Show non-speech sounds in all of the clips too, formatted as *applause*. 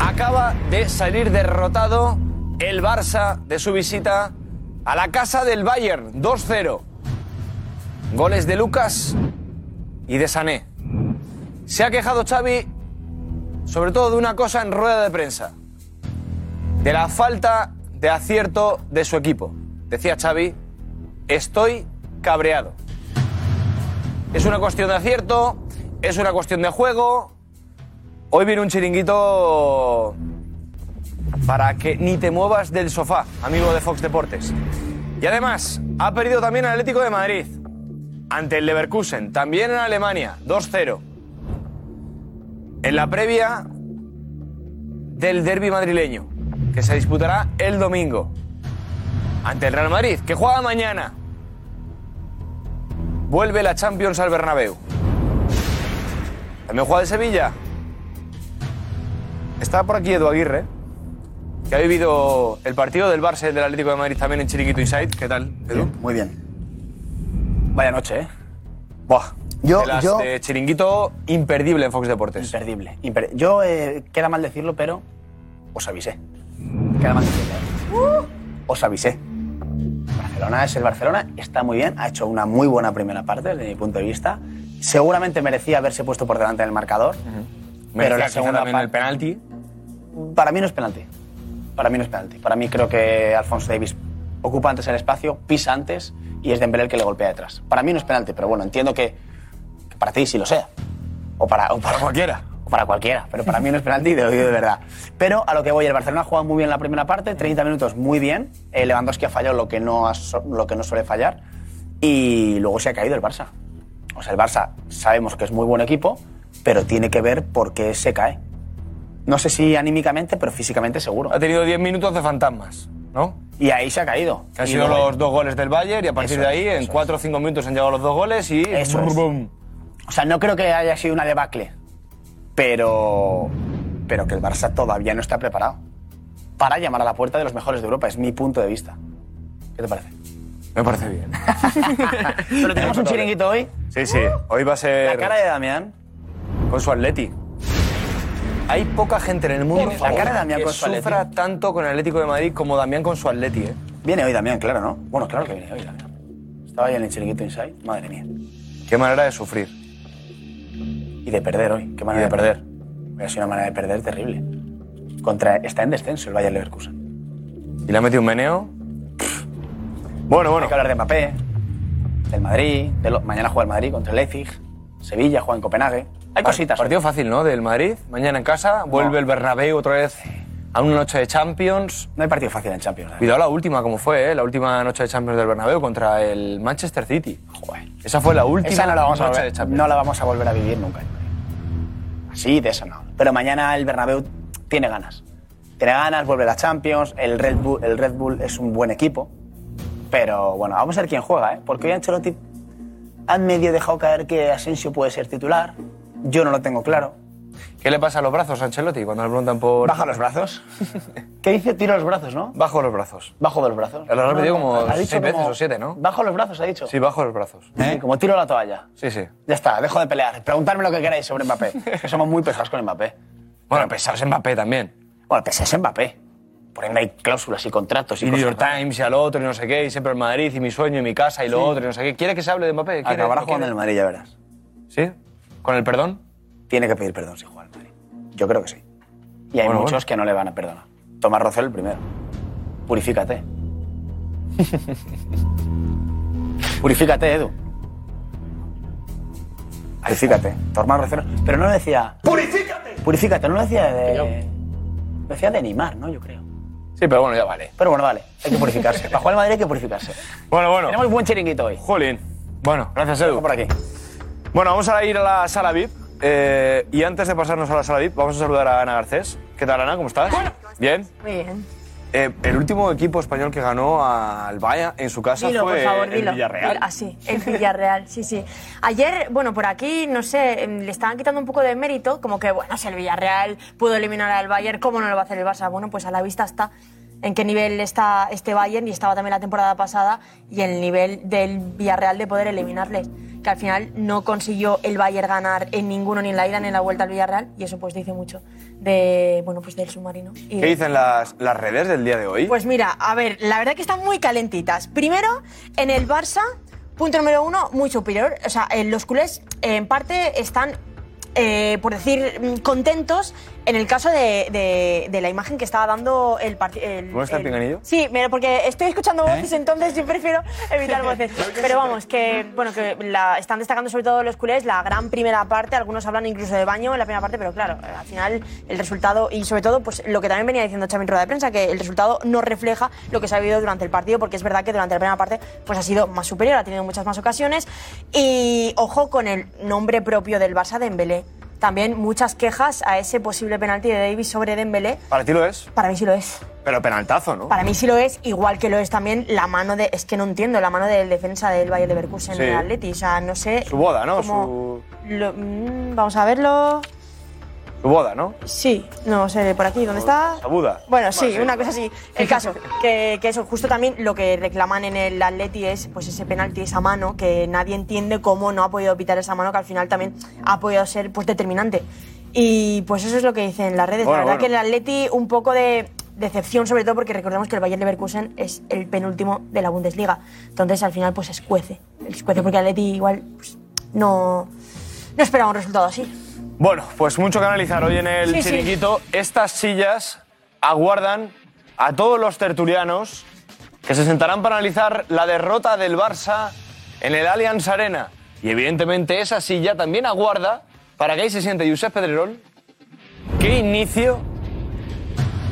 Acaba de salir derrotado el Barça de su visita a la casa del Bayern, 2-0. Goles de Lucas y de Sané. Se ha quejado Xavi sobre todo de una cosa en rueda de prensa. De la falta de acierto de su equipo. Decía Xavi, estoy cabreado. Es una cuestión de acierto, es una cuestión de juego. Hoy viene un chiringuito para que ni te muevas del sofá, amigo de Fox Deportes. Y además, ha perdido también el Atlético de Madrid ante el Leverkusen, también en Alemania, 2-0. En la previa del derby madrileño, que se disputará el domingo ante el Real Madrid, que juega mañana. Vuelve la Champions al Bernabéu. También juega de Sevilla. Está por aquí Edu Aguirre, que ha vivido el partido del Barça del Atlético de Madrid también en Chiringuito Inside. ¿Qué tal, Edu? Muy bien. Vaya noche, ¿eh? Buah. Yo- de las yo- de Chiringuito imperdible en Fox Deportes. Imperdible. imper- Yo, eh, queda mal decirlo, pero os avisé. Queda mal decirlo. ¿eh? Os avisé. Barcelona es el Barcelona, está muy bien, ha hecho una muy buena primera parte desde mi punto de vista. Seguramente merecía haberse puesto por delante en el marcador, pero la segunda también el penalti. Para mí no es penalti. Para mí no es penalti. Para mí creo que Alfonso Davis ocupa antes el espacio, pisa antes y es Dembélé el que le golpea detrás. Para mí no es penalti, pero bueno, entiendo que, que para ti sí lo sea. O para, o para cualquiera. O para cualquiera, pero para mí no es penalti, te lo digo de verdad. Pero a lo que voy, el Barcelona ha jugado muy bien la primera parte, 30 minutos muy bien. Eh, Lewandowski ha fallado lo que, no ha lo que no suele fallar. Y luego se ha caído el Barça. O sea, el Barça sabemos que es muy buen equipo, pero tiene que ver por qué se cae. No sé si anímicamente, pero físicamente seguro. Ha tenido 10 minutos de fantasmas, ¿no? Y ahí se ha caído. Que han Y sido los dos goles del Bayern y a partir Eso de ahí, es, en eso 4 o 5 minutos han llegado los dos goles y. Eso es. Brum. O sea, no creo que haya sido una debacle, pero, pero que el Barça todavía no está preparado para llamar a la puerta de los mejores de Europa. Es mi punto de vista. ¿Qué te parece? Me parece bien. *laughs* Pero tenemos un *laughs* chiringuito hoy. Sí, sí. Hoy va a ser. La cara de Damián. Con su Atleti. Hay poca gente en el mundo. La cara de Damián que con su sufra Atleti. tanto con el Atlético de Madrid como Damián con su Atleti, ¿eh? Viene hoy Damián, claro, ¿no? Bueno, claro que viene hoy Damián. Estaba ahí en el chiringuito Inside. Madre mía. Qué manera de sufrir. Y de perder hoy. Qué manera Y de de perder. Ha sido una manera de perder terrible. Contra, está en descenso el Bayern Leverkusen. Y le ha metido un meneo. Bueno, bueno. Hay que hablar de Mbappé, del Madrid. de lo- mañana juega el Madrid contra el Leipzig. Sevilla juega en Copenhague. Hay cositas. Partido fácil, ¿no? Del Madrid. Mañana en casa. Vuelve el Bernabéu otra vez a una noche de Champions. No hay partido fácil en Champions. ¿eh? Cuidado la última, como fue, ¿eh? La última noche de Champions del Bernabéu contra el Manchester City. Joder. Esa fue la última Esa no la, vamos a noche volver, de Champions. no la vamos a volver a vivir nunca. Así, de eso no. Pero mañana el Bernabéu tiene ganas. Tiene ganas, vuelve la Champions. El Red Bull, el Red Bull es un buen equipo. Pero bueno, vamos a ver quién juega, ¿eh? Porque hoy Ancelotti han medio dejado caer que Asensio puede ser titular. Yo no lo tengo claro. ¿Qué le pasa a los brazos Ancelotti cuando le preguntan por... Baja los brazos. *laughs* ¿Qué dice? Tiro los brazos, ¿no? Bajo los brazos. Bajo los brazos. Lo has repetido como ha seis veces como- o siete, ¿no? Bajo los brazos, ha dicho. Sí, bajo los brazos. Sí, como tiro la toalla. Sí, sí. Ya está, dejo de pelear. Preguntadme lo que queráis sobre Mbappé. que somos muy pesados con Mbappé. *laughs* Bueno, pesados en Mbappé también. Bueno, pesados en Mbappé. Por ahí hay cláusulas y contratos y, Y New. York Times y al otro y no sé qué, y siempre el Madrid y mi sueño y mi casa y lo otro y no sé qué. ¿Quiere que se hable de Mbappé? ¿Quiere- Acabará jugando en el Madrid, ya verás. ¿Sí? ¿Con el perdón? Tiene que pedir perdón si juega al Madrid. Yo creo que sí. Y hay Bueno, muchos bueno. que no le van a perdonar. Tomás Rocel el primero. Purifícate. *laughs* Purifícate, Edu. Purifícate. Tomás Rocel. Pero no lo decía. ¡Purifícate! Purifícate, no lo decía de. Lo decía de Neymar, ¿no? Yo creo. Sí, pero bueno, ya vale. Pero bueno, vale, hay que purificarse. *laughs* Para jugar al Madrid hay que purificarse. Bueno, bueno. Tenemos buen chiringuito hoy. Jolín. Bueno, gracias, Edu. por aquí. Bueno, vamos a ir a la sala VIP. eh, y antes de pasarnos a la sala VIP, vamos a saludar a Ana Garcés. ¿Qué tal, Ana? ¿Cómo estás? Bien. Muy bien. Eh, el último equipo español que ganó al Bayern en su casa Dilo, fue por favor, el dilo. Villarreal. Dilo, Así, el Villarreal, sí, sí. Ayer, bueno, por aquí, no sé, em, le estaban quitando un poco de mérito, como que, bueno, si el Villarreal pudo eliminar al Bayern, ¿cómo no lo va a hacer el Barça? Bueno, pues a la vista está en qué nivel está este Bayern y estaba también la temporada pasada y el nivel del Villarreal de poder eliminarles. Que al final no consiguió el Bayern ganar en ninguno, ni en la ida ni en la vuelta al Villarreal y eso pues dice mucho de, bueno, pues del submarino. Y ¿Qué dicen las, las redes del día de hoy? pues mira, a ver, la verdad que están muy calentitas. Primero, en el Barça, punto número uno, muy superior. O sea, eh, los culés eh, en parte están, eh, por decir, contentos en el caso de, de- de la imagen que estaba dando el partido. ¿Cómo está el pinganillo? Sí, mira, porque estoy escuchando voces, entonces yo prefiero evitar voces. *laughs* Pero vamos, que bueno, que la, están destacando sobre todo los culés la gran primera parte, algunos hablan incluso de baño en la primera parte, pero claro, eh, al final el resultado y sobre todo pues lo que también venía diciendo Xavi en rueda de prensa, que el resultado no refleja lo que se ha vivido durante el partido, porque es verdad que durante la primera parte pues ha sido más superior, ha tenido muchas más ocasiones y ojo con el nombre propio del Barça de Dembélé. También muchas quejas a ese posible penalti de Davis sobre Dembélé. ¿Para ti lo es? Para mí sí lo es. Pero penaltazo, ¿no? Para mí sí lo es, igual que lo es también la mano de. Es que no entiendo, la mano del defensa del Valle de Leverkusen Sí. en el Atleti. O sea, no sé. Su boda, ¿no? lo- mm, vamos a verlo. Su boda, ¿no? Sí, no sé, por aquí, ¿dónde está? Su Buda. Bueno, sí, una cosa así. El caso, que, que eso, justo también lo que reclaman en el Atleti es pues ese penalti, esa mano, que nadie entiende cómo no ha podido pitar esa mano, que al final también ha podido ser pues determinante. Y pues eso es lo que dicen las redes. Bueno, la verdad bueno. que el Atleti un poco de decepción, sobre todo porque recordemos que el Bayern Leverkusen es el penúltimo de la Bundesliga. Entonces al final pues escuece. Escuece porque el Atleti igual pues, no, no esperaba un resultado así. Bueno, pues mucho que analizar hoy en el Sí, sí. chiringuito. Estas sillas aguardan a todos los tertulianos que se sentarán para analizar la derrota del Barça en el Allianz Arena. Y evidentemente esa silla también aguarda para que ahí se siente Josep Pedrerol. ¿Qué inicio?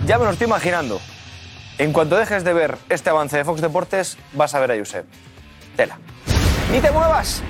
Ya me lo estoy imaginando. En cuanto dejes de ver este avance de Fox Deportes, vas a ver a Josep. Tela. ¡Ni te muevas!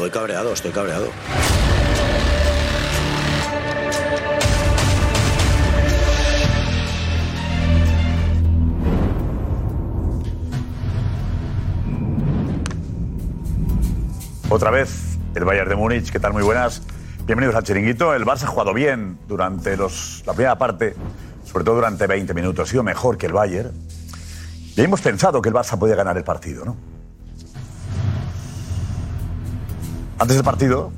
Voy cabreado, estoy cabreado. Otra vez el Bayern de Múnich, ¿qué tal? Muy buenas. Bienvenidos al Chiringuito. El Barça ha jugado bien durante los, la primera parte, sobre todo durante 20 minutos. Ha sido mejor que el Bayern. Y hemos pensado que el Barça podía ganar el partido, ¿no? Antes del partido,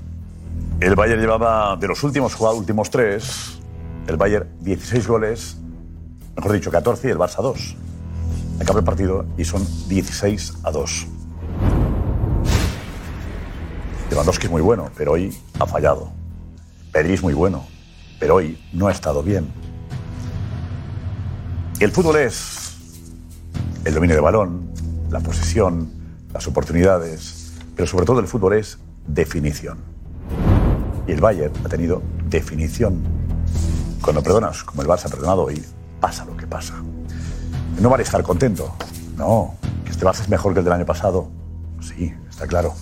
el Bayern llevaba de los últimos jugados, últimos tres, el Bayern 16 goles, mejor dicho 14 y el Barça 2. Acaba el partido y son 16 a 2. Lewandowski es muy bueno, pero hoy ha fallado. Pedri es muy bueno, pero hoy no ha estado bien. El fútbol es el dominio de balón, la posesión, las oportunidades, pero sobre todo el fútbol es definición. Y el Bayern ha tenido definición. Cuando perdonas, como el Barça ha perdonado hoy, pasa lo que pasa. No vale estar contento. No, que este Barça es mejor que el del año pasado. Sí, está claro.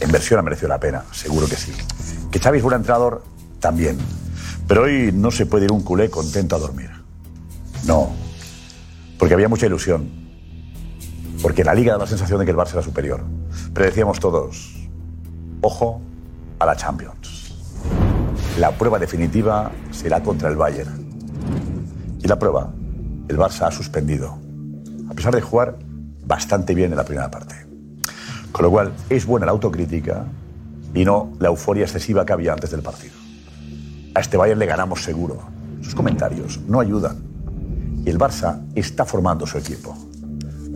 La inversión ha merecido la pena, seguro que sí. Que Xavi es buen entrenador, también. Pero hoy no se puede ir un culé contento a dormir. No, porque había mucha ilusión. Porque la Liga daba la sensación de que el Barça era superior. Pero decíamos todos, ojo a la Champions. La prueba definitiva será contra el Bayern. Y la prueba, el Barça ha suspendido. A pesar de jugar bastante bien en la primera parte. Con lo cual, es buena la autocrítica y no la euforia excesiva que había antes del partido. A este Bayern le ganamos seguro. Sus comentarios no ayudan. Y el Barça está formando su equipo.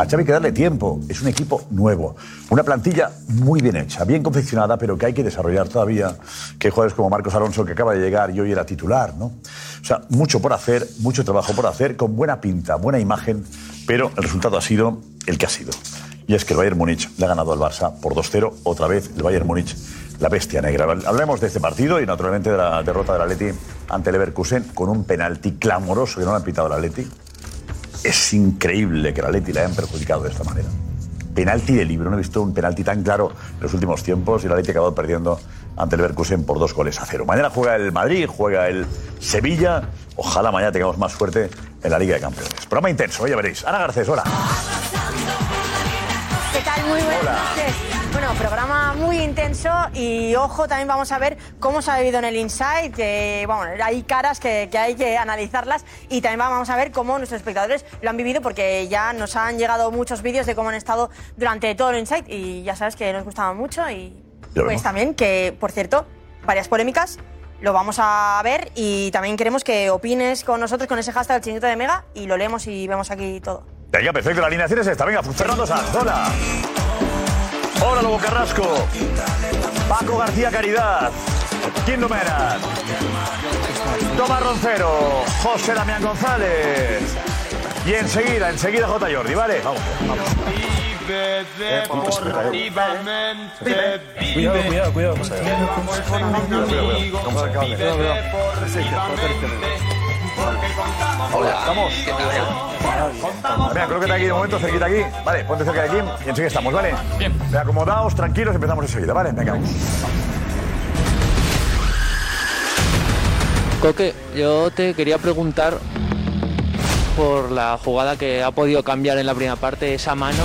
A Xavi hay que darle tiempo. Es un equipo nuevo. Una plantilla muy bien hecha, bien confeccionada, pero que hay que desarrollar todavía. Que hay jugadores como Marcos Alonso, que acaba de llegar y hoy era titular, ¿no? O sea, mucho por hacer, mucho trabajo por hacer, con buena pinta, buena imagen, pero el resultado ha sido el que ha sido. Y es que el Bayern Múnich le ha ganado al Barça por 2-0. Otra vez el Bayern Múnich, la bestia negra. Hablemos de este partido y naturalmente de la derrota del Atleti ante Leverkusen con un penalti clamoroso que no le han pitado el Atleti. Es increíble que el Atleti le hayan perjudicado de esta manera. Penalti de libro. No he visto un penalti tan claro en los últimos tiempos y el Atleti ha acabado perdiendo ante el Leverkusen por dos goles a cero. Mañana juega el Madrid, juega el Sevilla. Ojalá mañana tengamos más suerte en la Liga de Campeones. Programa intenso, ya veréis. Ana Garcés, hola. ¿Qué tal? Muy buenas noches. Bueno, programa muy intenso y ojo, también vamos a ver cómo se ha vivido en el Inside. Que, bueno, hay caras que, que hay que analizarlas y también vamos a ver cómo nuestros espectadores lo han vivido porque ya nos han llegado muchos vídeos de cómo han estado durante todo el Inside y ya sabes que nos gustaban mucho y pues vemos. también que, por cierto, varias polémicas. Lo vamos a ver y también queremos que opines con nosotros con ese hashtag del chiringuito de Mega y lo leemos y vemos aquí todo. Venga, perfecto, la alineación es esta. Venga, Fernando Sanz, hola. Hola, Lobo Carrasco. Paco García Caridad. Kim Domera. Tomás Roncero. José Damián González. Y enseguida, enseguida J. Jordi, ¿vale? Vamos, vamos. Cuidado, cuidado, cuidado. Hola, ¿estamos? Venga, colócate aquí de momento, cerquita aquí. Vale, ponte cerca de aquí y enseguida estamos, ¿vale? Bien. Acomodaos, tranquilos, empezamos enseguida, ¿vale? Venga, vamos. Coque, yo te quería preguntar por la jugada que ha podido cambiar en la primera parte, esa mano.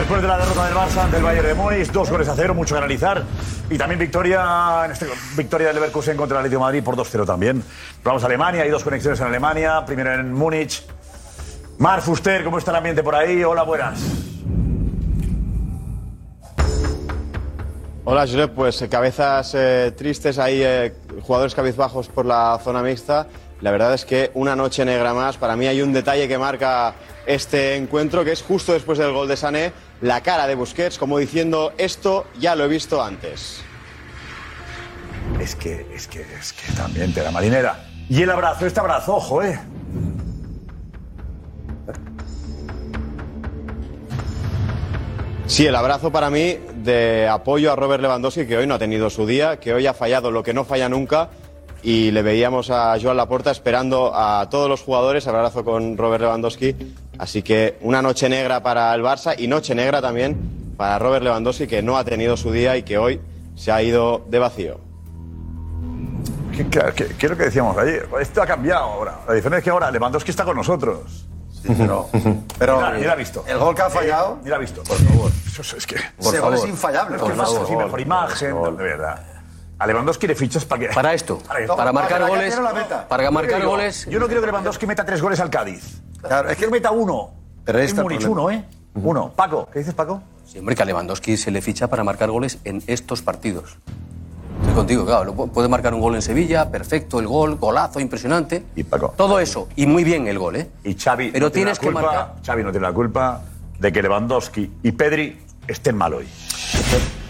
Después de la derrota del Barça ante el Bayern de Múnich, dos goles a cero, mucho que analizar. Y también victoria, este, victoria del Leverkusen contra el Atlético Madrid por 2-0 también. Vamos a Alemania, hay dos conexiones en Alemania, primero en Múnich. Mar Fuster, ¿cómo está el ambiente por ahí? Hola, buenas. Hola, Josep. Pues eh, cabezas eh, tristes, hay eh, jugadores cabizbajos por la zona mixta. La verdad es que una noche negra más. Para mí hay un detalle que marca este encuentro, que es justo después del gol de Sané, la cara de Busquets, como diciendo, esto ya lo he visto antes. Es que, es que, es que también te da marinera. Y el abrazo, este abrazo, ojo, ¿eh? Sí, el abrazo para mí de apoyo a Robert Lewandowski, que hoy no ha tenido su día, que hoy ha fallado lo que no falla nunca. Y le veíamos a Joan Laporta esperando a todos los jugadores, abrazo con Robert Lewandowski. Así que una noche negra para el Barça y noche negra también para Robert Lewandowski, que no ha tenido su día y que hoy se ha ido de vacío. ¿Qué, qué- qué- qué es lo que decíamos ayer? Esto ha cambiado ahora. La diferencia es que ahora Lewandowski está con nosotros. pero, *laughs* pero Mira, mira, ha visto. el gol que ha fallado, Mira, ha visto. Por favor. Eso es- es que. ese gol es infallable. Es que mejor imagen, de verdad. A Lewandowski le fichas *laughs* para que. Para esto, para marcar goles, para Yo marcar goles. Yo no quiero que Lewandowski meta tres goles al Cádiz. Claro, es que meta uno. Pero el Múnich, uno, ¿eh? Uno. Paco, ¿qué dices, Paco? Sí, hombre, que a Lewandowski se le ficha para marcar goles en estos partidos. Estoy contigo, claro. Puede marcar un gol en Sevilla, perfecto, el gol, golazo, impresionante. Y Paco. Todo eso, y muy bien el gol, ¿eh? Y Xavi. Pero no tiene tienes la que culpa, marcar. Xavi no tiene la culpa de que Lewandowski y Pedri estén mal hoy.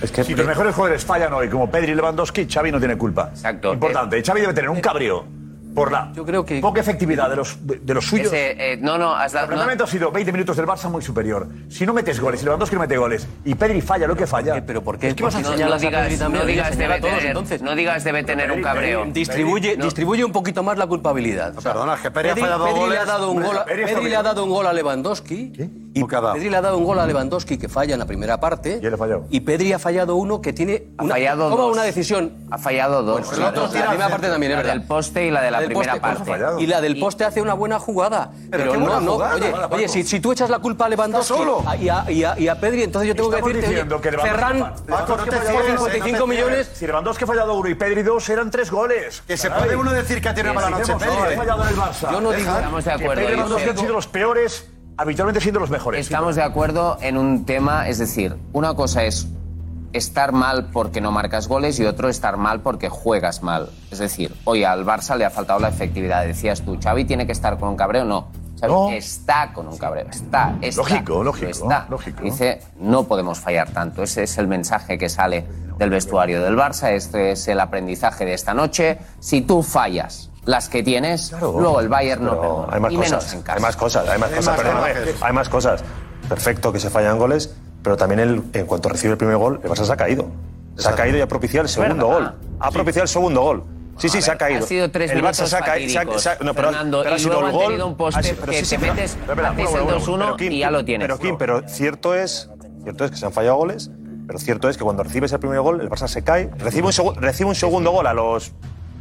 Es que Si los mejores jugadores fallan hoy, como Pedri y Lewandowski, Xavi no tiene culpa. Exacto. Importante. Y Xavi debe tener un cabreo por la Yo creo que poca efectividad de los, de, los suyos. Ese, eh, no, no, has dado- El planteamiento ha sido 20 minutos del Barça muy superior. Si no metes goles, si Lewandowski no mete goles, y Pedri falla lo que falla. ¿Pero por qué? Es que vas a no, no a digas, Pedri también, no digas debe a todos, tener, entonces. no digas debe tener un cabreo. Distribuye, distribuye un poquito más la culpabilidad. O sea, Perdona, es que Pedri ha fallado Pedri le ha dado un gol a, Pedri le ha dado un gol a Lewandowski. ¿Qué dado? Pedri le ha dado un gol a Lewandowski que falla en la primera parte. Y él ha fallado. Y Pedri ha fallado uno que tiene Ha una, fallado toma dos. una decisión. Ha fallado dos. Bueno, la, la primera parte también, es La verdad. del poste y la de la del primera poste, parte. Y la del poste hace una buena jugada. Pero, qué no, buena no. jugada, oye, oye si, si tú echas la culpa a Lewandowski solo. a- y, a, y, a, y a Pedri, entonces yo tengo que Estamos decirte, diciendo oye, que Lewandowski- Ferran, Paco, no te por cierres, 55 no te millones. Si Lewandowski ha fallado uno y Pedri dos, eran tres goles. Que se puede uno decir que ha tenido mala noche Pedri. ¿eh? fallado en el Barça. Yo no digo- Estamos de Que acuerdo. Pedri y Lewandowski han sido los peores, habitualmente siendo los mejores. Estamos de acuerdo en un tema, es decir, una cosa es estar mal porque no marcas goles y otro estar mal porque juegas mal. Es decir, hoy al Barça le ha faltado la efectividad. Decías tú, Xavi tiene que estar con un cabreo. No. Xavi No. está con un cabreo. Está, está. Lógico, lógico, Está. lógico. Dice, no podemos fallar tanto. Ese es el mensaje que sale del vestuario del Barça. Este es el aprendizaje de esta noche. Si tú fallas las que tienes, luego el Bayern no perdona. hay más y menos cosas. en casa. Hay más cosas, hay más Hay cosas, más. Hay más cosas. Perfecto que se fallan goles, pero también el, en cuanto recibe el primer gol, el Barça se ha caído. Se ha caído y ha propiciado el segundo gol. Ha propiciado el segundo gol. Sí, sí, se ha caído. Ha sido tres el Barça se ha caído. no, pero, Fernando, pero y luego el gol. un poste pero que sí, te sí, metes, pero, haces el bueno, 2-1 pero, Kim, y ya lo tienes. Pero, Kim, pero cierto es, cierto es que se han fallado goles, pero cierto es que cuando recibes el primer gol, el Barça se cae, recibe un, segu- recibe un segundo gol a los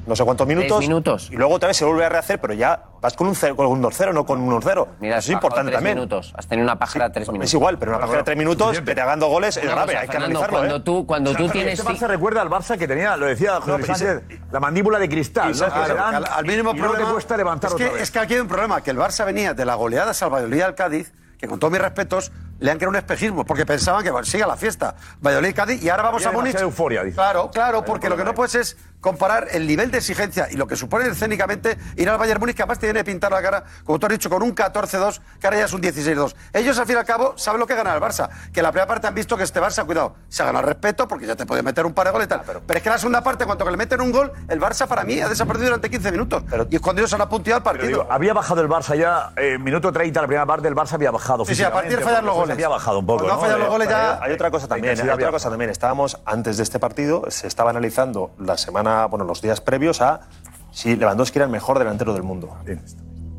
no sé cuántos minutos. minutos. Y luego otra vez se vuelve a rehacer, pero ya vas con un, cero- con un 2-0, no con un 1-0. Mira, Eso es importante tres también. minutos. Has tenido una pájara de tres minutos. Es igual, pero una página de tres minutos que te hagan dos goles es grave, cosa, hay que Fernando, analizarlo. cuando ¿eh? tú, cuando tú tienes... Este Barça recuerda al Barça que tenía, lo decía José No, Sánchez, la mandíbula de cristal. ¿no? Dan al, al mínimo y problema te cuesta levantar es que, otra vez. es que aquí hay un problema, que el Barça venía de la goleada al Valladolid al Cádiz, que con todos mis respetos le han creado un espejismo, porque pensaban que bueno, siga la fiesta. Valladolid-Cádiz y ahora vamos Había a Múnich. euforia, dice. Claro, claro, porque lo que no puedes es comparar el nivel de exigencia y lo que supone escénicamente ir al Bayern Múnich, que además viene a pintar la cara, como tú has dicho, con un 14-2, que ahora ya es un 16-2. Ellos, al fin y al cabo, saben lo que gana el Barça. Que en la primera parte han visto que este Barça, cuidado, se ha ganado respeto porque ya te puede meter un par de goles y tal. Pero, es que en la segunda parte, cuando que le meten un gol, el Barça para mí ha desaparecido durante 15 minutos. y es cuando ellos han apuntado el Pero partido. digo, había bajado el Barça ya, eh, minuto 30, la primera parte del Barça había bajado. Sí, sí, a partir de fallar los porque goles. Había bajado un poco. Cuando ¿no? fallan los Eh, goles ya- Hay otra cosa también, hay otra cosa también. Estábamos antes de este partido, se estaba analizando la semana, bueno, los días previos a si Lewandowski era el mejor delantero del mundo.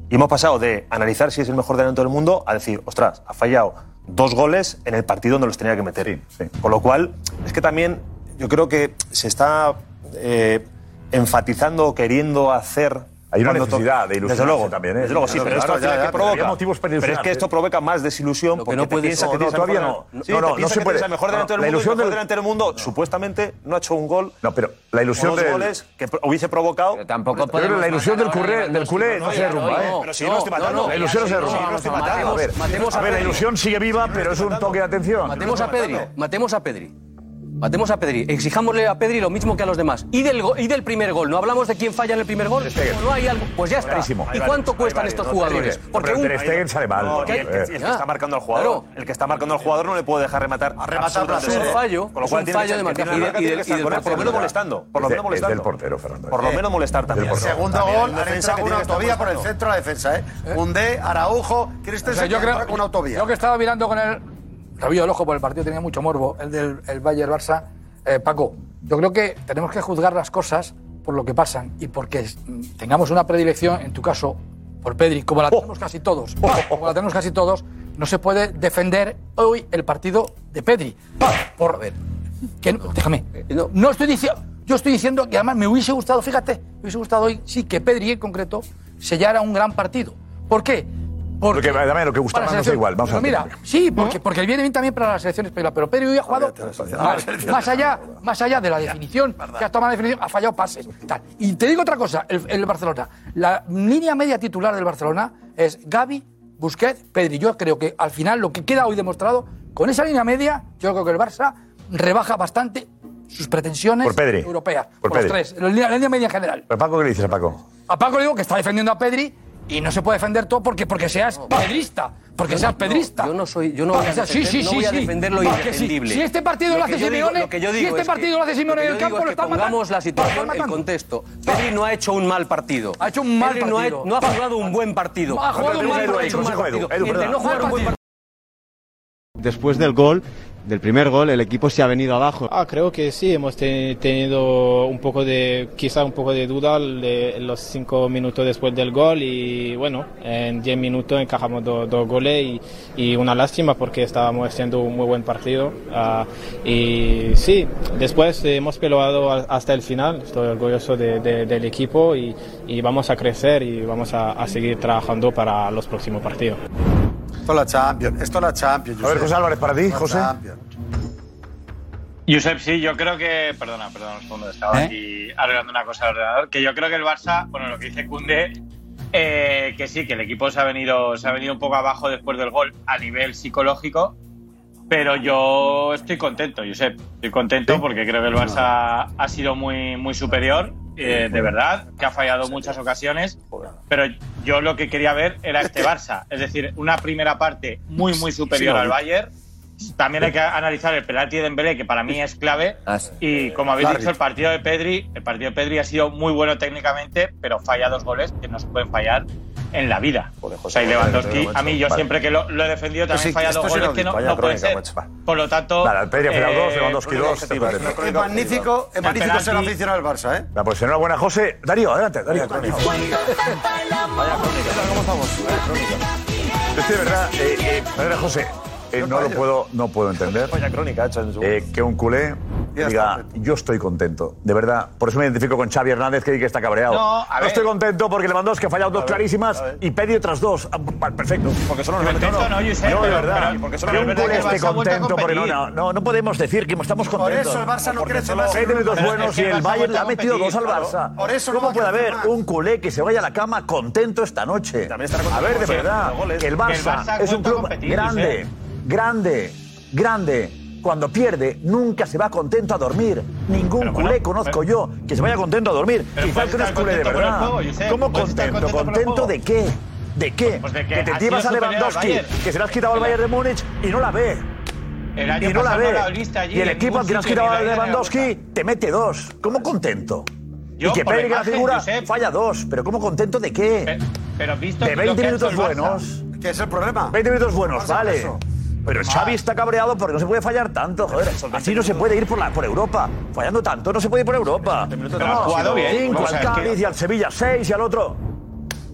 Y hemos pasado de analizar si es el mejor delantero del mundo a decir, ostras, ha fallado dos goles en el partido donde los tenía que meter. Con lo cual, es que también yo creo que se está eh, enfatizando o queriendo hacer. Hay una necesidad de Desde ilusionarse luego, también, ¿eh? Desde luego, sí, pero esto claro, ya, ¿qué ya, pero provoca? motivos para pero es que esto provoca más desilusión que porque no puede piensa que no, todavía mejor no. Sí, No, no, no se que puede. mejor la del mundo, ilusión del- delantero del mundo, supuestamente no ha hecho un gol. No, pero la ilusión del... goles que hubiese provocado. Pero tampoco que podemos la ilusión del culé, del culé no se derrumba, ¿eh? Pero si yo no estoy matando. La ilusión no se derrumba. A ver, la ilusión sigue viva, pero es un toque de atención. Matemos a Pedri, matemos a Pedri. Matemos a Pedri. Exijámosle a Pedri lo mismo que a los demás. Y del, go- y del primer gol. ¿No hablamos de quién falla en el primer gol? ¿O no hay algo? Pues ya está. Clarísimo. ¿Y cuánto cuestan estos jugadores? Porque un- Ter sale mal. No, y el, que, Eh, el que está marcando al jugador. El que está marcando al jugador no le puede dejar rematar. rematar. Es un fallo, Con lo es cual un tiene fallo de marcar. Y de- que y de- estar y del por lo menos molestando. Por lo menos molestando. del portero, Fernando. Por lo menos molestar también. Segundo gol, han defensa entrado una autovía por el centro de la defensa, ¿eh?Undé, Araujo, O Christensen, yo creo una autovía. Yo que estaba mirando con el rabillo del ojo por el partido tenía mucho morbo, el del el Bayern Barça. Eh, Paco, yo creo que tenemos que juzgar las cosas por lo que pasan y porque tengamos una predilección, en tu caso, por Pedri, como la tenemos casi todos, como la tenemos casi todos, no se puede defender hoy el partido de Pedri. Por ver, que no- déjame. No estoy diciendo, yo estoy diciendo que además me hubiese gustado, fíjate, me hubiese gustado hoy sí que Pedri en concreto sellara un gran partido. ¿Por qué? Porque, dame, lo que gusta para más la nos da selección- igual. Vamos a mira, sí, porque, porque viene bien también para la selección española. Pero Pedri hoy ha jugado más, más allá, más allá de la definición, que ha tomado la definición, ha fallado pases. tal. Y te digo otra cosa, el, el Barcelona. La línea media titular del Barcelona es Gaby, Busquets, Pedri. Yo creo que al final lo que queda hoy demostrado, con esa línea media, yo creo que el Barça rebaja bastante sus pretensiones Por Pedri. europeas. Por Por, los Pedri. tres. La línea, la línea media en general. ¿Pero Paco qué le dices a Paco? A Paco le digo que está defendiendo a Pedri y no se puede defender todo porque, porque seas pedrista. Porque seas no- pedrista. yo no soy- yo no voy a sí, defender- sí, no sí, voy a sí. defender lo indefendible. Si, este partido lo, Lo hace Simeone, si este es que- partido lo hace Simeone lo en el campo, lo es que están matando. pongamos la situación en matando. contexto. Pedri no ha hecho un mal partido. Ha hecho un mal Pedri no ha- partido. No ha, jugado un buen partido. Ha jugado un mal Pedri no partido. partido. El no jugar un buen partido. Después del gol, del primer gol, el equipo se ha venido abajo. Ah, creo que sí, hemos te- tenido un poco de, quizá un poco de duda de los cinco minutos después del gol y bueno, en diez minutos encajamos do- dos goles y, y una lástima porque estábamos haciendo un muy buen partido. Ah, y sí, después hemos peleado hasta el final, estoy orgulloso de- de- del equipo y, y vamos a crecer y vamos a, a seguir trabajando para los próximos partidos. Esto es la Champions. Esto es la Champions. A ver, José Álvarez, para ti, José. Champions. Josep, sí, yo creo que. Perdona, perdona un segundo, estaba ¿Eh? aquí arreglando una cosa al ordenador. Que yo creo que el Barça, bueno, lo que dice Cunde, eh, que sí, que el equipo se ha, venido, se ha venido un poco abajo después del gol a nivel psicológico. Pero yo estoy contento, Josep. Estoy contento porque creo que el Barça ha sido muy, muy superior, eh, de verdad, que ha fallado muchas ocasiones. Pero yo lo que quería ver era *laughs* este Barça. Es decir, una primera parte muy, muy superior al. Bayern. También hay que analizar el penalti de Dembélé, que para mí es clave. Y como habéis dicho, el partido de Pedri, el partido de Pedri ha sido muy bueno técnicamente, pero falla dos goles que no se pueden fallar en la vida. O sea, y Lewandowski, a mí yo Vale. siempre que lo, lo he defendido también Sí, falla esto dos es goles que no, no Vaya pueden ser. crónica. Por lo tanto. Vale, el Pedri ha fallado dos, eh, Lewandowski dos. objetiva. está perfecto. Es magnífico, es El magnífico ser aficionado al Barça, ¿eh? Va, pues enhorabuena, José. Darío, adelante, Darío. Vaya ¿Cómo estamos? De verdad, eh, eh, a ver, José, eh, no lo puedo, no puedo entender. Vaya crónica hecha en su. Eh, que un culé diga, yo estoy contento. De verdad, por eso me identifico con Xavi Hernández, que dice que está cabreado. No, a ver. estoy contento porque Lewandowski ha fallado dos ver, clarísimas y Pedri otras dos. Ah, perfecto. Porque solo nos Contento no, Yo, de pero- verdad, pero- porque solo que un culé esté contento porque no, no, no podemos decir que estamos Por contentos. eso el Barça no crece más. seis minutos buenos y el Bayern le ha metido dos al Barça. Por eso no ¿Cómo puede haber un culé que se vaya a la cama contento esta noche? A ver, de verdad, el Barça es un club grande, grande, grande. Cuando pierde, nunca se va contento a dormir. Ningún Pero bueno, culé conozco pero- yo que se vaya contento a dormir. Pero Quizás puedes que no es culé de verdad. juego. ¿Cómo estar contento? contento por el ¿Contento juego. de qué? ¿De qué? Pues de que que te llevas a Lewandowski, que se le has quitado al Bayern de Múnich y no la ve. El año Y no la ve. no allí y el equipo al que le has quitado a Lewandowski te mete dos. ¿Cómo contento? Yo, y que Pedri, que la figura, Josep. falla dos. Pero ¿cómo contento de qué? Pe- Pero visto De lo 20 que ha hecho minutos buenos. ¿Qué es el problema? 20 minutos buenos, vale. eso. Pero Xavi está cabreado porque no se puede fallar tanto, joder. Así no se puede ir por, la, por Europa. Fallando tanto no se puede ir por Europa. Pero ha jugado bien. Cinco al Cádiz y al Sevilla, seis y al otro.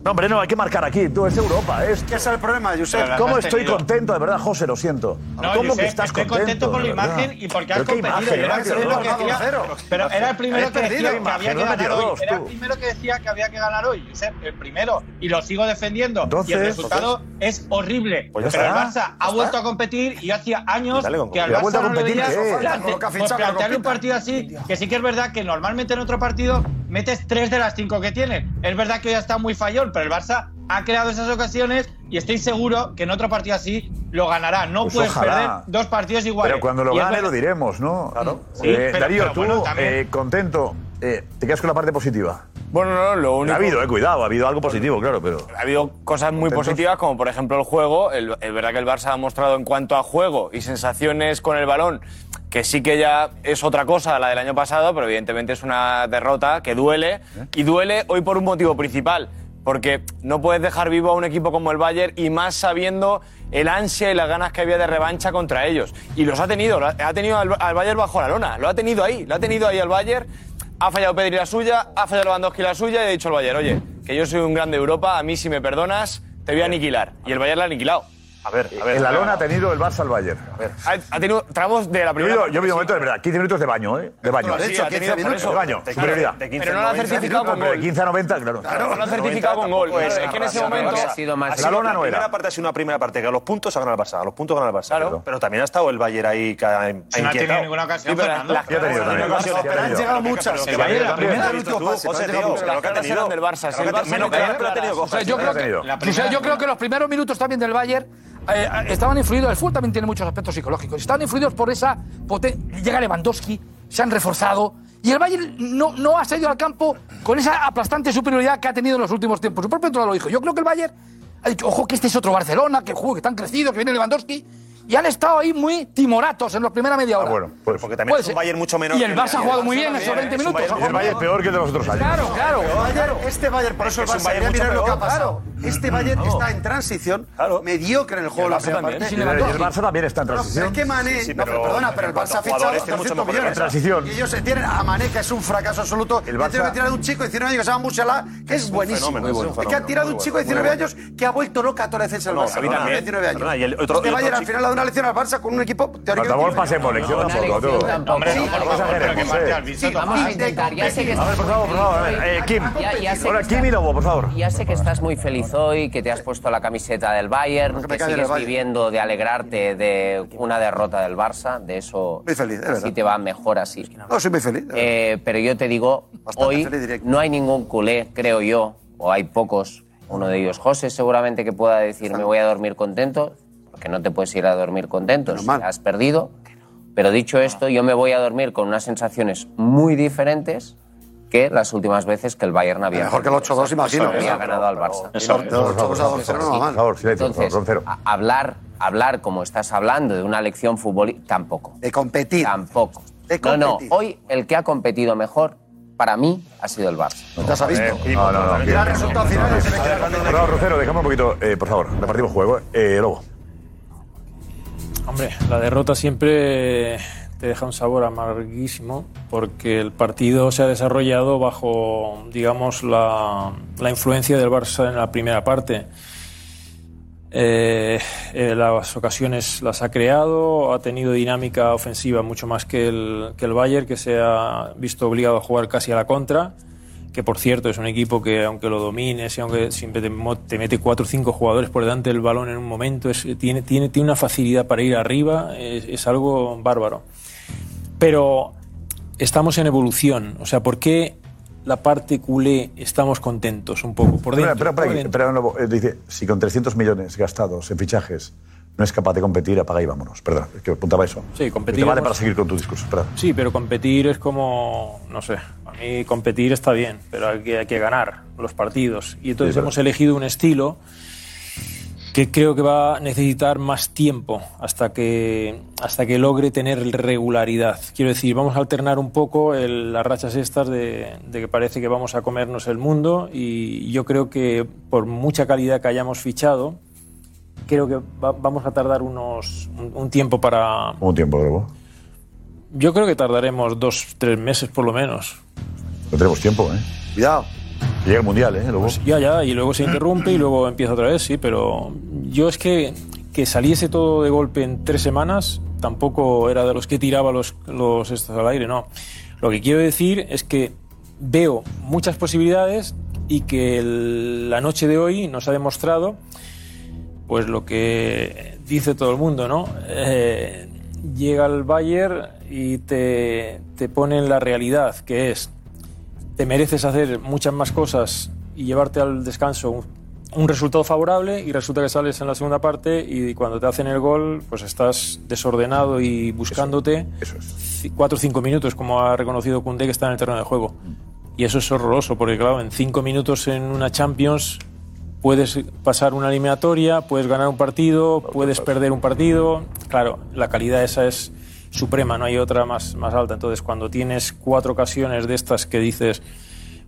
No, hombre, no, hay que marcar aquí. Tú, es Europa. Es... ¿Qué es el problema, Josep? La- ¿Cómo estoy tenido. contento, de verdad, José? Lo siento. No, ¿Cómo Josep, que estás estoy contento? contento por la imagen y porque has ¿Pero qué competido. imagen? Era Imagen, no, que decía- cero. Pero era el primero que decía que había que ganar hoy. Era el primero que decía que había que ganar hoy, Josep. El primero. Y lo sigo defendiendo. y el resultado es horrible. Pues ya pero el Barça ha vuelto a competir y hacía años que al ¿Y ha Barça vuelto a no le competir veía qué? plante- Con lo que ha pues plantearle un partido así, que sí que es verdad que normalmente en otro partido metes tres de las cinco que tiene. Es verdad que hoy está muy fallón, pero el Barça ha creado esas ocasiones y estoy seguro que en otro partido así lo ganará. No Pues puedes ojalá. perder dos partidos iguales. Pero cuando lo Y gane lo diremos, ¿no? Claro. Sí, pero- Darío, pero tú, bueno, eh, contento. Eh, te quedas con la parte positiva. Bueno, no, lo único. Ha habido, eh, cuidado, ha habido algo positivo, claro, pero. Ha habido cosas muy ¿Contentos? positivas, como por ejemplo el juego. El- Es verdad que el Barça ha mostrado en cuanto a juego y sensaciones con el balón que sí que ya es otra cosa la del año pasado, pero evidentemente es una derrota que duele. Y duele hoy por un motivo principal. Porque no puedes dejar vivo a un equipo como el Bayern y más sabiendo el ansia y las ganas que había de revancha contra ellos. Y los ha tenido, ha tenido al, al Bayern bajo la lona, lo ha tenido ahí, lo ha tenido ahí al Bayern. Ha fallado Pedri la suya, ha fallado Lewandowski la suya y ha dicho el Bayern, oye, que yo soy un grande de Europa, a mí si me perdonas, te voy a aniquilar. Y el Bayern la ha aniquilado. A ver, a ver. En la a ver. lona ha tenido el Barça al Bayern. Ha, ha tenido tramos de la Yo he primera. yo he visto momentos de verdad, 15 minutos de baño, ¿eh? De baño. Sí, hecho, ha 15 tenido por minutos. eso. De baño, De superioridad. 15, de 15 Pero no lo ha 90. certificado con Hombre, de gol. 15 a 90, claro. No lo ha certificado con gol. Es que en ese momento. Ha sido más- Ha sido- La lona no la era. primera parte ha sido una primera parte que a los puntos ha ganado el Barça, a los puntos gana el Barça. Claro. Pero también ha estado el Bayern ahí que ha, ha Si no ha tenido inquietado. ninguna ocasión, Sí, pero Fernando. la- Ya ha tenido también. ha han llegado muchas. El La Bayern, la primera del último pase, claro ha Las tenido. eran del Barça. Claro menos no que ha tenido yo ha. La yo creo que los primeros minutos también del Bayern eh, estaban influidos, el fútbol también tiene muchos aspectos psicológicos, estaban influidos por esa potencia. Llega Lewandowski, se han reforzado, Y el Bayern no, no ha salido al campo con esa aplastante superioridad que ha tenido en los últimos tiempos. Su propio entrenador lo dijo. Yo creo que el Bayern ha dicho, ojo, que este es otro Barcelona, que juega, que están crecidos, que viene Lewandowski. Y han estado ahí muy timoratos en la primera media hora. bueno, pues porque también es un. Bayern mucho menos Y el Barça ha jugado muy bien esos 20 es un minutos. Es el Bayern peor que el de los otros años. Claro, claro. Este Bayern, por eso el Es un Barça, mucho mirar lo que ha pasado. Este Bayern está en transición, mediocre en el juego. Y el Barça también está en No, transición. es que Mané, Sí, no, perdona, pero el Barça ha fichado jugadores tiene mucho 200 mejor millones. en transición. Y ellos se tienen a Mané, que es un fracaso absoluto. El Barça- Barça... que tirar de un chico de 19 años que se llama Musiala, que es, buenísimo. es es que ha tirado un chico de bueno, 19 muy años que ha vuelto loca a toda la defensa del No, Barça. a mí con también. 19 años. Perdona, y el otro- este Bayern al final una lección al Barça con un equipo teóricamente... Tampoco pasemos lección tampoco, tú. Hombre, Sí, no, pero- vamos a hacer, sí. Vamos a intentar, ya sé que A ver, por favor, por favor. eh, Kim. Que Kim y Lobo, por favor. Ya sé que estás muy feliz hoy, que te has puesto la camiseta del Bayern, que sigues viviendo de alegrarte de una derrota del Barça, de eso Muy feliz, es así verdad. te va mejor así. No, soy muy feliz. Eh, pero yo te digo, hoy no hay ningún culé, creo yo, o hay pocos, uno de ellos José seguramente que pueda decir me voy a dormir contento, porque no te puedes ir a dormir contento si has perdido. Pero dicho esto, yo me voy a dormir con unas sensaciones muy diferentes que las últimas veces que el Bayern había Mejor que el 8-2, imagino. había ganado al Barça. Eso, de los 8-2 a 2-0 no va mal. Por favor, silencio, por favor, Entonces, hablar, hablar como estás hablando de una lección futbolística, tampoco. De competir. Tampoco. De No, no, hoy el que ha competido mejor, para mí, ha sido el Barça. ¿Ya se ha visto? No, no, no. Mira el resultado final favor, Roncero, déjame un poquito, eh, por favor, repartimos juego. Eh, Lobo. Hombre, la derrota siempre te deja un sabor amarguísimo porque el partido se ha desarrollado bajo, digamos, la, influencia del Barça en la primera parte. Eh, eh, las ocasiones las ha creado, ha tenido dinámica ofensiva mucho más que el, que el Bayern, que se ha visto obligado a jugar casi a la contra, que por cierto es un equipo que aunque lo domines y aunque siempre te, te mete cuatro o cinco jugadores por delante del balón en un momento, es- tiene, tiene, tiene una facilidad para ir arriba, es, es algo bárbaro. Pero estamos en evolución, o sea, ¿por qué la parte culé estamos contentos un poco? Por dentro. Espera, Lobo. Eh, dice, si con 300 millones gastados en fichajes no es capaz de competir, apaga y vámonos. Perdón, es que apuntaba eso. Sí, competir Te vale para seguir con tu discurso, perdón. Sí, pero competir es como, no sé, mí competir está bien, pero hay que, hay que ganar los partidos. Y entonces Sí, hemos elegido un estilo que creo que va a necesitar más tiempo hasta que, hasta que logre tener regularidad. Quiero decir, vamos a alternar un poco el- las rachas estas de, de que parece que vamos a comernos el mundo y yo creo que por mucha calidad que hayamos fichado, creo que va- vamos a tardar unos, un, un tiempo para, Un tiempo, Lobo. Yo creo que tardaremos dos, tres meses por lo menos. No tenemos tiempo, ¿eh? Cuidado. Llega el Mundial, ¿eh, Lobo? Ya, ya, y luego se interrumpe y luego empieza otra vez, sí, pero yo es que que saliese todo de golpe en tres semanas tampoco era de los que tiraba los, los estos al aire, no. Lo que quiero decir es que veo muchas posibilidades y que el- la noche de hoy nos ha demostrado pues lo que dice todo el mundo, ¿no? Eh, llega el Bayern y te, te pone en la realidad, que es, te mereces hacer muchas más cosas y llevarte al descanso un, un resultado favorable y resulta que sales en la segunda parte y cuando te hacen el gol, pues estás desordenado y buscándote cuatro o cinco minutos, como ha reconocido Koundé que está en el terreno de juego. Y eso es horroroso, porque claro, en cinco minutos en una Champions puedes pasar una eliminatoria, puedes ganar un partido, puedes perder un partido. Claro, la calidad esa es suprema, no hay otra más, más alta. Entonces, cuando tienes cuatro ocasiones de estas que dices,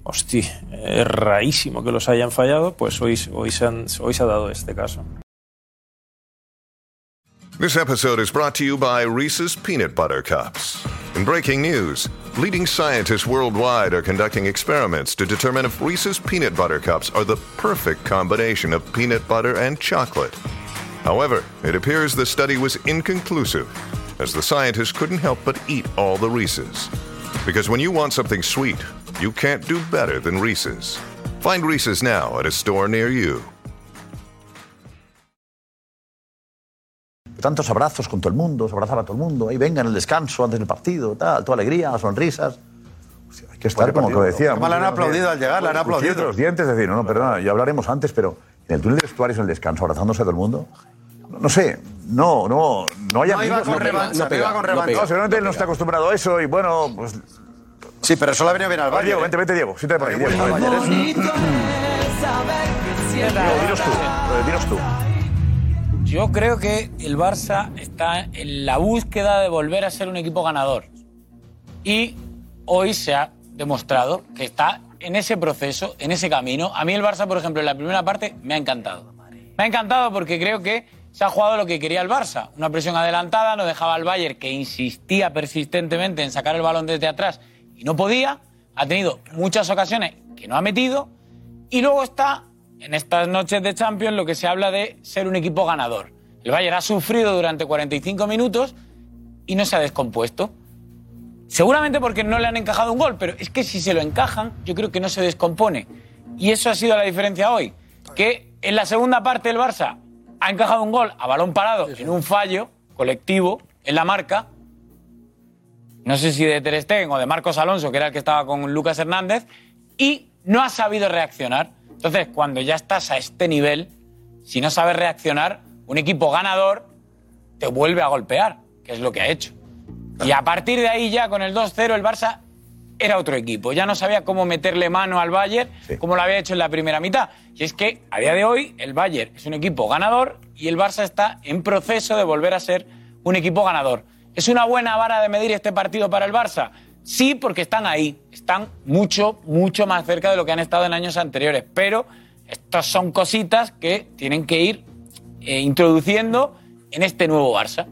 hostia, es rarísimo que los hayan fallado, pues hoy, hoy, se, han- hoy se ha dado este caso. This episode is brought to you by Reese's Peanut Butter Cups. In breaking news, leading scientists worldwide are conducting experiments to determine if Reese's Peanut Butter Cups are the perfect combination of peanut butter and chocolate. However, it appears the study was inconclusive, as the scientists couldn't help but eat all the Reese's. Because when you want something sweet, you can't do better than Reese's. Find Reese's now at a store near you. Tantos abrazos con todo el mundo, se abrazaba todo el mundo. Ahí venga en el descanso, antes del partido, tal, toda alegría, sonrisas. Hay que estar, como que decía. Además, le han aplaudido al llegar, le han aplaudido. Cuchillo los dientes, es decir, no, no, perdona, ya hablaremos antes, pero en el túnel de vestuarios, en el descanso, abrazándose a todo el mundo. No, sé, no, no, no hay No iba con revancha, no iba con revancha. No, seguramente él no está acostumbrado a eso y bueno, pues Sí, pero eso le ha venido bien al Bayern. Diego, Bayern, vente, vente, Diego. Siéntate por ahí, Diego. Al Bayern, eso. Diego, dinos tú. eh, Dinos tú. Yo creo que el Barça está en la búsqueda de volver a ser un equipo ganador. Y hoy se ha demostrado que está en ese proceso, en ese camino. A mí el Barça, por ejemplo, en la primera parte me ha encantado. Me ha encantado porque creo que se ha jugado lo que quería el Barça. Una presión adelantada, no dejaba al Bayern, que insistía persistentemente en sacar el balón desde atrás y no podía. Ha tenido muchas ocasiones que no ha metido. Y luego está, en estas noches de Champions, lo que se habla de ser un equipo ganador. El Bayern ha sufrido durante 45 minutos y no se ha descompuesto. Seguramente porque no le han encajado un gol, pero es que si se lo encajan, yo creo que no se descompone. Y eso ha sido la diferencia hoy. Que en la segunda parte el Barça ha encajado un gol a balón parado en un fallo colectivo en la marca. No sé si de Ter Stegen o de Marcos Alonso, que era el que estaba con Lucas Hernández, y no ha sabido reaccionar. Entonces, cuando ya estás a este nivel, si no sabes reaccionar, un equipo ganador te vuelve a golpear, que es lo que ha hecho. Y a partir de ahí ya con el 2-0 el Barça era otro equipo. Ya no sabía cómo meterle mano al Bayern como lo había hecho en la primera mitad. Y es que a día de hoy el Bayern es un equipo ganador y el Barça está en proceso de volver a ser un equipo ganador. ¿Es una buena vara de medir este partido para el Barça? Sí, porque están ahí. Están mucho, mucho más cerca de lo que han estado en años anteriores. Pero estas son cositas que tienen que ir eh, introduciendo en este nuevo Barça.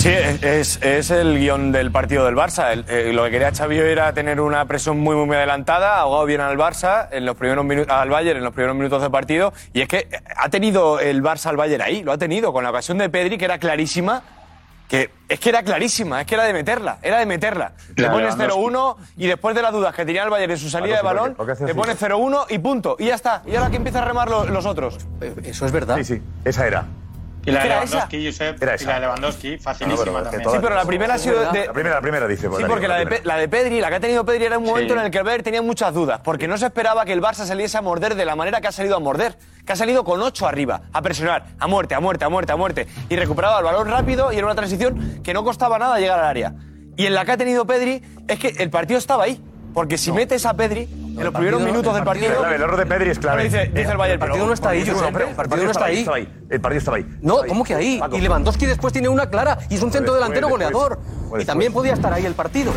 Sí, es, es el guion del partido del Barça. El- eh, lo que quería Xavi era tener una presión muy, muy, muy adelantada, ahogado bien al Barça, en los primeros minutos, al Bayern en los primeros minutos de partido. Y es que ha tenido el Barça al Bayern ahí, lo ha tenido, con la ocasión de Pedri, que era clarísima. Que es que era clarísima, es que era de meterla, era de meterla. Te Claro, pones Lewandowski. 0-1 y después de las dudas que tenía el Bayern en su salida de balón, te pones 0-1 y punto. Y ya está. Y ahora que empieza a remar lo- los otros. Eso es verdad. Sí, sí, esa era. Y la de Era Lewandowski, Josep, Era y esa. la de Lewandowski, facilísima también. Sí, pero la primera ha sido de, La primera, la primera dice. Sí, porque la de, primera. Pe- la de Pedri, la que ha tenido Pedri era un momento Sí. en el que el Bayern tenía muchas dudas, porque no se esperaba que el Barça saliese a morder de la manera que ha salido a morder, que ha salido con ocho arriba, a presionar, a muerte, a muerte, a muerte, a muerte, y recuperaba el balón rápido y era una transición que no costaba nada llegar al área. Y en la que ha tenido Pedri es que el partido estaba ahí, porque si metes a Pedri en los primeros minutos del partido... El error de Pedri es clave. Dice, dice el Bayern, El partido no está ahí, el partido no está estaba ahí. El partido estaba ahí. No, ¿cómo que ahí? Y Lewandowski después tiene una clara y es un centro delantero goleador. Y también podía estar ahí el partido.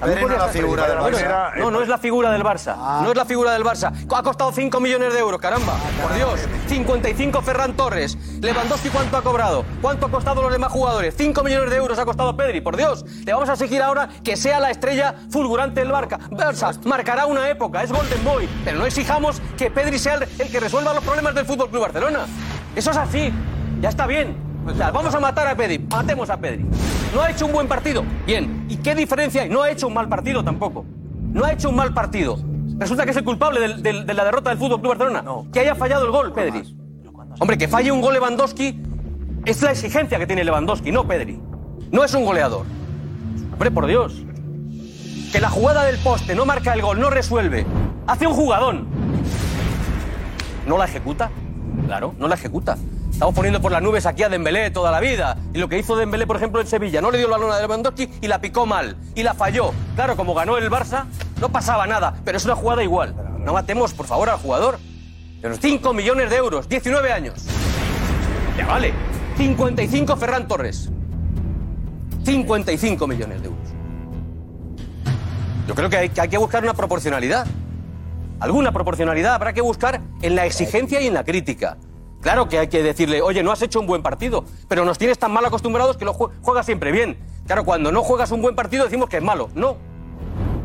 Pero no es la figura del Barça. No, no es la figura del Barça. No es la figura del Barça. Ha costado 5 millones de euros, caramba. Por Dios. 55 Ferran Torres. Lewandowski, ¿cuánto ha cobrado? ¿Cuánto ha costado los demás jugadores? 5 millones de euros ha costado Pedri, por Dios. Le vamos a exigir ahora que sea la estrella fulgurante del Barca. Barça marcará una época, es Golden Boy. Pero no exijamos que Pedri sea el, que resuelva los problemas del Fútbol Club Barcelona. Eso es así. Ya está bien. O sea, vamos a matar a Pedri. Matemos a Pedri. No ha hecho un buen partido. Bien. ¿Y qué diferencia hay? No ha hecho un mal partido tampoco. No ha hecho un mal partido. Resulta que es el culpable del- del- de la derrota del Fútbol Club Barcelona. Que haya fallado el gol, Pedri. Hombre, que falle un gol Lewandowski es la exigencia que tiene Lewandowski, no Pedri. No es un goleador. Hombre, por Dios. Que la jugada del poste no marca el gol, no resuelve. Hace un jugadón. ¿No la ejecuta? Claro, no la ejecuta. Estamos poniendo por las nubes aquí a Dembélé toda la vida. Y lo que hizo Dembélé, por ejemplo, en Sevilla, no le dio el balón a Lewandowski y la picó mal. Y la falló. Claro, como ganó el Barça, no pasaba nada. Pero es una jugada igual. No matemos, por favor, al jugador. 5 millones de euros, 19 años. Ya vale. 55 Ferran Torres. 55 millones de euros. Yo creo que hay, que buscar una proporcionalidad. Alguna proporcionalidad habrá que buscar en la exigencia y en la crítica. Claro que hay que decirle, oye, no has hecho un buen partido, pero nos tienes tan mal acostumbrados que lo jue- juegas siempre bien. Claro, cuando no juegas un buen partido decimos que es malo. No,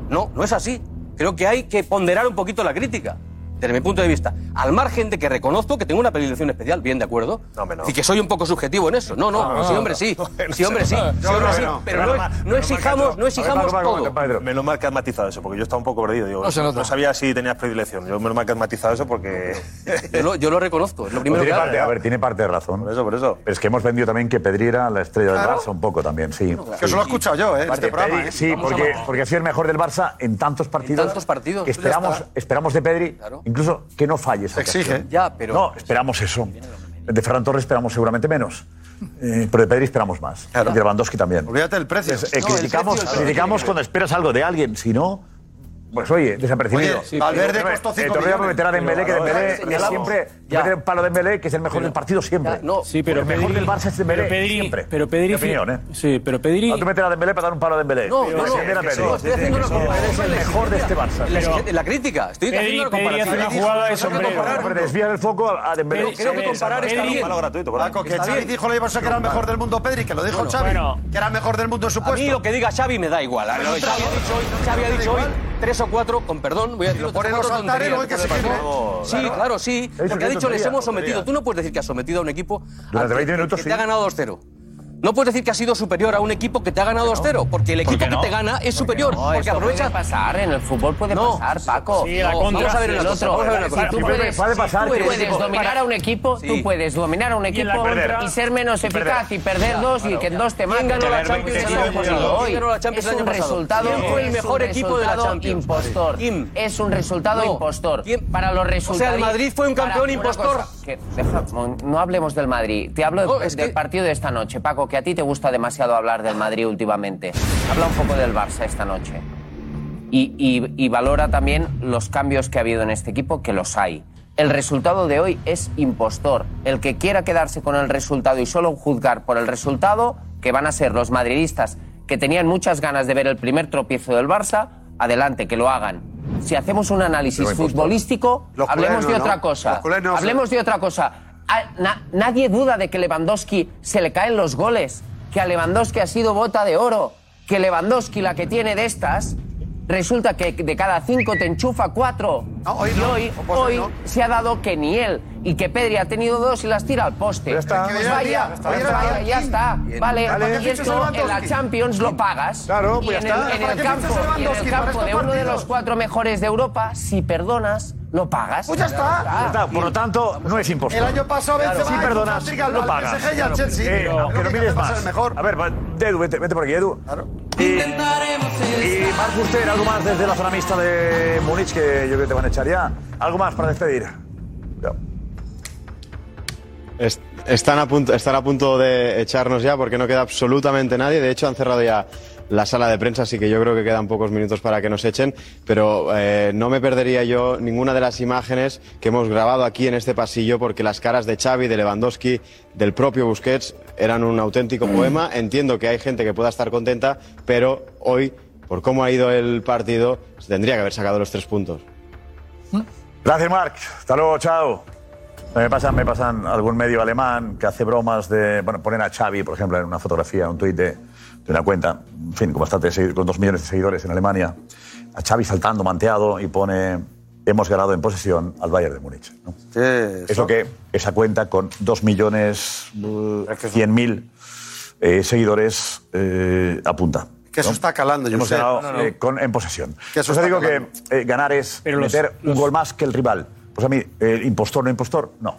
no, no es así. Creo que hay que ponderar un poquito la crítica, desde mi punto de vista. Al margen de que reconozco que tengo una predilección especial, bien de acuerdo. Y que soy un poco subjetivo en eso. No, no, No, sí, hombre, sí. Sí, hombre, sí. *laughs* Pero no, mal- no menos mal que exijamos, has- no exijamos todo. Menos mal que has matizado eso, porque yo estaba un poco perdido. Digo, No se nota. sabía si tenías predilección. Yo menos mal que has matizado eso porque... *laughs* Yo lo, yo lo reconozco, es lo primero que tiene hago. parte, a ver, tiene parte de razón. Por eso, por eso. Pero es que hemos vendido también que Pedri era la estrella Claro. del Barça un poco también, sí. Que eso lo he escuchado yo, ¿eh? este programa. ¿eh? Sí, porque, ha sido el mejor del Barça en tantos partidos. tantos partidos, esperamos de Pedri, Incluso que no falle esa Exige. Ya, pero... No, esperamos eso. De Ferran Torres esperamos seguramente menos. Eh, pero de Pedri esperamos más. Y de Lewandowski también. Olvídate del precio. Eh, criticamos, precio, criticamos cuando esperas algo de alguien, si no pues oye, desaparecido. Oye, sí, Valverde pero, costó 5 millones. El meterá a Dembélé, que Dembélé siempre ya. mete el palo de Dembélé, que es el mejor pero, del partido siempre. Ya, no, sí, pero el mejor del Barça es Dembélé pero Pedri, siempre. Pero Pedri, Mi opinión, ¿eh? Sí, pero Pedri... No, tú meter a Dembélé para dar un palo a Dembélé. No, no, no, no, estoy haciendo una comparación. el mejor de este Barça. La crítica, estoy haciendo una comparación. Pedri hace una jugada de sombrero. Pero desvían el foco a Dembélé. Creo que comparar es un palo gratuito. Paco, que Xavi dijo lo Barça que era el mejor del mundo Pedri, que lo dijo Xavi, que era el mejor del mundo en su puesto. A mí lo que diga Xavi me da igual. Xavi ha dicho hoy tres cuatro, con perdón, voy a decirlo. Ponen los no. Sí, claro, sí. Porque ha dicho, les hemos sometido. Tú no puedes decir que has sometido a un equipo que te ha ganado 2-0. No puedes decir que ha sido superior a un equipo que te ha ganado 2-0, porque el equipo que te gana es superior. No? porque aprovecha. Puede pasar, en el fútbol puede pasar, Paco. Sí, contra, vamos a ver el otro. Si. Tú puedes, dominar a un equipo, tú puedes dominar a un equipo y, ser menos y eficaz y perder dos y que en dos te matan. ganó la Champions el año pasado? Hoy es un resultado. Fue el mejor equipo de la Champions? Impostor. Es un resultado impostor. Para los resultados. O sea, el Madrid fue un campeón impostor no hablemos del Madrid. Te hablo de, del partido de esta noche, Paco, que a ti te gusta demasiado hablar del Madrid últimamente. Habla un poco del Barça esta noche. Y, y valora también los cambios que ha habido en este equipo, que los hay. El resultado de hoy es impostor. El que quiera quedarse con el resultado y solo juzgar por el resultado, que van a ser los madridistas que tenían muchas ganas de ver el primer tropiezo del Barça, adelante, que lo hagan si hacemos un análisis futbolístico, hablemos de otra cosa. Ah, hablemos de otra cosa. nadie duda de que Lewandowski se le caen los goles, que a Lewandowski ha sido bota de oro, que Lewandowski, la que tiene de estas, resulta que de cada cinco te enchufa cuatro. Hoy y hoy, hoy se ha dado que ni él y que Pedri ha tenido dos y las tira al poste. Ya está. Pues vaya, ya está. Pues vaya, ya está. Vale, Dale, y esto en la Champions lo pagas. Claro, pues ya está. El, en el campo, en el campo de uno de los cuatro mejores de Europa, si perdonas, lo pagas. Pues ya está. Ya está. Por lo tanto, no es imposible. El año pasado Benzema claro. si perdonas, lo pagas. Y al Chelsea. Eh, pero, no mires más. Mejor. A ver, Edu, vete, vete por aquí, Edu. Claro. Y, y Marcus algo más desde la zona mixta de Múnich, que yo creo que te van a echar ya. Algo más para despedir. No. Están, a punto, están a punto de echarnos ya porque no queda absolutamente nadie. De hecho, han cerrado ya la sala de prensa, así que yo creo que quedan pocos minutos para que nos echen, pero eh, no me perdería yo ninguna de las imágenes que hemos grabado aquí en este pasillo, porque las caras de Xavi, de Lewandowski, del propio Busquets eran un auténtico poema. Entiendo que hay gente que pueda estar contenta, pero hoy, por cómo ha ido el partido, se tendría que haber sacado los tres puntos. Gracias, Marc. Hasta luego, chao. Me pasan, me pasan algún medio alemán que hace bromas de. Bueno, ponen a Xavi, por ejemplo, en una fotografía, un tuit de, de, una cuenta, en fin, con bastante, con dos millones de seguidores en Alemania, a Xavi saltando, manteado y pone. Hemos ganado en posesión al Bayern de Múnich. ¿no? Sí, eso. Es lo que esa cuenta con dos millones mm, cien mil eh, seguidores eh, apunta. Que eso ¿no? está calando, yo Hemos sé. ganado no, no. Eh, con, en posesión. Que eso Entonces digo calando. que ganar es Pero meter los, los... un gol más que el rival. O sea, mire, ¿impostor no impostor? No.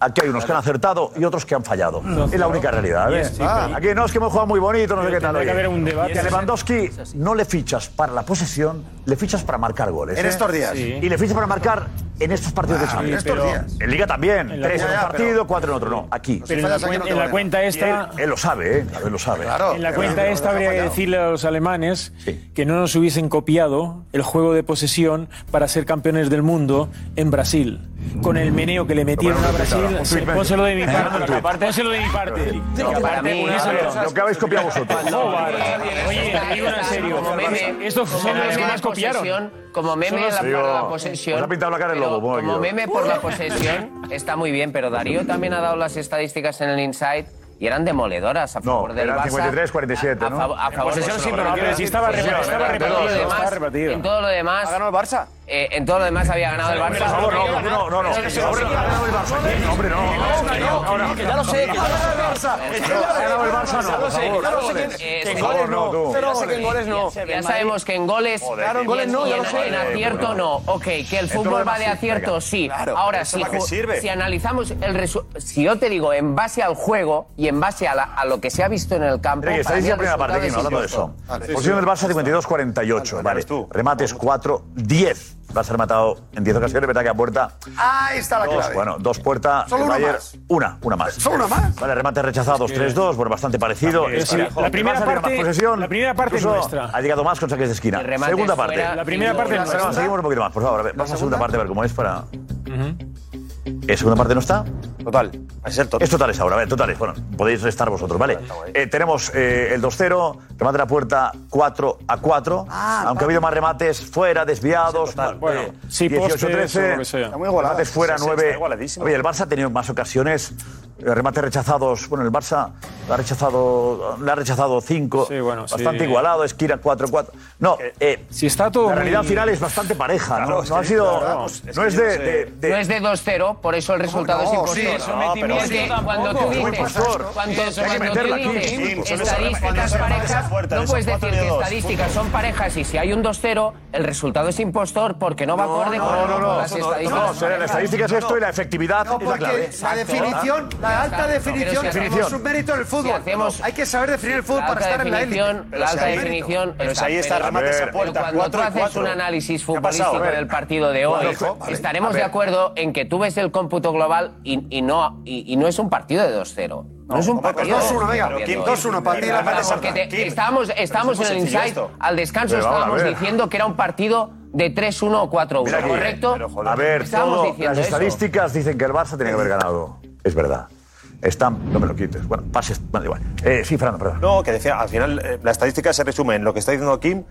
Aquí hay unos que han acertado y otros que han fallado. es la única realidad. ¿eh? Ah, aquí no, es que hemos jugado muy bonito, no sé qué tal. Oye, que a Lewandowski no le fichas para la posesión, le fichas para marcar goles. En ¿eh? estos días. Sí. Y le fichas para marcar en estos partidos de ah, Champions. En estos días. En Liga también. En Tres en un partido, pero, cuatro en otro. No, aquí. Pero en la, en la cuenta esta. Él, él, lo sabe, ¿eh? Él lo sabe. Claro, en la cuenta claro, esta habría que decirle a los alemanes que no nos hubiesen copiado el juego de posesión para ser campeones del mundo en Brasil con el meneo que le metieron a Brasil, pónselo ¿Eh? de mi parte. Aparte, pónselo de mi parte. Lo que habéis copiado vosotros. Oye, te digo en serio. Estos son los que más copiaron. Como meme por la posesión. ha pintado la cara el lobo. Como meme por la posesión está muy bien, pero Darío también ha dado las estadísticas en el Insight y eran demoledoras a favor no, del eran Barça. 53, 47, a, ¿no? A, favor, a favor. Posesión sí, pero no, sí estaba, sí, estaba, estaba, estaba repetido, en todo lo demás. ¿Ha ganado el Barça? Eh, en todo lo demás había ganado el Barça. Por no, no, no, no. Ahora ha ganado el Barça. Hombre, no. Que ya lo sé. Ha ganado el Barça, no. Ya lo sé. En eh, goles no. Ya sé que en goles no. Ya sabemos que en goles. Claro, en goles no. En acierto no. Ok, que el fútbol va de acierto, sí. Ahora, sí. si analizamos el resultado. Si yo te digo, en base al juego y en base a lo que se ha visto en el campo. Está diciendo la primera parte, que no hablando de eso. Posición del Barça 52-48. Vale. Remates 4, 10 va a ser matado en 10 ocasiones, verdad que a puerta. Ahí está la clave. Bueno, dos puertas. Solo una más. Una, una más. Solo una más. Vale, remate rechazados, 3-2, bueno, bastante parecido. Es, la, la, primera parte, más posesión, la primera parte nuestra. Ha llegado más con saques de esquina. Segunda parte. La primera parte nuestra. Seguimos un poquito más, por favor. Vamos a segunda parte a ver cómo es para. La segunda parte no está. Total. Es, total. es ahora. A ver, totales. Bueno, podéis estar vosotros, ¿vale? Eh, tenemos eh, el 2-0, remate de la puerta 4 a 4. Aunque ha habido más remates fuera, desviados. Bueno, sí, 18-13. Remates fuera, sí, sí, 9. El Barça ha tenido más ocasiones. Remates rechazados. Bueno, el Barça la ha rechazado, ha rechazado 5. Sí, bueno, bastante igualado. Esquira 4-4. No, si está todo. La realidad muy... final es bastante pareja. ¿no? ha sido. No, es, de, No es de 2-0, por eso el resultado es imposible. cuando tú dices, cuando tú dices estadísticas parejas, no puedes decir que estadísticas son parejas y si hay un 2-0, el resultado es impostor porque no va acorde con las estadísticas. No, la estadística es esto y la efectividad es la definición, la alta definición es un mérito del fútbol. Hay que saber definir el fútbol para estar en la élite. La alta definición, ahí está, remate esa. Cuando tú haces un análisis futbolístico del partido de hoy, estaremos de acuerdo en que tú ves el comportamiento un punto global y, y no, y, y, no es un partido de 2-0. No, no, es un pues partido. 2-1, venga. 2-1 para ti, la parte Porque estábamos, en el inside, al descanso pero estábamos diciendo que era un partido de 3-1 o 4-1, ¿correcto? Pero, a ver, todo, las estadísticas eso. dicen que el Barça tenía que haber ganado. Es verdad. Están, no me lo quites. Bueno, pases, bueno, igual. Eh, sí, Fernando, perdón. No, que decía, al final eh, la estadística se resume en lo que está diciendo Kim,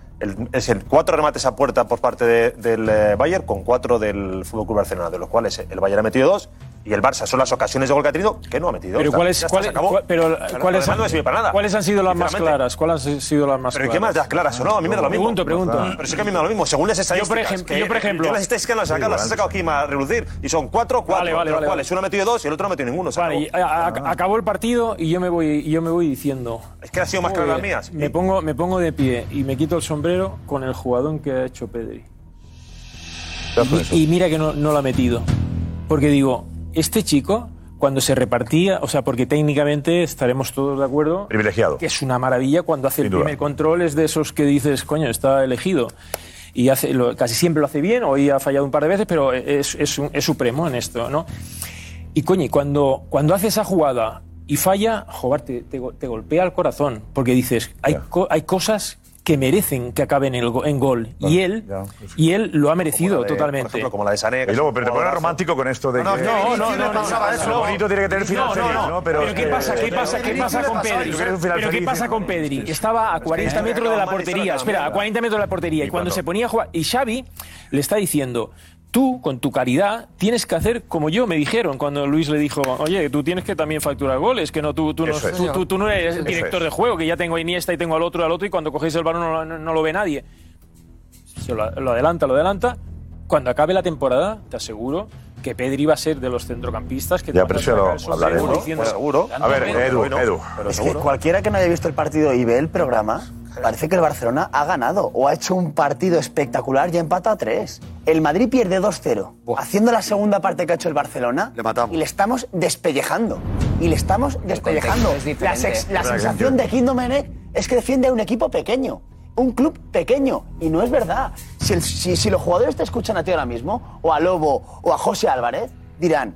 es el cuatro remates a puerta por parte del eh, Bayern con cuatro del FC Barcelona, de los cuales el Bayern ha metido dos y el Barça son las ocasiones de gol que ha tenido que no ha metido. Pero cuáles ¿cuáles han sido las más claras? ¿Cuáles han sido las más Pero qué más das claras o no, a mí me da lo mismo. Pregunto, pregunto. Pero sí que a mí me da lo mismo, según las estadísticas. Yo por ejemplo, yo por ejemplo las estadísticas las, sacado, las he sacado aquí a relucir y son cuatro, cuatro, vale, vale, vale, cuales uno ha metido dos y el otro no ha metido ninguno. Acabó el partido y yo me voy yo me voy diciendo. Es que ha sido más claras las mías. Me pongo me pongo de pie y me quito el sombrero con el jugador que ha hecho Pedri. Y, y mira que no, no lo ha metido. Porque digo, este chico, cuando se repartía, o sea, porque técnicamente estaremos todos de acuerdo. Privilegiado. Que es una maravilla cuando hace el primer control, es de esos que dices, coño, está elegido. Y hace, casi siempre lo hace bien, hoy ha fallado un par de veces, pero es, un, es supremo en esto, ¿no? Y coño, cuando, cuando hace esa jugada y falla, joder, te, golpea el corazón, porque dices, hay, yeah. co hay cosas que merecen que acaben en, gol. Y él pues y él lo ha merecido totalmente. Por ejemplo, como la de Sané. Y luego, pero te pones romántico con esto de no, que... No, no, no. no, eso. bonito tiene que tener final feliz. Pero, pero ¿qué pasa? ¿Qué pasa? Con Pedri? ¿Pero qué pasa con Pedri? Estaba a 40 metros de la portería. Espera, a 40 metros de la portería. Y cuando se ponía a jugar... Y Xavi le está diciendo tú, con tu caridad, tienes que hacer como yo. Me dijeron cuando Luis le dijo, oye, tú tienes que también facturar goles, que no tú, tú, no, no eres director de juego, que ya tengo a Iniesta y tengo al otro y al otro, y cuando cogéis el balón no, no, lo ve nadie. Lo, adelanta, lo adelanta. Cuando acabe la temporada, te aseguro que Pedri va a ser de los centrocampistas que ya, te pero eso hablaremos. Seguro, diciendo, bueno, seguro. A ver, Edu, Edu. Pero es que cualquiera que no haya visto el partido y ve el programa Parece que el Barcelona ha ganado o ha hecho un partido espectacular y empata a tres. El Madrid pierde 2-0, haciendo la segunda parte que ha hecho el Barcelona. Y le estamos despellejando. Y le estamos despellejando. La, sensación de Kindomenech es que defiende a un equipo pequeño un club pequeño. Y no es verdad. Si, los jugadores te escuchan a ti ahora mismo, o a Lobo, o a José Álvarez, dirán,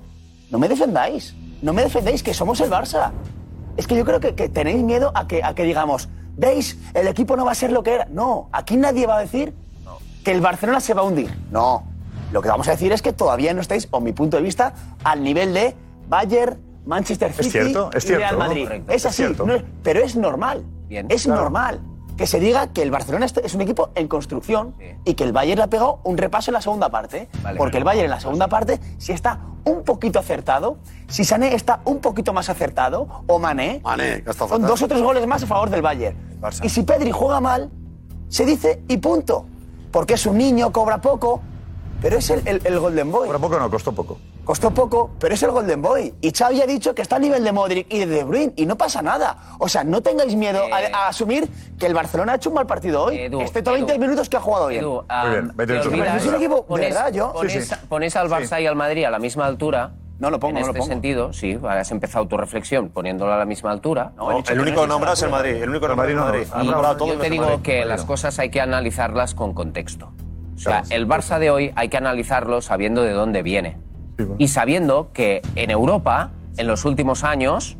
no me defendáis, no me defendáis que somos el Barça. Es que yo creo que, tenéis miedo a que, a que digamos, veis, el equipo no va a ser lo que era. No, aquí nadie va a decir que el Barcelona se va a hundir. No, lo que vamos a decir es que todavía no estáis, o mi punto de vista, al nivel de Bayern, Manchester City es cierto, es Real Madrid. Es así, pero es normal. Bien, es normal que se diga que el Barcelona este es un equipo en construcción y que el Bayern le ha pegado un repaso en la segunda parte. Porque el Bayern en la segunda parte, si está un poquito acertado, si Sané está un poquito más acertado, o Mané, Mané dos o tres goles más a favor del Bayern. Y si Pedri juega mal, se dice y punto. Porque es un niño, cobra poco, pero es el, el Golden Boy. Cobra poco no, costó poco. Costó poco, pero es el Golden Boy. Y Xavi ha dicho que está a nivel de Modric y de De Bruyne y no pasa nada. O sea, no tengáis miedo eh, a, a, asumir que el Barcelona ha hecho un mal partido hoy. Este todo 20 minutos que ha jugado bien. Edu, um, Muy bien, ah, 20 minutos. Olvidas, es un equipo, pones, de verdad, yo... Pones, sí, sí. pones al Barça sí. y al Madrid a la misma altura... No lo pongo, en no este lo pongo. sentido, sí, has empezado tu reflexión poniéndolo a la misma altura. No, el único nombrado es el Madrid, el único nombrado es Madrid. Madrid, no, Madrid. yo te digo que las cosas hay que analizarlas con contexto. O sea, el Barça de hoy hay que analizarlo sabiendo de dónde viene. Y sabiendo que en Europa, en los últimos años,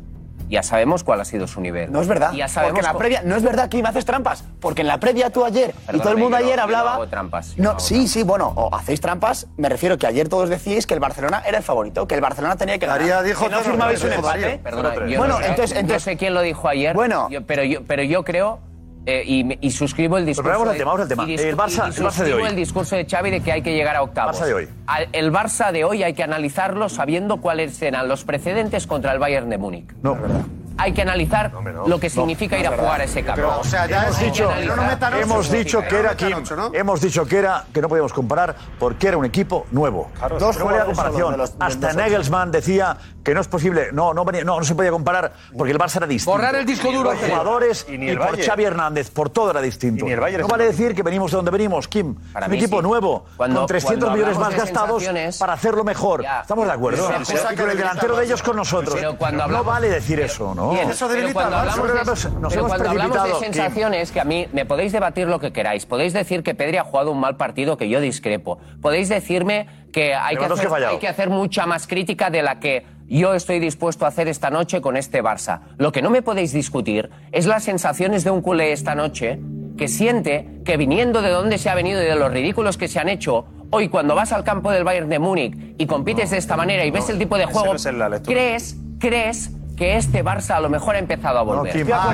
ya sabemos cuál ha sido su nivel. No es verdad. Ya porque sabemos en la previa, no es verdad que me haces trampas. Porque en la previa tú ayer y todo el mundo yo no- ayer yo no hablaba. hago trampas. No, sí, sí, bueno, o hacéis trampas. Me refiero que ayer todos decíais que el Barcelona era el favorito, que el Barcelona tenía que ganar. Daría dijo que no firmabais que un empate. Perdona, yo bueno, no sé- entonces, no entonces sé quién lo dijo ayer, Bueno. yo- pero, yo, pero yo creo eh, y, y suscribo el discurso. Pero vamos al de- tema, vamos al tema. El Barça- y el Barça de hoy. el discurso de Xavi de que hay que llegar a octavos. Barça de hoy. Al- el Barça de hoy hay que analizarlo sabiendo cuáles serán los precedentes contra el Bayern de Múnich. No, verdad. Hay que analizar lo que significa ir a jugar a ese campo. o sea, ya hemos dicho, no ocho, hemos dicho que No era Kim, ¿no? hemos dicho que era que no podíamos comparar porque era un equipo nuevo. Dos Dos no valía jugadores comparación. de los- de Hasta. Nagelsmann decía que no es posible, no, no, venía- no, no se podía comparar porque el Barça era distinto. Borrar el disco duro. Por jugadores Y y, ni el por Bayern. Xavi Hernández, por todo era distinto. Y ni el Bayern no vale decir que venimos de donde venimos, Kim. Para un mí equipo sí. nuevo, Cuando- con 300 cuando millones más gastados para hacerlo mejor. Ya. Estamos de acuerdo. Que con el delantero de ellos con nosotros. Pero cuando no hablamos- vale decir eso, ¿no? Bien, Eso pero debilita cuando hablamos de, Nos- nos pero hemos cuando hablamos de Kim. sensaciones, que a mí me podéis debatir lo que queráis. Podéis decir que Pedri ha jugado un mal partido, que yo discrepo. Podéis decirme que hacer, hay que hacer mucha más crítica de la que yo estoy dispuesto a hacer esta noche con este Barça. Lo que no me podéis discutir es las sensaciones de un culé esta noche que siente que viniendo de donde se ha venido y de los ridículos que se han hecho, hoy cuando vas al campo del Bayern de Múnich y compites de esta manera y ves el tipo de juego, no crees, crees que este Barça a lo mejor ha empezado a volver. Kim. ¿Crees Ah,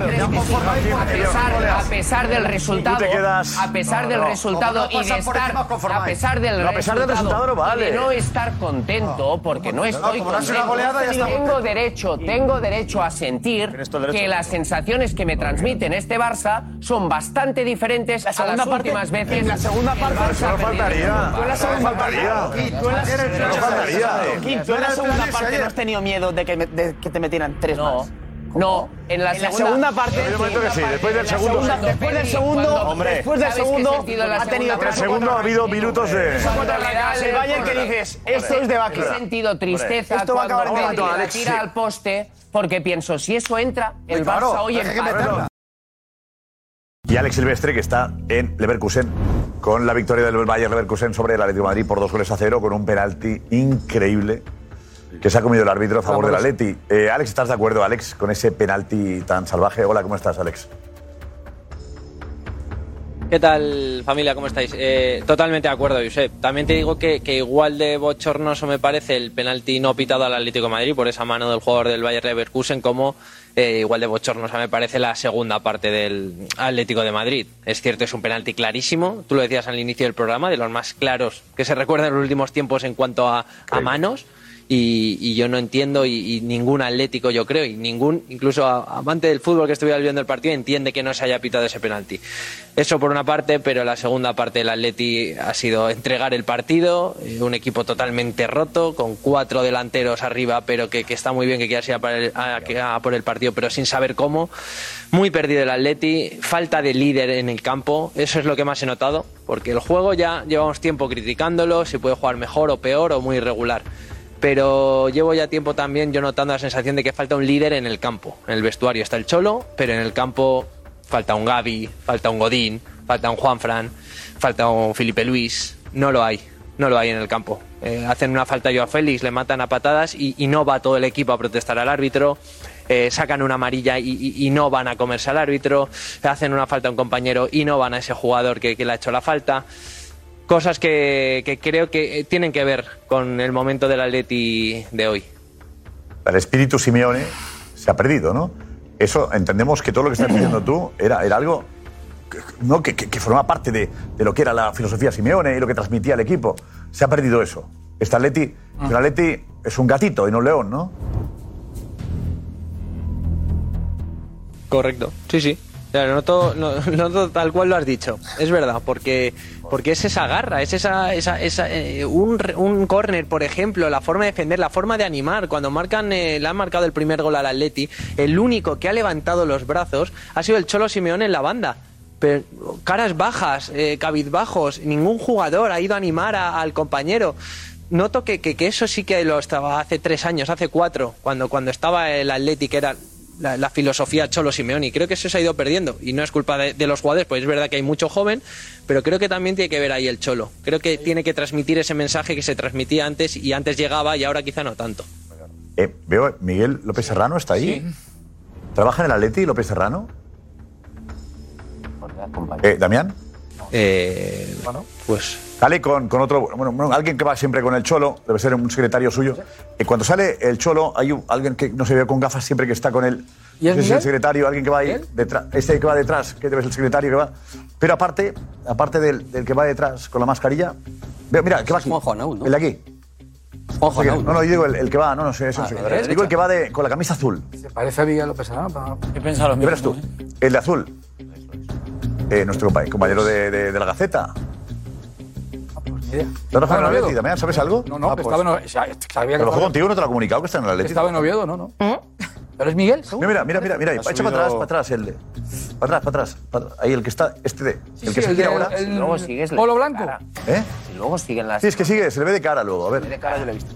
a, pesar, a del resultado, a pesar del resultado y de estar, a pesar del No, a pesar del resultado no vale. y de no estar contento porque no estoy contento, tengo derecho, tengo derecho a sentir que las sensaciones que me transmiten este Barça son bastante diferentes a segunda las parte- últimas veces. en la segunda parte- faltaría. en Europa. Tú en la segunda faltaría. parte. No has tenido miedo de que te metieran tres No, más. no, en la En la segunda, segunda parte, que sí, después del segundo. segunda- Después del segundo, cuando- Hombre. después del ¿Sabes qué segundo, ha tenido segunda En el tres segundo ha habido minutos de... El Bayern que dices, esto es de He Bakira. sentido tristeza Esto va a acabar cuando momento, la Alex, tira sí. al poste porque pienso, si eso entra, el claro, Barça hoy empata. Y Alex Silvestre, que está en Leverkusen, con la victoria del Bayern Leverkusen sobre el Atlético de Madrid por dos goles a cero, con un penalti increíble que se ha comido el árbitro a favor del Atleti. Eh, Alex, ¿estás de acuerdo, Alex, con ese penalti tan salvaje? Hola, ¿cómo estás, Alex? ¿Qué tal, familia? ¿Cómo estáis? Eh, totalmente de acuerdo, Josep. También te digo que, que igual de bochornoso me parece el penalti no pitado al Atlético de Madrid por esa mano del jugador del Bayern Leverkusen como eh, igual de bochornosa me parece la segunda parte del Atlético de Madrid. Es cierto, es un penalti clarísimo. Tú lo decías al inicio del programa, de los más claros que se recuerdan en los últimos tiempos en cuanto a, a manos. Y, y yo no entiendo, y, ningún atlético yo creo, y ningún, incluso amante del fútbol que estuviera viendo el partido, entiende que no se haya pitado ese penalti. Eso por una parte, pero la segunda parte del Atleti ha sido entregar el partido, eh, un equipo totalmente roto, con cuatro delanteros arriba, pero que, está muy bien que quieras ir a a- a por el partido, pero sin saber cómo. Muy perdido el Atleti, falta de líder en el campo, eso es lo que más he notado, porque el juego ya llevamos tiempo criticándolo, si puede jugar mejor o peor o muy irregular pero llevo ya tiempo también yo notando la sensación de que falta un líder en el campo. En el vestuario está el Cholo, pero en el campo falta un Gaby, falta un Godín, falta un Juanfran, falta un Felipe Luis. No lo hay, no lo hay en el campo. Eh, hacen una falta yo a Félix, le matan a patadas y, no va todo el equipo a protestar al árbitro. Eh, sacan una amarilla y, no van a comerse al árbitro. Hacen una falta a un compañero y no van a ese jugador que le ha hecho la falta cosas que, que creo que tienen que ver con el momento del Atleti de hoy. El espíritu Simeone se ha perdido, ¿no? Eso entendemos que todo lo que estás diciendo tú era, era algo que, ¿no? que, que, que formaba parte de, de lo que era la filosofía Simeone y lo que transmitía el equipo. Se ha perdido eso. Este Atleti, el Atleti es un gatito y no un león, ¿no? Correcto. Sí, sí. O sea, noto, no- noto tal cual lo has dicho. Es verdad, porque, porque es esa garra, es esa, esa, esa, eh, un, un córner, por ejemplo, la forma de defender, la forma de animar. Cuando marcan, eh, le han marcado el primer gol al Atleti, el único que ha levantado los brazos ha sido el Cholo Simeone en la banda. Pero, caras bajas, eh, cabizbajos, ningún jugador ha ido a animar al compañero. Noto que, que, que eso sí que lo estaba hace tres años, hace cuatro, cuando, cuando estaba el Atleti, que era la, la filosofía Cholo Simeone. Y creo que eso se ha ido perdiendo. Y no es culpa de, de los jugadores, pues es verdad que hay mucho joven, pero creo que también tiene que ver ahí el Cholo. Creo que tiene que transmitir ese mensaje que se transmitía antes y antes llegaba y ahora quizá no tanto. Eh, veo, Miguel López Serrano está ahí. ¿Trabaja en el Atleti López Serrano? Eh, ¿Damián? Eh, pues. Sale con, con otro, bueno, bueno, alguien que va siempre con el Cholo, debe ser un secretario suyo. Y cuando sale el Cholo, hay un- alguien que no se ve con gafas siempre que está con él. ¿Y es No sé si Miguel? el secretario, alguien que va ahí detrás, este que va detrás, que debe ser el secretario que va. Pero aparte, aparte del, del que va detrás con la mascarilla, veo, mira, que va aquí. El de aquí. Juanjo No no, no, yo digo el, el que va, no, no sé, eso Ah, no sé. Digo el que va de, con la camisa azul. Se parece a Miguel López Serrano. ¿Qué pensaba ¿Qué verás tú? El de azul. Eh, nuestro compa- compañero de, de- de la Gaceta. ¿Trabaja en el Atleti, Damián? ¿Sabes algo? No, no, Ah, pues. estaba en, o sea, sabía que ¿Trabajó estaba- contigo no te lo ha comunicado que está en el Atleti? Estaba en Oviedo, no, no. ¿Pero es Miguel? Mira, mira, mira, mira, Ha echa para atrás, para atrás el de. Para atrás, para atrás. para. Ahí el que está, este de. el que sí, se gira ahora. el- Luego sigues Polo blanco. ¿Eh? Y luego siguen las. Sí, es que sigue, se le ve de cara luego, a ver. De cara yo lo he visto.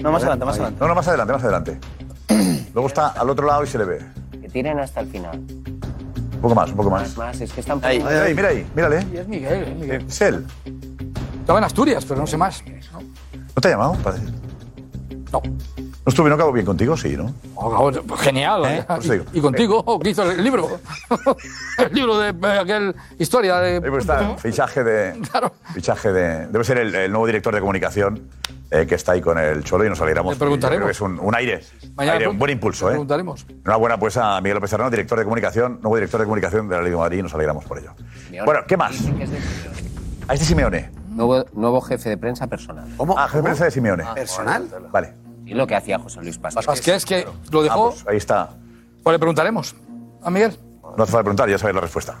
No, más adelante, más Ahí. adelante. No, no, más adelante, más adelante. *coughs* luego está al otro lado y se le ve. Que tiren hasta el final. Un poco más, un poco más. Más, es que están Ahí, por- ahí, mira ahí, mírale. Sí, es Miguel, es Miguel. Es él. Estaba en Asturias, pero no sé más. ¿No te ha llamado? Parece. No. ¿No estuve, no acabo bien contigo? Sí, ¿no? Oh, oh, genial. ¿Eh? Eso digo. Y, y contigo, oh, que hizo el libro. *laughs* el libro de eh, aquel historia de. Ahí pues está, fichaje de. *laughs* Fichaje de. Debe ser el, el nuevo director de comunicación eh, que está ahí con el Cholo y nos alegramos. Le preguntaremos. Creo que es un, un aire. Mañana aire, un buen impulso, le ¿eh? preguntaremos. Enhorabuena pues a Miguel López Serrano, director de comunicación, nuevo director de comunicación de la Liga de Madrid y nos alegramos por ello. Bueno, ¿qué más? A este Simeone. Nuevo, nuevo jefe de prensa personal. ¿Cómo? Ah, jefe de prensa de Simeone. ¿Personal? Vale. Y lo que hacía José Luis Pasquez. Pasquez, es que lo dejó. Ah, pues ahí está. Pues le preguntaremos a Miguel. No hace falta preguntar, ya sabéis la respuesta.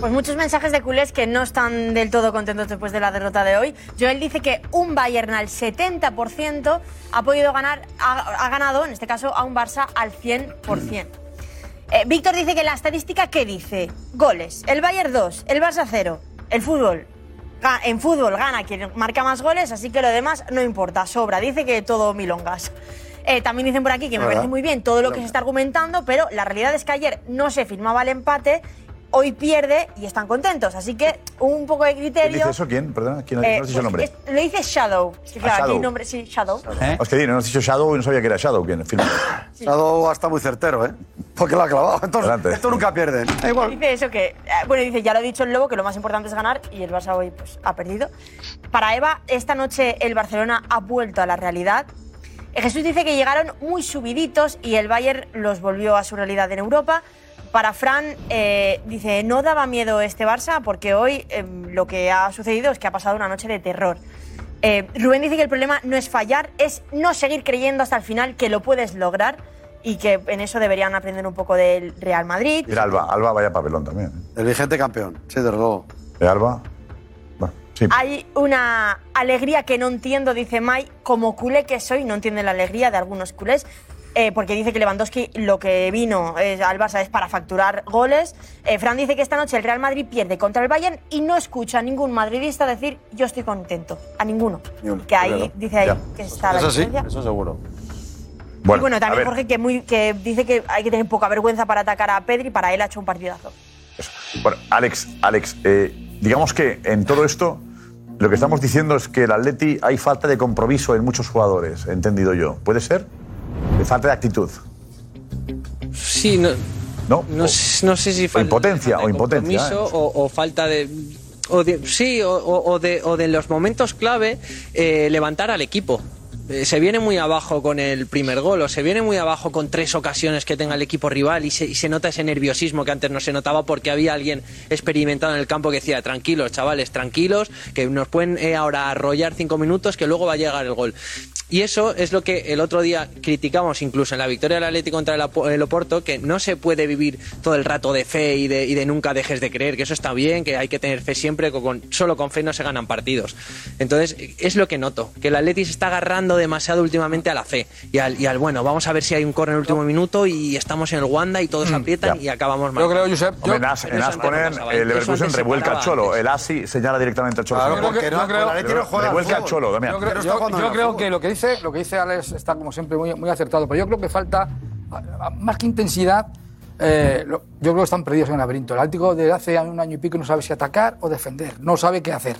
Pues muchos mensajes de culés que no están del todo contentos después de la derrota de hoy. Joel dice que un Bayern al 70% ha podido ganar, ha, ha ganado, en este caso, a un Barça al 100%. Eh, Víctor dice que la estadística, ¿qué dice? Goles. El Bayern 2, el Barça 0. El fútbol. En fútbol gana quien marca más goles, así que lo demás no importa, sobra. Dice que todo milongas. Eh, también dicen por aquí que me parece muy bien todo lo que se está argumentando, pero la realidad es que ayer no se firmaba el empate, hoy pierde y están contentos. Así que un poco de ¿Quién criterio. dice eso? ¿Quién? Perdona, ¿quién Eh, no has dicho el nombre? es- lo dice Shadow. Es que, Ah, claro, aquí hay Shadow. nombre, sí, Shadow. ¿Eh? Es que di, no has dicho Shadow y no sabía que era Shadow quien firma. Shadow está muy certero, ¿eh? Porque lo ha clavado. Entonces, Adelante. esto nunca pierde. Da igual. Dice eso que, eh, bueno, dice, ya lo ha dicho el Lobo, que lo más importante es ganar y el Barça hoy pues, ha perdido. Para Eva, esta noche el Barcelona ha vuelto a la realidad. Eh, Jesús dice que llegaron muy subiditos y el Bayern los volvió a su realidad en Europa. Para Fran, eh, dice, no daba miedo este Barça porque hoy eh, lo que ha sucedido es que ha pasado una noche de terror. Eh, Rubén dice que el problema no es fallar, es no seguir creyendo hasta el final que lo puedes lograr y que en eso deberían aprender un poco del Real Madrid. Mira, Alba, Alba vaya papelón también. El vigente campeón, sí, desde luego. De Alba. Bueno, sí. Hay una alegría que no entiendo, dice Mai, como culé que soy, no entiende la alegría de algunos culés. Eh, porque dice que Lewandowski lo que vino eh, al Barça es para facturar goles. Eh, Fran dice que esta noche el Real Madrid pierde contra el Bayern y no escucha a ningún madridista decir yo estoy contento. A ninguno. Que ahí, Claro. dice ahí Ya. que está la Eso sí, diferencia. eso seguro. y bueno, a también Jorge que, muy, que dice que hay que tener poca vergüenza para atacar a Pedri, para él ha hecho un partidazo. Bueno, Alex, Alex, eh, digamos que en todo esto lo que estamos diciendo es que el Atleti hay falta de compromiso en muchos jugadores, he entendido yo. ¿Puede ser? De falta de actitud. Sí, no. ¿No? No, sé- no sé si falta impotencia, de o impotencia. compromiso ¿eh? o, o falta de. O de sí, o de, o de los momentos clave eh, levantar al equipo. Eh, se viene muy abajo con el primer gol o se viene muy abajo con tres ocasiones que tenga el equipo rival y se, y se nota ese nerviosismo que antes no se notaba porque había alguien experimentado en el campo que decía tranquilos chavales tranquilos que nos pueden eh, ahora arrollar cinco minutos que luego va a llegar el gol Y eso es lo que el otro día criticamos incluso en la victoria del Atlético contra el, Apo- el Oporto, que no se puede vivir todo el rato de fe y de, y de nunca dejes de creer, que eso está bien, que hay que tener fe siempre, que con, solo con fe no se ganan partidos. Entonces, es lo que noto, que el Atleti se está agarrando demasiado últimamente a la fe y al, y al bueno, vamos a ver si hay un córner en el último minuto y estamos en el Wanda y todos aprietan y acabamos mal. Yo creo, Josep, yo- Hombre, en As, en As ponen, el Leverkusen revuelca al Cholo. El Asi señala directamente al Cholo. Claro, porque no creo- Revuelca al Cholo, Damián. Yo creo, yo- yo creo que lo que dice, lo que dice Alex está como siempre muy, muy acertado, pero yo creo que falta más que intensidad. eh, lo- yo creo que están perdidos en el laberinto. El Atlético de hace un año y pico no sabe si atacar o defender, no sabe qué hacer.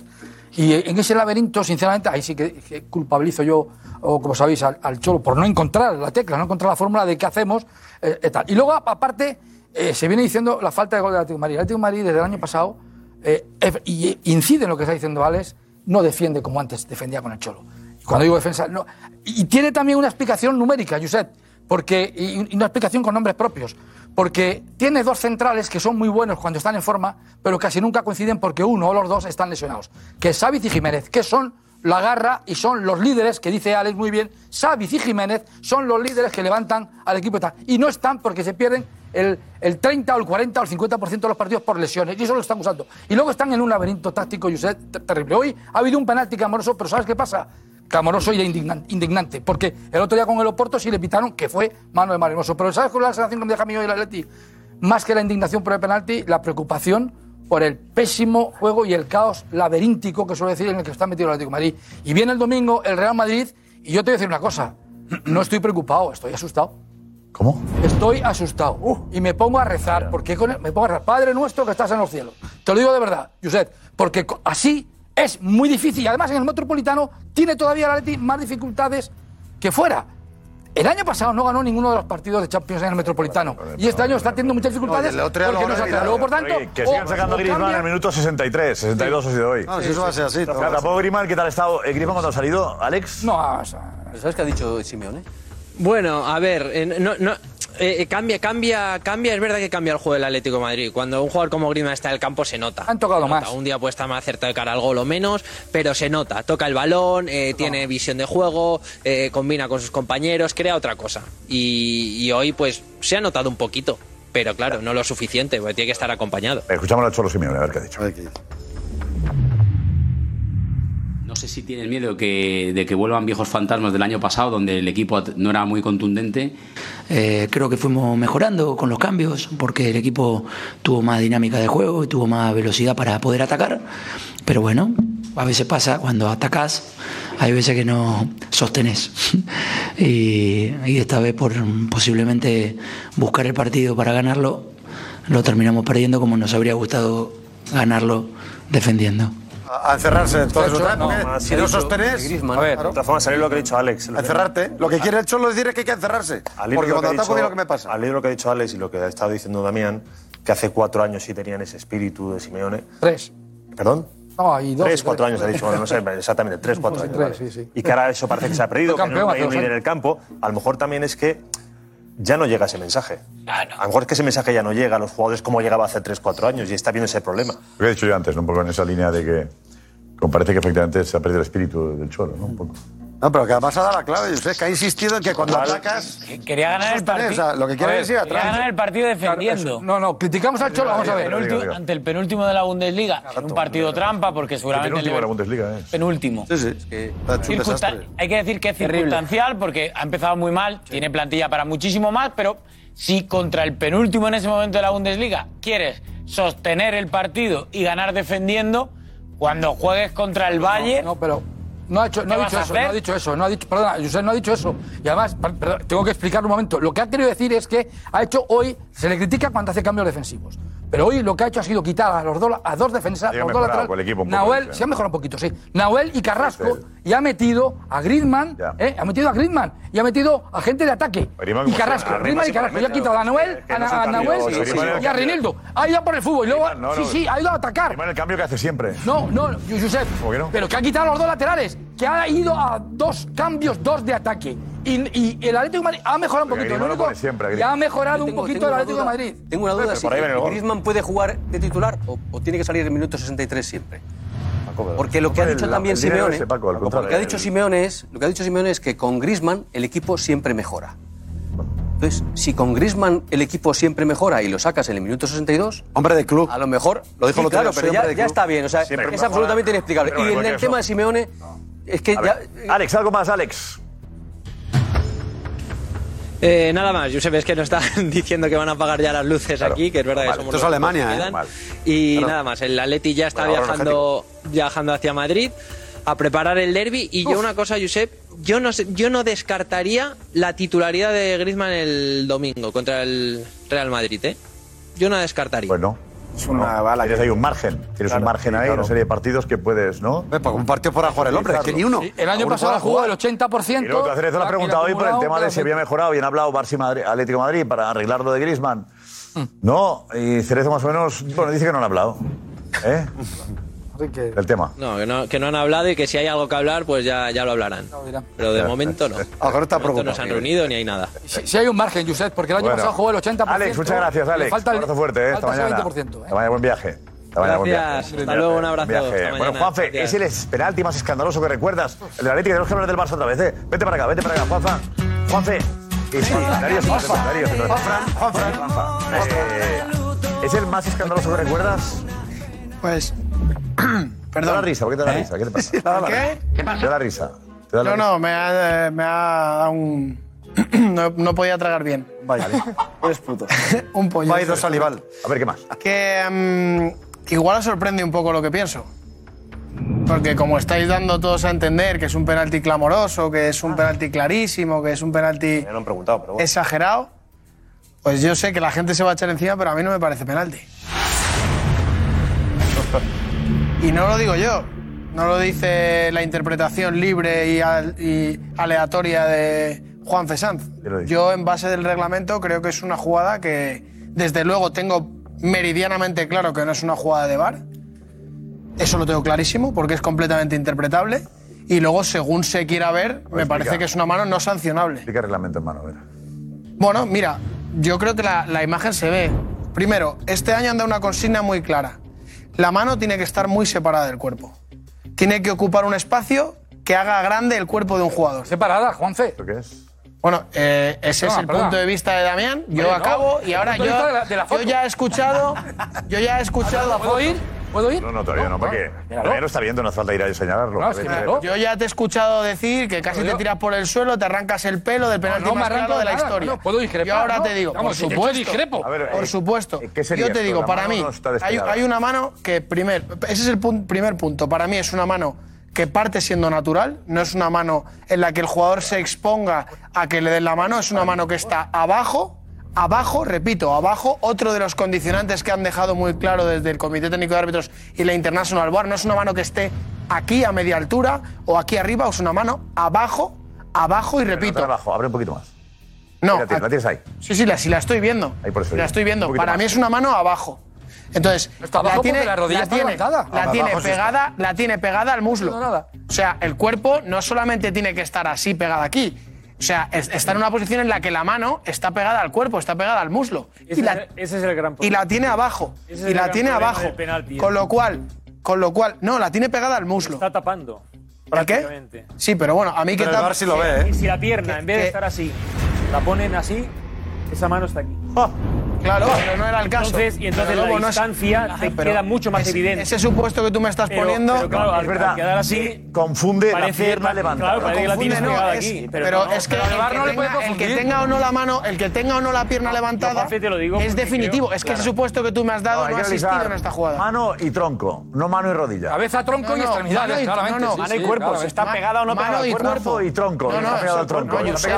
Y en ese laberinto, sinceramente, ahí sí que, que culpabilizo yo, o como sabéis, al, al Cholo por no encontrar la tecla, no encontrar la fórmula de qué hacemos. eh, eh, tal. Y luego, aparte, eh, se viene diciendo la falta de gol del Atlético de Madrid. El Atlético Madrid desde el año pasado, eh, ef- y incide en lo que está diciendo Alex, no defiende como antes defendía con el Cholo. Cuando digo defensa, no. Y tiene también una explicación numérica, Josep, porque, y una explicación con nombres propios. Porque tiene dos centrales que son muy buenos cuando están en forma, pero casi nunca coinciden porque uno o los dos están lesionados. Que es Savic y Jiménez, que son la garra y son los líderes, que dice Alex muy bien, Savic y Jiménez son los líderes que levantan al equipo y no están porque se pierden el, el 30 o el 40 o el 50% de los partidos por lesiones. Y eso lo están usando. Y luego están en un laberinto táctico, Josep, ter- terrible. Hoy ha habido un penalti clamoroso, pero ¿sabes qué pasa? Clamoroso y indignan- indignante. Porque el otro día con el Oporto sí le pitaron que fue mano de Marinoso. Pero ¿sabes cuál es la sensación que me deja a mí hoy el Atleti? Más que la indignación por el penalti, la preocupación por el pésimo juego y el caos laberíntico que suele decir en el que está metido el Atlético de Madrid. Y viene el domingo el Real Madrid y yo te voy a decir una cosa. *clears throat* No estoy preocupado, estoy asustado. ¿Cómo? Estoy asustado. y me pongo a rezar, porque con- me pongo a rezar. Padre nuestro que estás en los cielos. Te lo digo de verdad, Josep, porque así es muy difícil. Y además en el Metropolitano tiene todavía el Atleti más dificultades que fuera. El año pasado no ganó ninguno de los partidos de Champions en el Metropolitano. Y este año está teniendo muchas dificultades No, porque lo no. Luego, por tanto, Oye, que sigan o- sacando o a Griezmann en el minuto 63, 62 ha sido hoy. No, si eso va a ser así, O sea, tampoco Griezmann, ¿qué tal ha estado? Eh, Griezmann cuando ha salido, Alex. No, ¿Sabes qué ha dicho Simeone? Bueno, a ver, eh, no, no, eh, eh, cambia, cambia, cambia, es verdad que cambia el juego del Atlético de Madrid. Cuando un jugador como Griezmann está en el campo se nota. Han tocado nota. más. Un día puede estar más acertado de cara al gol o menos, pero se nota. Toca el balón, eh, tiene visión de juego, eh, combina con sus compañeros, crea otra cosa. Y, y hoy pues se ha notado un poquito, pero claro, no lo suficiente, porque tiene que estar acompañado. Escuchamos al Cholo Simeone, a ver qué ha dicho. No sé si tienen miedo que- de que vuelvan viejos fantasmas del año pasado, donde el equipo no era muy contundente. Eh, creo que fuimos mejorando con los cambios porque el equipo tuvo más dinámica de juego y tuvo más velocidad para poder atacar. Pero bueno, a veces pasa cuando atacás, hay veces que no sostenés. *laughs* y, y esta vez por posiblemente buscar el partido para ganarlo, lo terminamos perdiendo como nos habría gustado ganarlo defendiendo. A a encerrarse en todos esos No, porque más Si no sostenés. A ver, de todas formas, salir lo que ha dicho Alex. A encerrarte. Lo que quiere el Cholo decir es que hay que encerrarse. Porque cuando ataco, mira lo que me pasa. Al de lo que ha dicho Alex y lo que ha estado diciendo Damián, que hace cuatro años sí tenían ese espíritu de Simeone. Tres. ¿Perdón? No, hay dos. Tres, cuatro años ha dicho, bueno, no sé exactamente, tres, cuatro años. Tres, vale. sí, sí. Y que ahora eso parece que se ha perdido, que no hay un líder en el campo. A lo mejor también es que ya no llega ese mensaje. A lo mejor es que ese mensaje ya no llega a los jugadores como llegaba hace tres, cuatro años y está viendo ese problema. Lo que he dicho yo antes, ¿no? Un poco en esa línea de que como parece que efectivamente se ha perdido el espíritu del Cholo, ¿no? Un poco. No, pero que además ha dado la clave, José, que ha insistido en que cuando Vale. atacas. Quería ganar el partido. o sea, lo que quiere A ver, es ir quería atrás. ganar el partido defendiendo. No, no, criticamos al Cholo, vamos a ver. Ante el penúltimo de la Bundesliga, en un partido trampa, porque seguramente. El el penúltimo de la Bundesliga, ¿eh? Penúltimo. Sí, sí. Es que ha hecho un Circunsta- desastre. hay que decir que es Terrible. circunstancial porque ha empezado muy mal, tiene plantilla para muchísimo más, pero si contra el penúltimo en ese momento de la Bundesliga quieres sostener el partido y ganar defendiendo, cuando juegues contra el Valle. No, pero no ha, hecho, no ¿Qué ha dicho eso, no ha dicho eso, no ha dicho, perdona, Josep no ha dicho eso. Y además, per- perdón, tengo que explicar un momento. Lo que ha querido decir es que ha hecho hoy, se le critica cuando hace cambios defensivos. Pero hoy lo que ha hecho ha sido quitar a los dos, a dos defensas, los dos laterales. poco, Nahuel, se ha mejorado un poquito, sí. Nahuel y Carrasco, y ha metido a Griezmann, ¿eh? ha metido a Griezmann, y ha metido a gente de ataque. Griezmann Y Carrasco, Griezmann y Carrasco. Y ha quitado a Nahuel, que a, a Nahuel sí, sí, y a sí. Reinildo. Ha ido a por el fútbol. Y luego, no, sí, no. sí, ha ido a atacar. el cambio que hace siempre. No, no, Josep. Pero que ha quitado a los dos laterales. Que ha ido a dos cambios, dos de ataque. Y, y el Atlético de Madrid ha mejorado un poquito. Griezmann Lo único- pone siempre, y ha mejorado un Tengo- poquito tengo el Atlético de duda- Madrid. Tengo una duda, si. Griezmann puede jugar de titular o, o tiene que salir en minuto 63 siempre. Porque lo que ha dicho también lo que ha dicho Simeone es, lo que ha dicho Simeone es que con Griezmann el equipo siempre mejora. Entonces, si con Griezmann el equipo siempre mejora y lo sacas en el minuto 62, hombre de club. A lo mejor Lo dijo Sí, el otro claro, pero ya, está bien, o sea, Siempre es mejora. absolutamente inexplicable. Pero Y en el eso. tema de Simeone es que ya ver, Alex, algo más, Alex. Eh, nada más, Josep, es que nos están *laughs* diciendo que van a apagar ya las luces aquí, que es verdad que somos Esto es Alemania, que ¿eh? Y Claro. nada más, el Atleti ya está Bueno, viajando, viajando hacia Madrid a preparar el derby. Y yo una cosa, Josep, yo no, sé- yo no descartaría la titularidad de Griezmann el domingo contra el Real Madrid, ¿eh? Yo no la descartaría. Bueno. Es una bala. Tienes ahí un margen. Tienes Claro, un margen ahí, claro. una serie de partidos que puedes, ¿no? Un partido para jugar el hombre, es que ni uno. El año pasado jugó jugar. el 80%. Y luego tú, Cerezo, le has y preguntado hoy por el tema de si había mejorado. Bien hablado Barça y Madrid, Atlético Madrid para arreglar lo de Griezmann. Mm. No, y Cerezo más o menos, bueno, dice que no han hablado. ¿Eh? *laughs* El tema. No que, no, que no han hablado y que si hay algo que hablar, pues ya, ya lo hablarán. Pero de momento no. *laughs* Ahora está momento no se han reunido ni hay nada. Si, si hay un margen, Josep, porque el año Bueno. pasado jugó el 80%. Alex, muchas gracias, le Alex. Falta el, un abrazo fuerte, ¿eh? Hasta falta mañana. 20%, ¿eh? Hasta mañana, buen viaje. Hasta mañana, buen viaje. Gracias. Hasta luego, un abrazo. Viaje. Bueno. Juanfe, Gracias. es el penalti más escandaloso que recuerdas. El de la Atlético, tenemos que hablar del Barça otra vez, ¿eh? Vete para acá, vete para acá, Juanfa. Juanfe. Sí, Darío, sí, Darío, sí, Juanfran, Eh, ¿Es el más escandaloso que recuerdas? Pues. *coughs* Te da la risa, ¿por qué te da la risa? ¿Qué te pasa? ¿Qué? ¿Qué pasa? Te da la risa. Te da la No, risa. no, me ha, me ha dado un. *coughs* no, no podía tragar bien. Vaya. *laughs* Eres puto. *laughs* un pollo. Va a ir dos salival. A ver, ¿qué más? Que. mm, igual os sorprende un poco lo que pienso. Porque como estáis dando todos a entender que es un penalti clamoroso, que es un penalti clarísimo, que es un penalti Me lo han preguntado, pero bueno. exagerado, pues yo sé que la gente se va a echar encima, pero a mí no me parece penalti. Y no lo digo yo, no lo dice la interpretación libre y, al- y aleatoria de Juan Fesanz. Yo, en base del reglamento, creo que es una jugada que, desde luego, tengo meridianamente claro que no es una jugada de VAR. Eso lo tengo clarísimo, porque es completamente interpretable. Y luego, según se quiera ver, me parece que es una mano no sancionable. Explica el reglamento, hermano. a ver. Bueno, mira, yo creo que la, la imagen se ve. Primero, este año han dado una consigna muy clara. La mano tiene que estar muy separada del cuerpo. Tiene que ocupar un espacio que haga grande el cuerpo de un jugador. Separada, Juanfe. qué es? Bueno, eh, ese es el punto de vista de Damián. Yo Oye, no, acabo y ahora yo, vista de la- de la yo ya he escuchado. Yo ya he *laughs* escuchado. ¿Puedo ir? ¿Puedo ir? No, no, todavía no, porque todavía no está viendo, no hace falta ir a señalarlo. No, es que Yo ya te he escuchado decir que casi te tiras por el suelo, te arrancas el pelo del penalti no más claro de la historia. no, puedo discrepar, Yo ahora ¿no? te digo, Vamos, por supuesto. discrepo. A ver, por eh, supuesto. ¿qué sería Yo te esto? digo, para mí, hay, una mano que, primer, ese es el pun- primer punto. Para mí es una mano que parte siendo natural, no es una mano en la que el jugador se exponga a que le den la mano, es una mano que está abajo. Abajo, repito, abajo, otro de los condicionantes que han dejado muy claro desde el Comité Técnico de Árbitros y la International Board, no es una mano que esté aquí a media altura o aquí arriba, es una mano abajo, abajo y Pero repito. abajo, abre un poquito más. No, la tienes, la tienes ahí. Sí, sí, la, sí la estoy viendo. Ahí por eso la estoy viendo. Para más. mí es una mano abajo. Entonces, Está abajo la tiene, la rodilla la está tiene, la tiene sí está. pegada, la tiene pegada al muslo. No, nada. O sea, el cuerpo no solamente tiene que estar así pegada aquí. O sea, es- está en una posición en la que la mano está pegada al cuerpo, está pegada al muslo. Ese, Y la, es, el- ese es el gran y problema. la tiene abajo. Ese es Y el la gran tiene problema abajo. del penalti, Con ¿eh? lo cual, con lo cual, no, la tiene pegada al muslo. Está tapando. ¿Para qué? prácticamente. Sí, pero bueno, a mí que Pero el tal- VAR sí lo ve, ¿eh? Y si la pierna, en vez de que- estar así, la ponen así, esa mano está aquí. Claro, pero no era el caso. Entonces, y entonces Pero la luego no es- distancia te Pero queda mucho más ese- evidente. Ese supuesto que tú me estás Pero- poniendo. pero claro, Es verdad. quedar así, Confunde la pierna claro, levantada. que la Confunde, tienes no, es- aquí, pero, pero no, es que, pero el, VAR que no le tenga, puede el que tenga o no la mano, el que tenga o no la pierna levantada, te lo digo es definitivo. creo- es que ese claro. supuesto que tú me has dado no, ha existido en esta jugada. Mano y tronco, no mano y rodilla. Cabeza, tronco No, y no, extremidades, mano claramente. no, no, sí, mano y cuerpo, si está pegada o no mano pegada al y cuerpo. Y tronco, No, no, la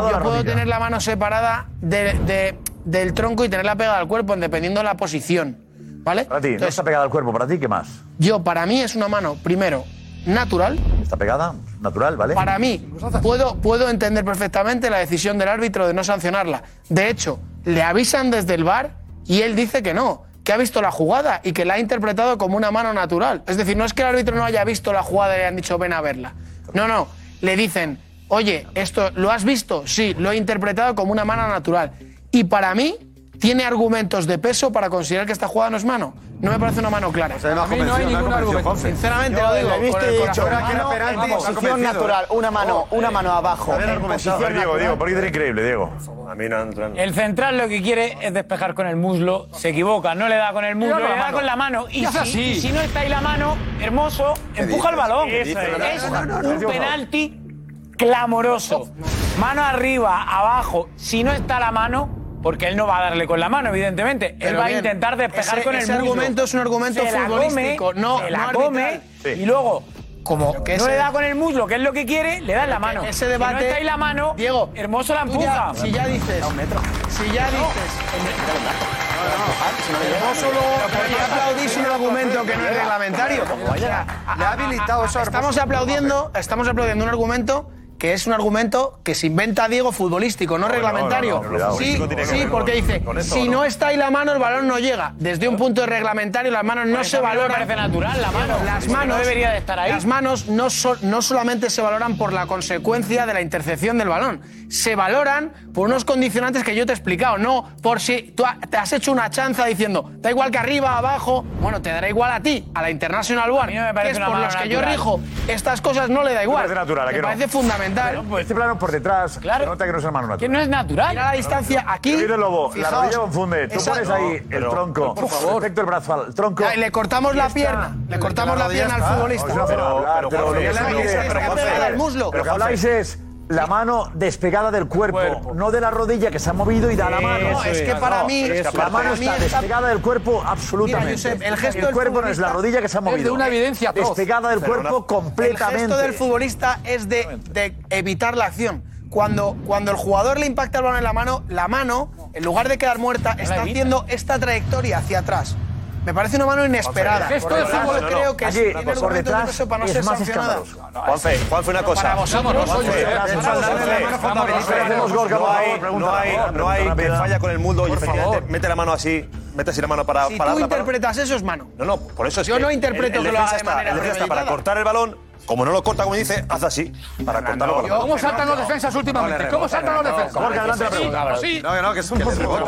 yo puedo tener la mano separada de- de- del tronco y tenerla pegada al cuerpo, dependiendo de la posición. ¿Vale? Para ti, no está pegada al cuerpo, para ti, ¿qué más? yo, para mí, es una mano, primero, natural. Está pegada, natural, ¿vale? Para mí, puedo, puedo entender perfectamente la decisión del árbitro de no sancionarla. De hecho, le avisan desde el bar y él dice que no, que ha visto la jugada y que la ha interpretado como una mano natural. Es decir, no es que el árbitro no haya visto la jugada y le han dicho ven a verla. No, no, le dicen, oye, esto lo has visto, sí, lo he interpretado como una mano natural y para mí tiene argumentos de peso para considerar que esta jugada no es mano. No me parece una mano clara. O sea, no a mí no hay ningún argumento. Sinceramente lo digo. He visto y dicho, mano, en posición natural, una mano, oh, una eh, mano abajo. A ver, a ver Diego, Diego, porque es increíble, Diego. A mí no, no, El central lo que quiere es despejar con el muslo, se equivoca, no le da con el muslo, le da con la mano. Y si, y si, no está ahí la mano, hermoso, empuja el balón. Es un penalti clamoroso. Mano arriba, abajo. Si no está la mano, porque él no va a darle con la mano, evidentemente. Pero él va bien, a intentar despejar ese, con el ese muslo. argumento es un argumento se futbolístico, come, no, se la no come sí. y luego como que no ese... le da con el muslo, que es lo que quiere, le da en la mano. Ese debate. Si no está ahí la mano, Diego, hermoso la empuja. Ya, si ya dices. Un metro. Si ya dices. No, no, no, hermoso luego aplaudís un argumento que no es reglamentario. Le ha habilitado eso. Estamos aplaudiendo, estamos aplaudiendo un argumento que es un argumento que se inventa Diego futbolístico, no, reglamentario. Sí, sí, porque dice, si no está ahí la mano, el balón no llega. Desde un punto de reglamentario, las manos no se valoran. parece natural la mano. Las manos debería de estar ahí. Las manos no, no solamente se valoran por la consecuencia de la intercepción del balón, se valoran por unos condicionantes que yo te he explicado, no por si tú te has hecho una chanza diciendo, da igual que arriba, abajo, bueno, te dará igual a ti, a la International One, a mí me parece que es por los que yo rijo. Estas cosas no le da igual. Parece, natural, me parece fundamental fundamental. Pues, este plano por detrás, nota que no es el Que no es natural. Mira la distancia aquí. Lobo, la rodilla confunde. Tú pones ahí el tronco. Por favor. Perfecto el brazo al tronco. Le cortamos la pierna. Le cortamos la, pierna al futbolista. Pero, pero, pero, pero, pero, la mano despegada del cuerpo, no de la rodilla que se ha movido y da la mano. No, es que para mí es que la mano está despegada del cuerpo absolutamente. El gesto del cuerpo no es la rodilla que se ha movido. Es de una evidencia despegada del cuerpo completamente. El gesto del futbolista es de, de evitar la acción. Cuando, cuando el jugador le impacta el balón en la mano, la mano, en lugar de quedar muerta, está haciendo esta trayectoria hacia atrás. Me parece una mano inesperada. Juanfe, esto es fútbol, creo que Aquí, tiene cosa, por detrás para no es ser más sancionada. No, Juanfe, Juanfe, una cosa. Para vosotros, no soy No hay, no hay, que falla con el mundo y efectivamente mete la mano así. Mete así la mano para. Si para tú interpretas eso es mano. No, no, por eso es Yo no interpreto que lo haga de manera para cortar el balón, como no lo corta, como dice, haz así. Para cortarlo. No, ¿Cómo saltan los defensas últimamente? ¿Cómo saltan los defensas? Jorge, adelante la pregunta. No, no, que es un poco.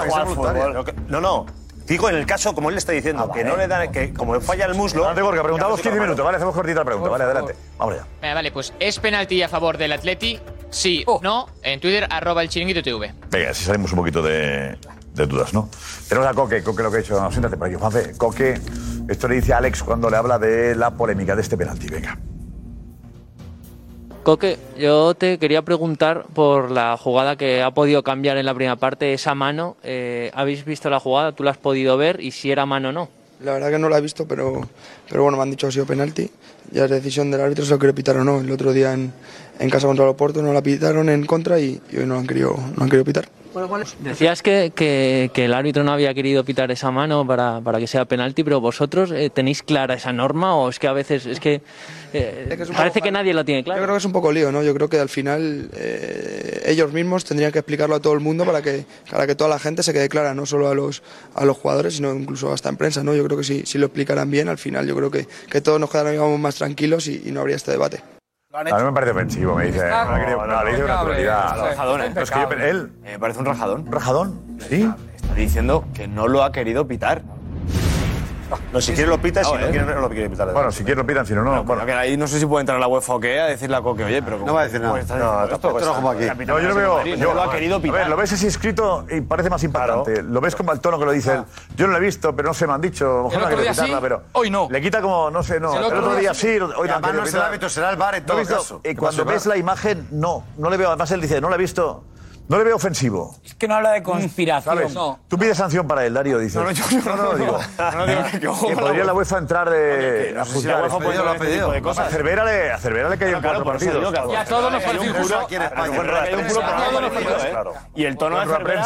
No, no. Digo, en el caso, como él le está diciendo, ah, que no le dan, que como falla el muslo. Adelante, Gorka, preguntamos 15 minutos, ¿vale? Hacemos cortita la pregunta, ¿vale? Adelante. Vamos allá. Vale, vale, pues ¿es penalti a favor del Atleti? Sí, oh. no, en Twitter, arroba el chiringuito TV. Venga, si salimos un poquito de, dudas, ¿no? Tenemos a Coque, Coque lo que ha hecho. Siéntate por aquí, Juanfe. Coque, esto le dice a Alex cuando le habla de la polémica de este penalti, venga. Coque, yo te quería preguntar por la jugada que ha podido cambiar en la primera parte, esa mano. Eh, ¿Habéis visto la jugada? ¿Tú la has podido ver? ¿Y si era mano o no? La verdad que no la he visto, pero, pero bueno, me han dicho que ha sido penalti. Ya es decisión del árbitro si lo quiere pitar o no. El otro día en, en casa contra el Oporto no la pitaron en contra y, hoy no la han querido, no han querido pitar. Decías que, que, el árbitro no había querido pitar esa mano para, para que sea penalti, pero vosotros eh, tenéis clara esa norma o es que a veces es que, eh, que parece que nadie lo tiene claro. Yo creo que es un poco lío, ¿no? Yo creo que al final eh, ellos mismos tendrían que explicarlo a todo el mundo para que, para que toda la gente se quede clara, no solo a los, a los jugadores, sino incluso hasta en prensa, ¿no? Yo creo que si, si lo explicaran bien, al final yo creo que, que todos nos quedaríamos más tranquilos y no habría este debate. A mí me parece ofensivo, me dice. No, le dice una brutalidad. ¿eh? Es que yo, él. Eh, me parece un rajadón. Rajadón? Sí. Está diciendo que no lo ha querido pitar. No, si quieres lo pita si ah, no quieres no lo quiere pitar. Bueno, si quieres lo pitan, si no, no. Bueno, ahí no sé si puede entrar la UEFA o qué a decirle a Coque, oye, pero. No va a decir nada. No, como aquí. Yo lo veo. Yo lo ha querido pitar. A ver, lo ves así inscrito y parece más impactante. Lo ves como el tono que lo dice él. Yo no lo he visto, pero no se me han dicho. Que pero. Hoy no. Le quita como, no sé, no. El otro día sí, hoy no. Además no el árbitro, será el bar en todo caso. Cuando ves la imagen, no. No le veo. Además él dice, no la he visto. No le veo ofensivo. Es que no habla de conspiración. Tú pides sanción para él, Darío, dice. No, no, yo, no, lo digo. Que, podría la UEFA entrar de. No, si la lo este pedido. A Cervera le, a Cervera le cayó en cuatro partidos. Y a todos nos pareció un juro. ¿eh? Y el tono de Cervera.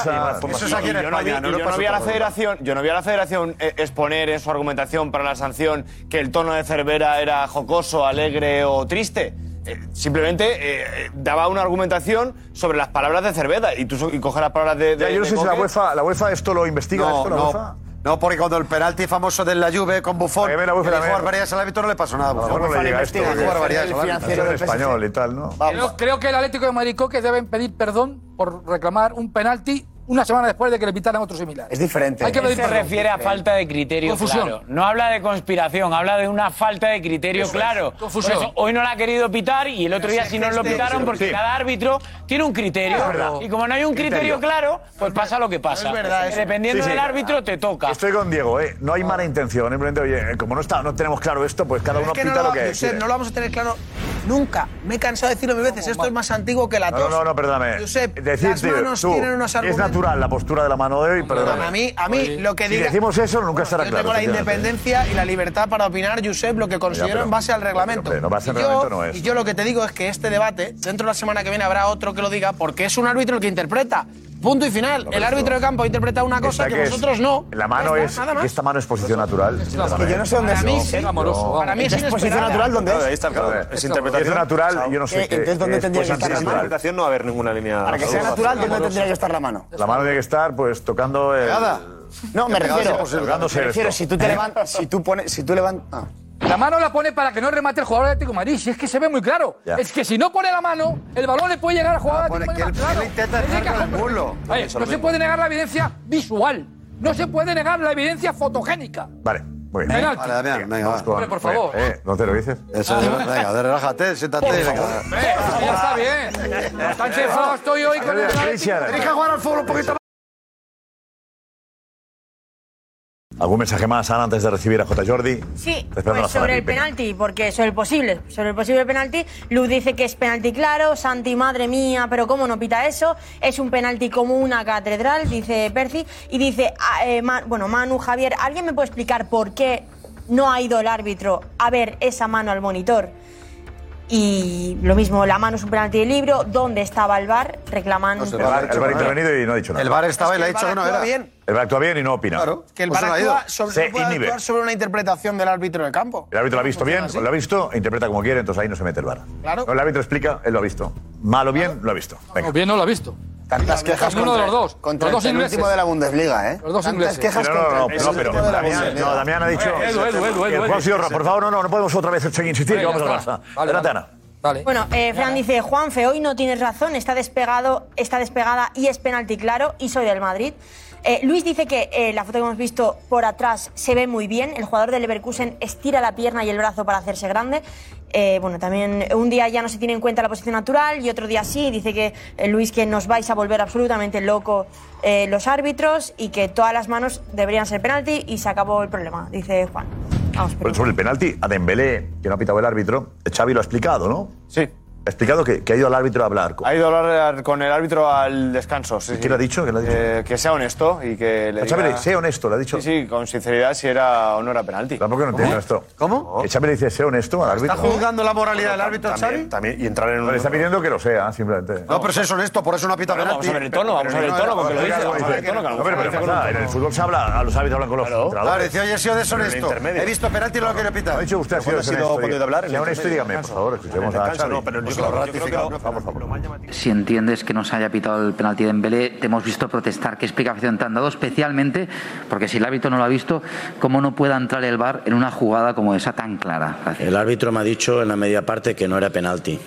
Eso es aquí en España. Yo no vi a la federación. Yo no vi a la federación eh, exponer en su argumentación para la sanción que el tono de Cervera era jocoso, alegre o triste. Eh, simplemente eh, eh, daba una argumentación sobre las palabras de Cerveta y tú y coges las palabras de. yo no sé si la UEFA, la UEFA esto lo investiga. No, esto, no. No, porque cuando el penalti famoso de la Juve con Buffon, que jugar varias al árbitro no le pasó nada. No, Buffon no, español y tal, ¿no? Creo que el Atlético de Madrid que deben pedir perdón por reclamar un penalti una semana después de que le pitaran otro similar. Es diferente. Hay que pedir se refiere a falta de criterio Confusión. claro. No habla de conspiración, habla de una falta de criterio claro. Confusión. Hoy no la ha querido pitar y el otro día si no lo este pitaron porque cada árbitro tiene un criterio. Y como no hay un criterio, claro, pues pasa lo que pasa. Es verdad, es Dependiendo del árbitro te toca. Estoy con Diego, ¿eh? no hay mala intención. ¿eh? Simplemente, oye, eh, como no, está, no tenemos claro esto, pues cada uno pita lo, que es. No lo vamos a tener claro nunca. Me he cansado de decirlo mil veces, esto es más antiguo que la tos. No, no, no, perdóname. Josep, Decid, las manos tienen unos argumentos la postura de la mano de hoy, pero A mí, a mí lo que diga... Si decimos eso, nunca bueno, será yo claro. Tengo la independencia y la libertad para opinar, Josep, lo que considero en base al reglamento. Pero, pero, reglamento no es. Y yo lo que te digo es que este debate, dentro de la semana que viene habrá otro que lo diga, porque es un árbitro el que interpreta. Punto y final. el árbitro de campo ha interpretado una cosa que, que nosotros no. La mano es. Nada más. Esta mano es posición natural. Es que yo no sé dónde es. Para mí sí. No. Para mí es, es posición natural dónde es. Ahí está, claro. Es interpretación natural. Yo no sé. Eh, entonces, ¿dónde tendría que estar la mano? interpretación no va a haber ninguna línea. Para que sea natural, ¿dónde tendría que estar la mano? La mano tiene que estar, pues, tocando. El... No, me refiero. Me refiero si tú te ¿Eh? levantas, si tú pones, si tú levantas. Ah. La mano la pone para que no remate el jugador de Atlético Madrid. Si es que se ve muy claro. Ya. Es que si no pone la mano, el balón le puede llegar al jugador de Atlético Madrid. Claro. intenta es que el bulo. Oye, no se puede negar la evidencia visual. No se puede negar la evidencia fotogénica. Vale. Muy bien. Penalti. Vale, Damián, venga, venga, va. Hombre, por favor. Eh, ¿No te lo dices? Eso, venga, relájate, siéntate. Venga. Ya está bien. *laughs* Tan chefado estoy hoy con el Atlético. Tienes que jugar al fútbol un poquito más. ¿Algún mensaje más, Ana, antes de recibir a J. Jordi? Sí, pues sobre el penalti, porque sobre el posible, sobre el posible penalti, Luz dice que es penalti claro, Santi, madre mía, pero ¿cómo no pita eso? Es un penalti como una catedral, dice Percy, y dice, ah, eh, bueno, Manu, Javier, ¿alguien me puede explicar por qué no ha ido el árbitro a ver esa mano al monitor? Y lo mismo, la mano es un penalti de libro. ¿Dónde estaba el bar reclamando? Pues el bar, ha intervenido y no ha dicho nada. El bar estaba y le ha dicho que no era. Bien. El bar actúa bien y no opina. Claro, que el pues actúa sobre, puede actuar sobre una interpretación del árbitro de campo. El árbitro lo ha visto bien, así? lo ha visto, interpreta como quiere, entonces ahí no se mete el bar. Claro. El árbitro explica, él lo ha visto. Malo bien, lo ha visto. O bien no lo ha visto. Tantas quejas Uno contra, de los dos. contra los dos el último de la Bundesliga, ¿eh? Los dos Tantas quejas Pero contra no, no, no, pero penúltimo Damián, no, Damián ha dicho. Eh, Edu, Edu, Edu, Edu, Juan Sierra, por favor, no, no, no podemos otra vez seguir insistiendo. Vamos al Barça. Vale, Adelante. Ana. Dale. Bueno, eh, Fran dice, Juanfe, hoy no tienes razón, está despegado, está despegada y es penalti claro y soy del Madrid. Eh, Luis dice que eh, la foto que hemos visto por atrás se ve muy bien. El jugador del Leverkusen estira la pierna y el brazo para hacerse grande. Eh, bueno, también un día ya no se tiene en cuenta la posición natural y otro día sí. Dice que Luis que nos vais a volver absolutamente loco los árbitros y que todas las manos deberían ser penalti y se acabó el problema, dice Juan. Vamos, sobre el penalti a Dembélé, que no ha pitado el árbitro, Xavi lo ha explicado, ¿no? Sí. Ha explicado que, que ha ido al árbitro a hablar. Ha ido a hablar eh, con el árbitro al descanso. Sí, sí. ¿Qué le ha dicho? Le ha dicho? Eh, que sea honesto y que le. Diga... Chávez, sea honesto, le ha dicho. Sí, sí, con sinceridad si era o no era penalti. Tampoco no entiendo esto. ¿Cómo? Que Chávez dice, sea honesto al árbitro. ¿Está juzgando la moralidad del árbitro, Xavi? También, y entrar en un. Le está pidiendo que lo sea, simplemente. No, pero es honesto, por eso no ha pitado penalti. Vamos a ver el tono, vamos a ver el tono, porque lo dice. Vamos a ver el tono, No, en el fútbol se habla, a los árbitros hablan con los entrenadores. Claro, dice, oye, he sido deshonesto. He visto penalti y no lo quiero pitar. Ha dicho usted, ha sido honesto. Sea honesto y dígame, por favor, escuchemos a Xavi. Si entiendes que nos haya pitado el penalti de Dembélé, te hemos visto protestar. ¿Qué explicación te han dado? Especialmente porque si el árbitro no lo ha visto, ¿cómo no pueda entrar el VAR en una jugada como esa tan clara? El árbitro me ha dicho en la media parte que no era penalti.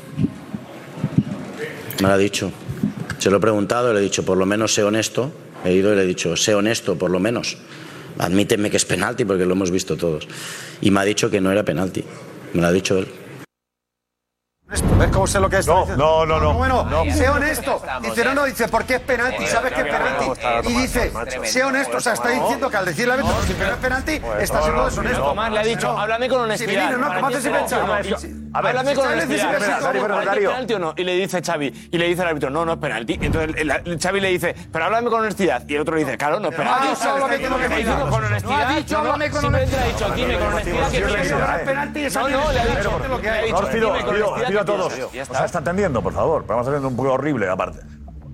Me lo ha dicho. Se lo he preguntado, le he dicho, por lo menos sé honesto. He ido y le he dicho, sé honesto, por lo menos. Admíteme que es penalti porque lo hemos visto todos. Y me ha dicho que no era penalti. Me lo ha dicho él. ¿Ves cómo sé lo que es? No, no, no, no. Bueno, no. sé honesto. Dice, no, no, dice, porque es penalti, sabes que es penalti. Y dice, sé honesto, o sea, está diciendo que al decir la vez si no es penalti, está siendo deshonesto. Tomás le ha dicho, háblame con honestidad. no, tómate sin pensar. A ver, háblame con honestidad. o no? Y le dice Xavi, y le dice al árbitro, no, no es penalti. Entonces Xavi le dice, pero háblame con honestidad. Y el otro le dice, claro, no es penalti. con honestidad. Ha dicho, háblame con honestidad. Simplemente ha dicho, dime con honestidad que no es penalti. No, le ha dicho, dime con honestidad entendido a está entendiendo, por favor. Pero vamos haciendo un juego horrible, aparte.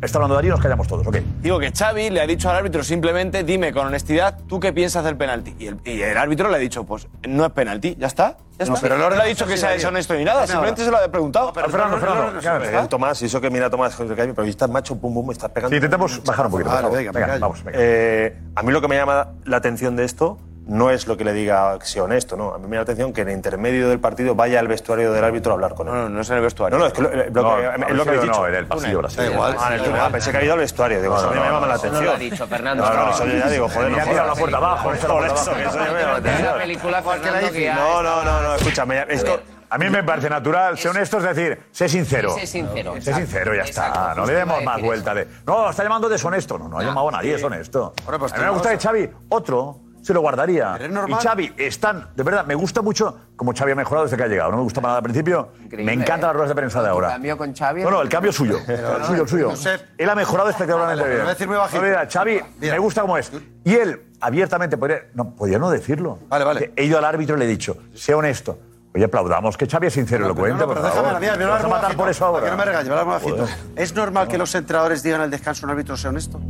Está hablando Darío, nos callamos todos, ok. Digo que Xavi le ha dicho al árbitro simplemente, dime con honestidad, ¿tú qué piensas del penalti? Y el, y el árbitro le ha dicho, pues no es penalti, ya está. Pero no le ha dicho que sea deshonesto ni nada, simplemente se lo ha preguntado. pero Fernando, Fernando. Eh, Tomás, y eso que mira Tomás, pero estás macho, pum, pum, estás pegando. Sí, intentemos bajar un poquito. venga, vamos. Eh, a mí lo que me llama la atención de esto no es lo que le diga que sea honesto, ¿no? A mí me llama la atención que en el intermedio del partido vaya al vestuario del árbitro a hablar con él. No, no, no es en el vestuario. No, no, es que lo, lo No, que, es lo que no, dicho. en el pasillo brasileño. Da igual. Ah, en el túnel. Ah, pensé que había ido al vestuario. Digo, No, eso a mí no, me no, llama la eso no atención. lo ha dicho, Fernando. No, no, eso yo ya digo, joder, no la puerta abajo, Por eso, que eso ya me llama la atención. película, No, ha no, no, no, escúchame. Esto, A mí me parece natural, sé honesto, es decir, sé sincero. Sé sincero. Sé sincero, ya está. Exacto, No le demos más vuelta de. No, está llamando deshonesto. No, no ha llamado a nadie, es honesto. Pues, a mí me gusta que Xavi, otro, se lo guardaría. Pero es normal. Y Xavi, están, de verdad, me gusta mucho como Xavi ha mejorado desde que ha llegado. No me gusta para nada al principio. Increíble, me encantan ¿eh? las ruedas de prensa de ahora. cambio con Xavi No, no, el cambio es suyo. Pero el suyo, el suyo. Josep. Él ha mejorado espectacularmente bien. lo voy a decir muy bajito. No, Xavi, Mira. me gusta como es. Y él, abiertamente, podría no, podría no decirlo. Vale, vale. He ido al árbitro y le he dicho, sé honesto. Oye, aplaudamos que Xavi es sincero y lo cuente, No, por pero déjame favor. la mía, me ¿Me lo vas a matar por eso ahora? Que no me. ¿Es normal que los entrenadores digan al descanso a un árbitro sea honesto?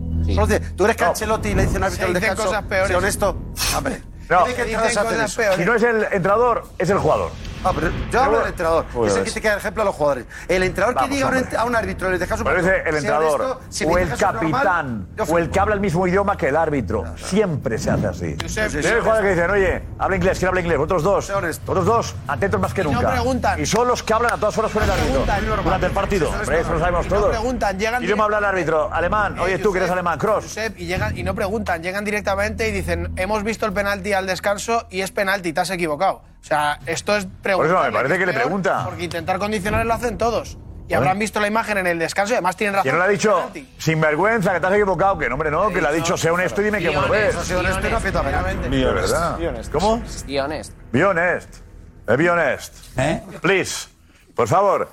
¿Tú eres Cancelotti y le dice a un árbitro al dicen descanso cosas peores. sea honesto? Hombre, No. Dicen. Si no es el entrenador, es el jugador. Ah, pero yo hablo del entrenador. Joder. Es el que te queda ejemplo a los jugadores. El entrenador Vamos, que diga a un hombre. ent- a un árbitro le dejas un Parece partido, el entrenador honesto, si o el normal, capitán yo o el que habla el mismo idioma que el árbitro. Siempre se hace así. Josep, Tienes jugadores que dicen, oye, habla inglés, ¿quién habla inglés? Otros dos. Otros dos, atentos más que Y no nunca. preguntan. Y son los que hablan a todas horas con el árbitro. Durante el partido. Hombre, eso lo sabemos Y no todos. preguntan, llegan Idioma habla el árbitro. Alemán. Oye, tú que eres alemán. Cross. Y, llegan, y no preguntan, llegan directamente y dicen, hemos visto el penalti al descanso y es penalti, te has equivocado. O sea, esto es preguntar. me parece que le pregunta. Porque intentar condicionar lo hacen todos. Y habrán visto la imagen en el descanso y además tienen razón. ¿Quién no le ha dicho, penalti. sin vergüenza, que te has equivocado? Que no, hombre, no, que le ha dicho, sé honesto y dime cómo lo ves. Eso ha sido honesto y no verdad. ¿Cómo? Y honesto. Be honest. Eh, Be honest. ¿Eh? Please. Por favor.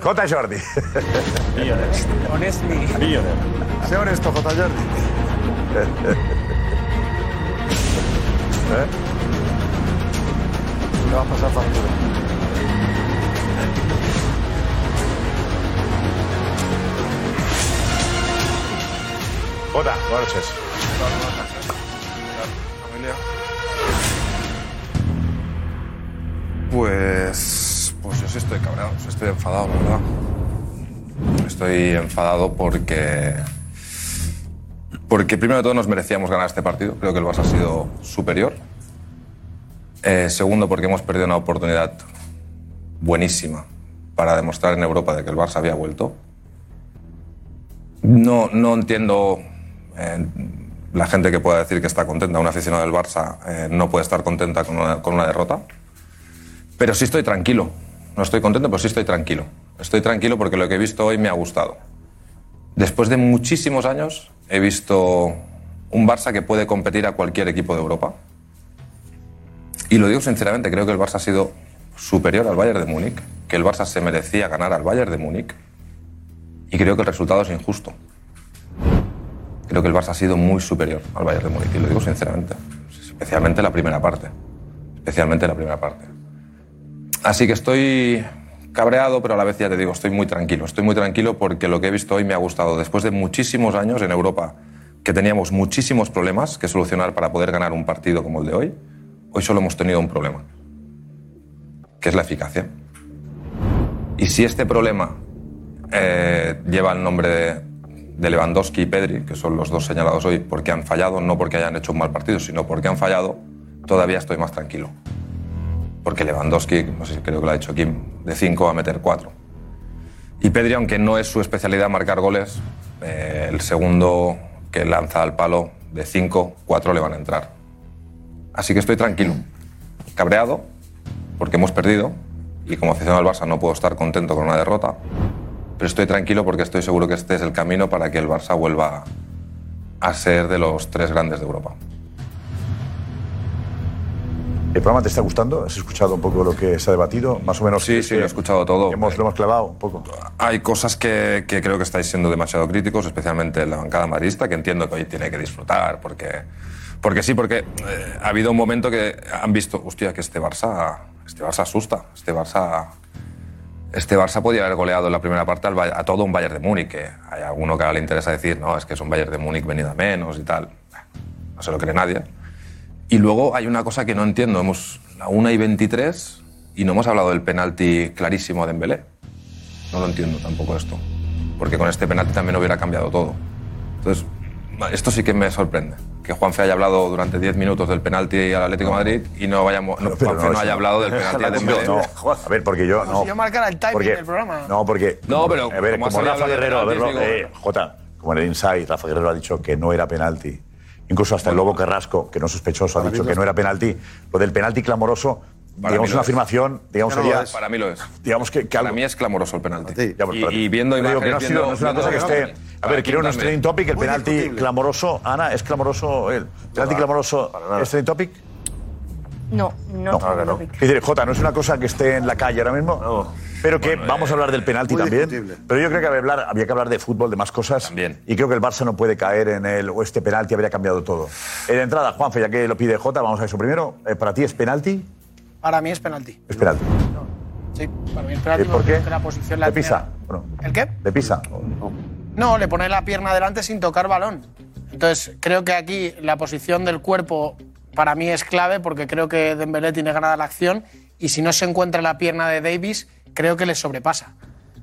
J. Jordi. Be honest. Honestly. Be honest. Sea honesto, J. Jordi. *laughs* ¿Eh? Va a pasar factura. Jota, buenas noches. Familia. Pues, pues yo sí estoy cabreado, sí estoy enfadado, la verdad. Estoy enfadado porque, porque primero de todo nos merecíamos ganar este partido. Creo que el Barça ha sido superior. Eh, segundo, porque hemos perdido una oportunidad buenísima para demostrar en Europa de que el Barça había vuelto. No, no entiendo eh, la gente que pueda decir que está contenta. Un aficionado del Barça eh, no puede estar contenta con una, con una derrota. Pero sí estoy tranquilo. No estoy contento, pero sí estoy tranquilo. Estoy tranquilo porque lo que he visto hoy me ha gustado. Después de muchísimos años he visto un Barça que puede competir a cualquier equipo de Europa. Y lo digo sinceramente, creo que el Barça ha sido superior al Bayern de Múnich, que el Barça se merecía ganar al Bayern de Múnich y creo que el resultado es injusto. Creo que el Barça ha sido muy superior al Bayern de Múnich y lo digo sinceramente, especialmente la primera parte, especialmente la primera parte. Así que estoy cabreado, pero a la vez ya te digo, estoy muy tranquilo. Estoy muy tranquilo porque lo que he visto hoy me ha gustado. Después de muchísimos años en Europa, que teníamos muchísimos problemas que solucionar para poder ganar un partido como el de hoy, hoy solo hemos tenido un problema, que es la eficacia. Y si este problema eh, lleva el nombre de, Lewandowski y Pedri, que son los dos señalados hoy porque han fallado, no porque hayan hecho un mal partido, sino porque han fallado, todavía estoy más tranquilo. Porque Lewandowski, no sé si creo que lo ha dicho Kim, de 5 va a meter 4. Y Pedri, aunque no es su especialidad marcar goles, eh, el segundo que lanza al palo de 5, 4 le van a entrar. Así que estoy tranquilo, cabreado, porque hemos perdido, y como aficionado al Barça no puedo estar contento con una derrota, pero estoy tranquilo porque estoy seguro que este es el camino para que el Barça vuelva a ser de los tres grandes de Europa. ¿El programa te está gustando? ¿Has escuchado un poco lo que se ha debatido? Más o menos. Sí, sí, lo he escuchado todo. Hemos, lo hemos clavado un poco. Hay cosas que, que creo que estáis siendo demasiado críticos, especialmente la bancada madridista, que entiendo que hoy tiene que disfrutar, porque, porque sí, porque eh, ha habido un momento que han visto, hostia, que este Barça, este Barça asusta, este Barça, este Barça podía haber goleado en la primera parte al a todo un Bayern de Múnich, que hay alguno que ahora le interesa decir, no, es que es un Bayern de Múnich venido a menos y tal. No se lo cree nadie. Y luego hay una cosa que no entiendo. Hemos la 1 y 23 y no hemos hablado del penalti clarísimo de Dembélé. No lo entiendo tampoco esto. Porque con este penalti también hubiera cambiado todo. Entonces, esto sí que me sorprende. Que Juanfe haya hablado durante 10 minutos del penalti al Atlético de Madrid y no, vayamos, no, pero Juanfe no, haya hablado del penalti a Dembélé. No, a ver, porque yo no. Si yo marcara el timing Porque- del programa. No, porque. No, pero A ver, como Rafa Guerrero, a verlo, eh, Jota, como en el Inside, Rafa Guerrero ha dicho que no era penalti. Incluso hasta el Lobo Carrasco, que no es sospechoso, ha dicho que no era penalti. Lo del penalti clamoroso, Para digamos una es. afirmación, digamos Ya no lo sería. Para mí lo es. Digamos que, que Para algo- mí es clamoroso el penalti. Ya, pues, y, para- y viendo Digo imágenes, que no, ha sido- viendo- no es una cosa que esté. A para ver, quiero un trending topic, el penalti discutible. clamoroso. Ana, ¿es clamoroso el penalti clamoroso? ¿Es trending topic? No, no. No, Es decir, Jota, no es una cosa que esté en la calle ahora mismo, pero que vamos a hablar del penalti también. discutible. Pero yo creo que había, hablar- había que hablar de fútbol, de más cosas. Y creo que el Barça no puede caer en el o este penalti habría cambiado todo. En entrada, Juanfe, ya que lo pide Jota, vamos a eso primero. Eh, ¿Para ti es penalti? Para mí es penalti. Es penalti. Sí, para mí es penalti. ¿Eh, ¿Por porque qué? La posición la ¿De pisa? Bueno, ¿El qué? ¿De pisa? No, le pone la pierna adelante sin tocar balón. Entonces, creo que aquí la posición del cuerpo para mí es clave porque creo que Dembélé tiene ganada la acción y si no se encuentra la pierna de Davis, creo que le sobrepasa.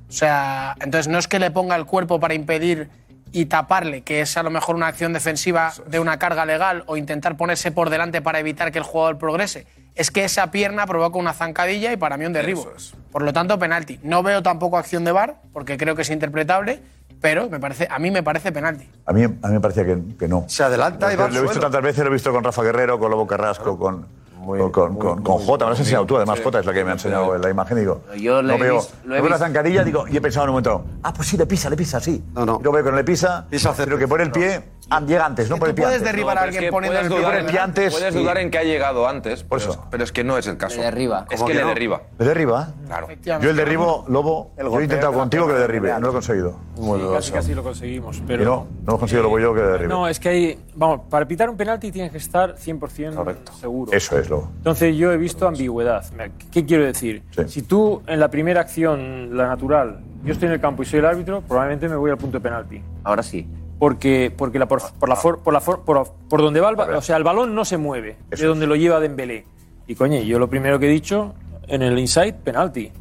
O sea, entonces no es que le ponga el cuerpo para impedir y taparle, que es a lo mejor una acción defensiva de una carga legal o intentar ponerse por delante para evitar que el jugador progrese. Es que esa pierna provoca una zancadilla y para mí un derribo. Por lo tanto, penalti. No veo tampoco acción de VAR porque creo que es interpretable, pero me parece, a mí me parece penalti. A mí, a mí me parecía que, que no. Se adelanta y va Lo he visto suelo. tantas veces, lo he visto con Rafa Guerrero, con Lobo Carrasco, con, con, con, con- con Jota. Me lo has enseñado tú, además, Jota es la que me ha enseñado la imagen. y Digo, Yo lo no veo, vis- lo he veo la visto. zancadilla digo, y he pensado en un momento, ah, pues sí, le pisa, le pisa, sí. No, no. Y luego veo que no le pisa, pero que pone el pie, llega antes, no pone el pie antes. No, pero es que puedes dudar, el pie antes. Puedes dudar en que ha llegado antes, Por pero, eso. pero es que no es el caso. Le derriba. Es ¿Cómo que que le no? derriba. ¿Le derriba? Claro. Yo el derribo, Lobo, yo he intentado contigo que le derribe, no lo he conseguido. Sí, casi, casi lo conseguimos. Pero no, no lo consigo luego yo que le derribe. No, es que hay. Vamos, para pitar un penalti tienes que estar 100% seguro. Eso es, Lobo. Entonces yo he visto ambigüedad. ¿Qué quiero decir? Si tú en la primera acción, la natural, yo estoy en el campo y soy el árbitro, probablemente me voy al punto de penalti. Ahora sí. Porque, porque la, por, por la for- por, la for- por, por donde va el balón, o sea, el balón no se mueve, de donde lo lleva Dembélé. Y coño, yo lo primero que he dicho en el inside, penalti.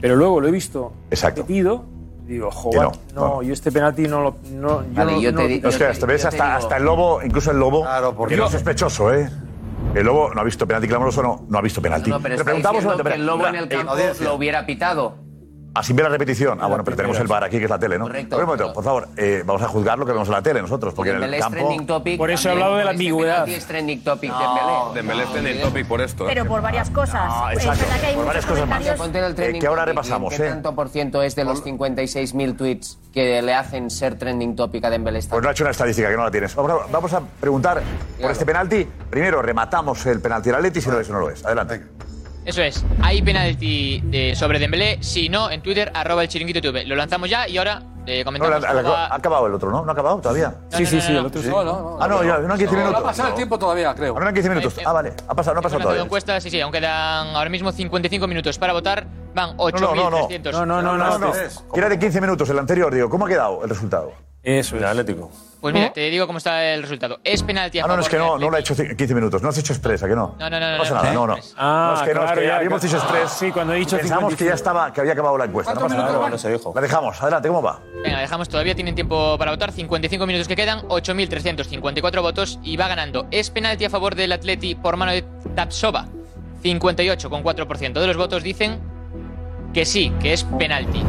Pero luego lo he visto repetido, digo, joder, no, no, yo este penalti no lo. No, yo Vale, no- yo no- te No, es que hasta, ves, hasta, hasta el lobo, incluso el lobo, que no es sospechoso, ¿eh? El lobo no ha visto penalti clamoroso, no, no ha visto penalti. No, pero Le está preguntamos diciendo que el lobo en el campo lo hubiera pitado. Ah, sin ver la repetición. Ah, bueno, pero tenemos el bar aquí, que es la tele, ¿no? Correcto, un momento, por favor, eh, vamos a juzgar lo que vemos en la tele nosotros, porque en el campo... trending topic. Por eso he hablado de la ambigüedad. es trending topic Dembélé. Dembélé es trending topic por esto. ¿eh? Pero por varias cosas. Ah, es verdad que hay por varias cosas más. trending que ahora repasamos, ¿Qué ¿eh? tanto por ciento es de los 56.000 tweets que le hacen ser trending topic a Dembélé? Pues no ha hecho una estadística que no la tienes. Vamos a, vamos a preguntar por este penalti. Primero, rematamos el penalti del Atleti, si lo es o no lo es. Adelante. Eso es. Hay penalti de- sobre Dembélé. Si no, en Twitter, arroba el chiringuito TV. Lo lanzamos ya y ahora eh, No, comentamos. la- la- cómo ha acabado el otro, ¿no? ¿No ha acabado todavía? Sí, sí, sí, el otro sí. No, no, no. Ah, no, ya, no han 15 No, minutos. ha pasado el tiempo todavía, creo. Ahora no han 15 minutos. Ah, vale. Ha pasado, no ha pasado todavía. encuesta, sí, sí, aún quedan ahora mismo 55 minutos para votar. Van No, no, no, no. 8.300. No, no, no, no. no. Que Era de 15 minutos el anterior, digo. ¿Cómo ha quedado el resultado? Eso es. Atlético. Pues mira, te digo cómo está el resultado. Es penalti a Ah, no, no, es que del no, no lo ha hecho ci- 15 minutos. No has hecho expresa, que no? No, no, no, no, pasa no, nada, no. no, no. Ah, no, es que no, es claro, que ya, habíamos dicho express. Sí, cuando he dicho Pensamos que ya 55. estaba, que había acabado la encuesta. No pasa nada. No se dijo. La dejamos. Adelante, ¿cómo va? Venga, dejamos todavía, tienen tiempo para votar. 55 minutos que quedan, 8.354 votos y va ganando. Es penalti a favor del Atleti por mano de Tapsova. 58,4% de los votos dicen que sí, que es penalti.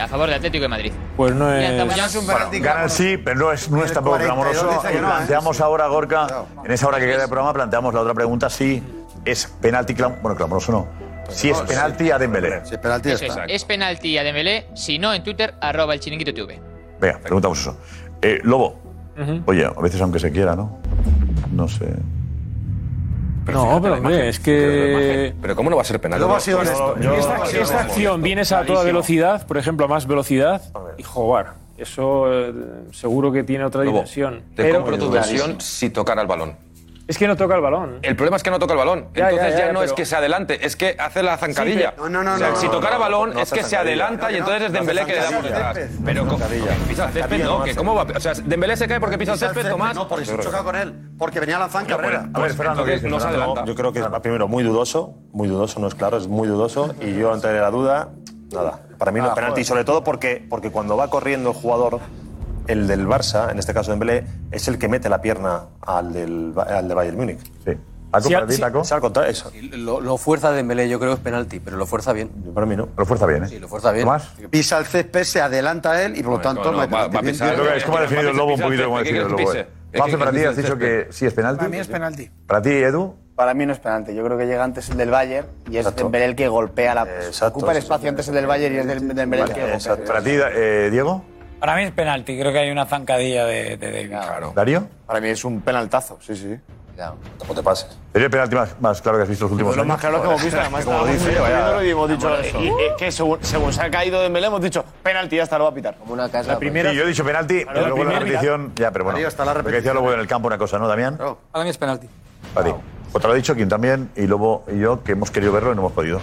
A favor del Atlético de Madrid. Pues no es. Bueno, sí, pero no es, no es tampoco 42 clamoroso. Y ¿eh? planteamos ahora, Gorka, en esa hora que queda de programa, planteamos la otra pregunta, si es penalti, clam- bueno, clamoroso no. Si es penalti a Dembélé. Si es penalti, Eso es, está. es penalti a Dembélé, si no en Twitter, arroba el chiringuito TV. Venga, preguntamos eso. Eh, Lobo, oye, a veces aunque se quiera, ¿no? No sé. No, pero hombre, es que. Pero ¿cómo no va a ser sido honesto. Esta, esta acción vienes a toda velocidad, por ejemplo, a más velocidad, y jugar. Eso eh, seguro que tiene otra Lobo, dimensión. Te Pero compro tu versión si tocara el balón. Es que no toca el balón. El problema es que no toca el balón. Ya, entonces ya, ya, ya, no es que se adelante, es que hace la zancadilla. No, no, no, O sea, no, si tocara balón no es que se adelanta y No, entonces es Dembélé que le da por zancadilla. detrás. Pero pisa el césped, ¿no? Que ¿Cómo va? O sea, Dembélé se cae porque pisa el césped, Tomás. No, porque se choca con él. Porque venía la zanca. A ver, adelanta. Yo creo que es primero muy dudoso, muy dudoso, no es claro, es muy dudoso. Y yo ante la duda, nada. Para mí no es penalti, sobre todo porque, porque cuando va corriendo el jugador, el del Barça, en este caso Dembélé, es el que mete la pierna al del al de Bayern Múnich. Sí. Paco, sí, para ti, sí. Paco. Es al contrario. Eso. Sí, lo, lo, fuerza Dembélé, yo creo, es penalti, pero lo fuerza bien. Yo para mí no. Lo fuerza bien, ¿eh? Sí, lo fuerza bien. ¿Más? Pisa el césped, se adelanta él y por lo tanto... No, no, va, va a es como ha definido el Lobo un poquito como ha definido el Lobo. Pablo, para ti has dicho que sí es penalti. Para mí es penalti. ¿Para ti, Edu? Para mí no es penalti. Yo creo que llega antes el del Bayern y es Dembélé el que golpea la... Exacto, ocupa el espacio antes el del Bayern y es Dembélé el que golpea. Exacto. ¿Para ti, eh, Diego? Para mí es penalti, creo que hay una zancadilla de, de David. Claro. ¿Darío? Para mí es un penaltazo, sí, sí. Cuidado. Tampoco te pases. ¿Sería el penalti más, más claro que has visto los últimos Lo más claro que hemos visto, además, como dice, y hemos dicho eso. Y, y, que según, según, se ha caído de Melé, hemos dicho penalti, ya está, lo va a pitar. Como una casa. La pues. primera. Sí, yo he dicho penalti, pero luego la repetición. Ya, pero bueno. Darío, está la. Porque decía luego en el campo una cosa, ¿no, Damián? Para mí es penalti. Para ti. Otra lo ha dicho quien también, y Lobo y yo, que hemos querido verlo y no hemos podido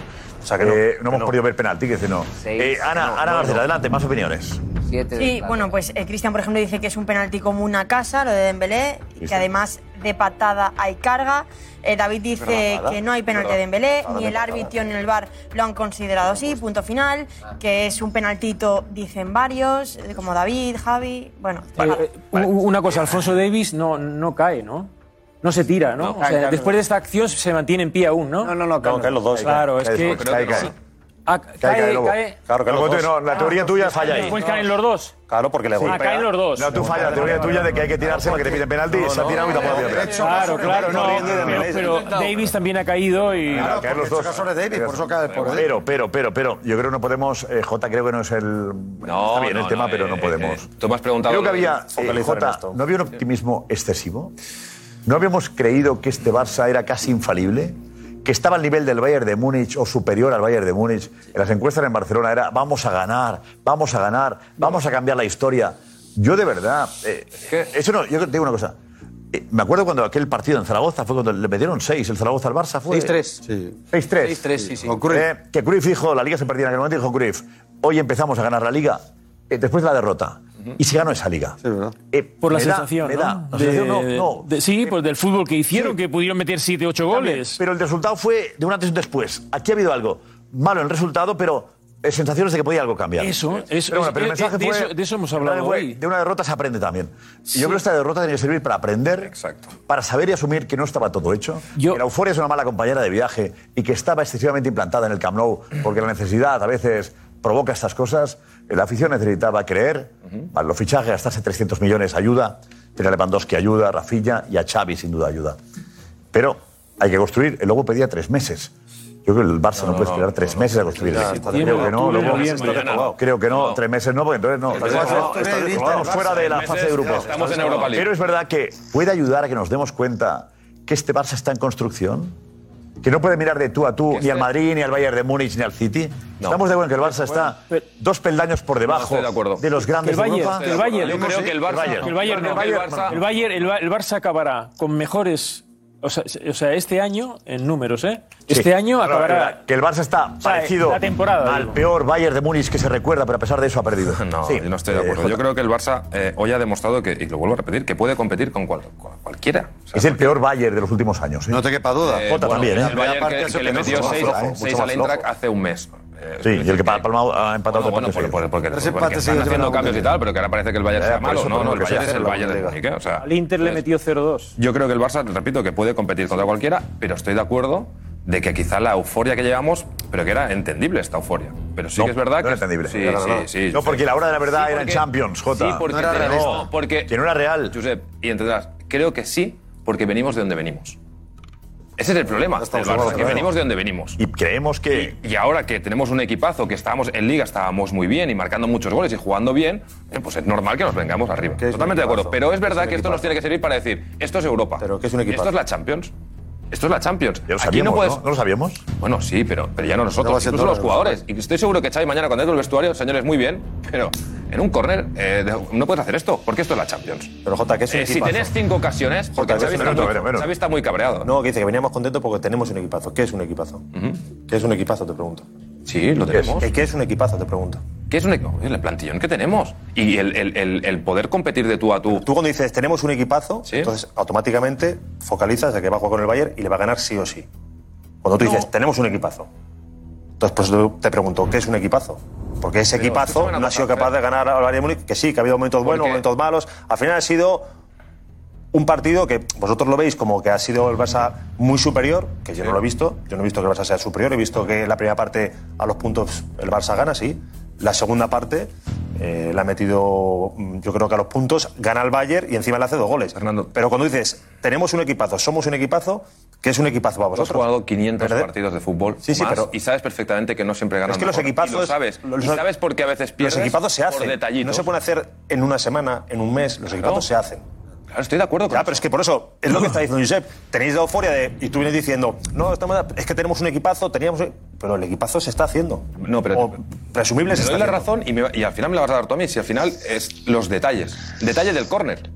sea que no, eh, no hemos podido ver penalti, que no. Seis, eh, Ana, no, Ana no, Marcela, adelante, más opiniones. Siete, sí, claro. bueno, pues eh, Cristian, por ejemplo, dice que es un penalti como una casa, lo de Dembélé, que además de patada hay carga. Eh, David dice que no hay penalti de Dembélé, ni el árbitro ni el VAR lo han considerado así, punto final, que es un penaltito, dicen varios, eh, como David, Javi, bueno. Vale, vale. Eh, una cosa, Alfonso Davis no, no cae, ¿no? no se tira, ¿no? o sea, después de esta acción se mantiene en pie aún, ¿no? No, no, no, caen los dos. Claro, es que... Cae, cae, cae, Claro, que luego no, la teoría tuya falla ahí. Después caen los dos. Claro, porque le sí, ah, caen los dos. No, tú fallas, la teoría tuya de que hay que tirarse porque te piden penalti y se ha tirado y tampoco ha tirado. Claro, claro, no. Pero Davis también ha caído y. Claro, los dos. Davis, por eso Pero, pero, pero, pero. Yo creo que no podemos. J creo que no es el. No. Está bien el tema, pero no podemos. Tú me has preguntado. Creo que había. J, ¿no había un optimismo excesivo? ¿No habíamos creído que este Barça era casi infalible? ¿Que estaba al nivel del Bayern de Múnich o superior al Bayern de Múnich? En las encuestas en Barcelona era vamos a ganar, vamos a ganar, vamos a cambiar la historia. Yo de verdad, eh, eso no, yo te digo una cosa. Eh, me acuerdo cuando aquel partido en Zaragoza fue cuando le metieron 6, el Zaragoza al Barça fue... 6-3. Sí. 6-3. 6-3, sí, sí. Eh, que Cruyff dijo, la liga se perdía en aquel momento, dijo Cruyff, hoy empezamos a ganar la liga eh, después de la derrota y si ganó esa liga. Sí, eh, por la sensación, sí, pues del fútbol que hicieron, que pudieron meter 7, 8 goles. pero el resultado fue de un antes y un después. Aquí ha habido algo malo el resultado, pero sensaciones de que podía algo cambiar. Eso, eso. Pero el eh, mensaje de, fue, eso, de, eso, hemos hablado hoy. De una derrota se aprende también. Yo creo que esta derrota tenía que servir para aprender, Exacto. para saber y asumir que no estaba todo hecho, Yo... que la euforia es una mala compañera de viaje y que estaba excesivamente implantada en el Camp Nou porque la necesidad a veces provoca estas cosas. La afición necesitaba creer, más los fichajes, gastarse 300 millones ayuda, tiene a Lewandowski ayuda, a Rafinha y a Xavi sin duda ayuda. Pero hay que construir. El Lobo pedía tres meses. Yo creo que el Barça no, puede esperar tres meses a construir el. Creo que no, luego, creo que no, tres meses no, porque entonces no. Estamos fuera de la fase de grupos. Europa Pero es verdad que puede ayudar a que nos demos cuenta que este Barça está en construcción que no puede mirar de tú a tú ni al Madrid, ni al Bayern de Múnich, ni al City. No. Estamos de acuerdo en que el Barça está dos peldaños por debajo de, los grandes el Bayern, de El Bayern, yo creo que el Barça, el Bayern, el Barça acabará con mejores o sea, este año, en números, ¿eh? Este año acabará. Que el Barça está parecido la temporada, al peor Bayern de Múnich que se recuerda, pero a pesar de eso ha perdido. *laughs* No, yo no estoy de eh, acuerdo. Yo creo que el Barça eh, hoy ha demostrado que, y lo vuelvo a repetir, que puede competir con, cual, cualquiera. Es el peor Bayern de los últimos años. ¿eh? No te quepa duda. Jota eh, también, ¿eh? El Bayern que, que, que le metió 6 al hace un mes. Eh, sí, y el que ha ah, empatado bueno, bueno, por, porque, Tres porque empates están haciendo cambios y tal, pero que ahora parece que el Bayern sea malo. No, no, el Bayern es el Bayern de O sea, Al Inter le metió 0-2. Yo creo que el Barça, repito, que puede competir contra cualquiera, pero estoy de acuerdo de que quizá la euforia que llevamos, pero que era entendible esta euforia. Pero sí no, que es verdad no que. Era entendible. Sí, sí, sí, No, porque la hora de la verdad era en Champions, Jota. Sí, porque. No era real. Porque que no era real. Josep, y entenderás, creo que sí, porque venimos de donde venimos. Ese es el problema. del Barça, que venimos de donde venimos. Y creemos que. Y, ahora que tenemos un equipazo, que estábamos en Liga, estábamos muy bien y marcando muchos goles y jugando bien, eh, pues es normal que nos vengamos arriba. Totalmente de acuerdo. Pero es verdad que esto nos tiene que servir para decir: esto es Europa. Pero ¿qué es un equipazo? Esto es la Champions. Esto es la Champions. Ya lo sabíamos, Aquí no, puedes... ¿no? ¿No lo sabíamos? Bueno, sí, pero, pero ya no nosotros, incluso los jugadores. Y estoy seguro que Xavi mañana cuando entre el vestuario, señores, muy bien, pero en un córner eh, no puedes hacer esto, porque esto es la Champions. Pero Jota, que es un eh, Si tenés cinco ocasiones, porque Jota, Xavi, está muy, bueno, bueno. Xavi, está muy, cabreado. No, que dice que veníamos contentos porque tenemos un equipazo. ¿Qué es un equipazo? Uh -huh. ¿Qué es un equipazo, te pregunto? Sí, lo tenemos. ¿Qué es, ¿Qué es un equipazo, te pregunto? que es, un, es el plantillón que tenemos y el, el, el, el, poder competir de tú a tú. Tú cuando dices tenemos un equipazo, ¿Sí? entonces automáticamente focalizas a que va a jugar con el Bayern y le va a ganar sí o sí. Cuando tú no. dices tenemos un equipazo, entonces pues te pregunto, ¿qué es un equipazo? Porque ese Pero equipazo no ha sido capaz de ganar al Bayern Múnich, que sí, que ha habido momentos buenos, momentos malos, al final ha sido un partido que vosotros lo veis como que ha sido el Barça muy superior, que yo no lo he visto, yo no he visto que el Barça sea superior, he visto que en la primera parte a los puntos el Barça gana, sí, la segunda parte eh, la ha metido, mm, yo creo que a los puntos, gana el Bayern y encima le hace dos goles. Pero cuando dices, tenemos un equipazo, somos un equipazo, ¿qué es un equipazo para has vosotros? jugado 500 ¿Verdad? partidos de fútbol Sí, sí, más, pero- y sabes perfectamente que no siempre ganas Es que los equipazos- Y lo sabes. los- y sabes por qué a veces pierdes Los equipazos se por hacen. No se pueden hacer en una semana, en un mes. Los equipazos se hacen. Claro, estoy de acuerdo con Ya, pero es que por eso, es lo que está diciendo Josep. Tenéis la euforia de. Y tú vienes diciendo, no, estamos, es que tenemos un equipazo, teníamos. Pero el equipazo se está haciendo. No, pero O presumible te se doy está la haciendo. razón y, me va- y al final me la vas a dar tú a mí. Si al final es los detalles. Detalle del córner.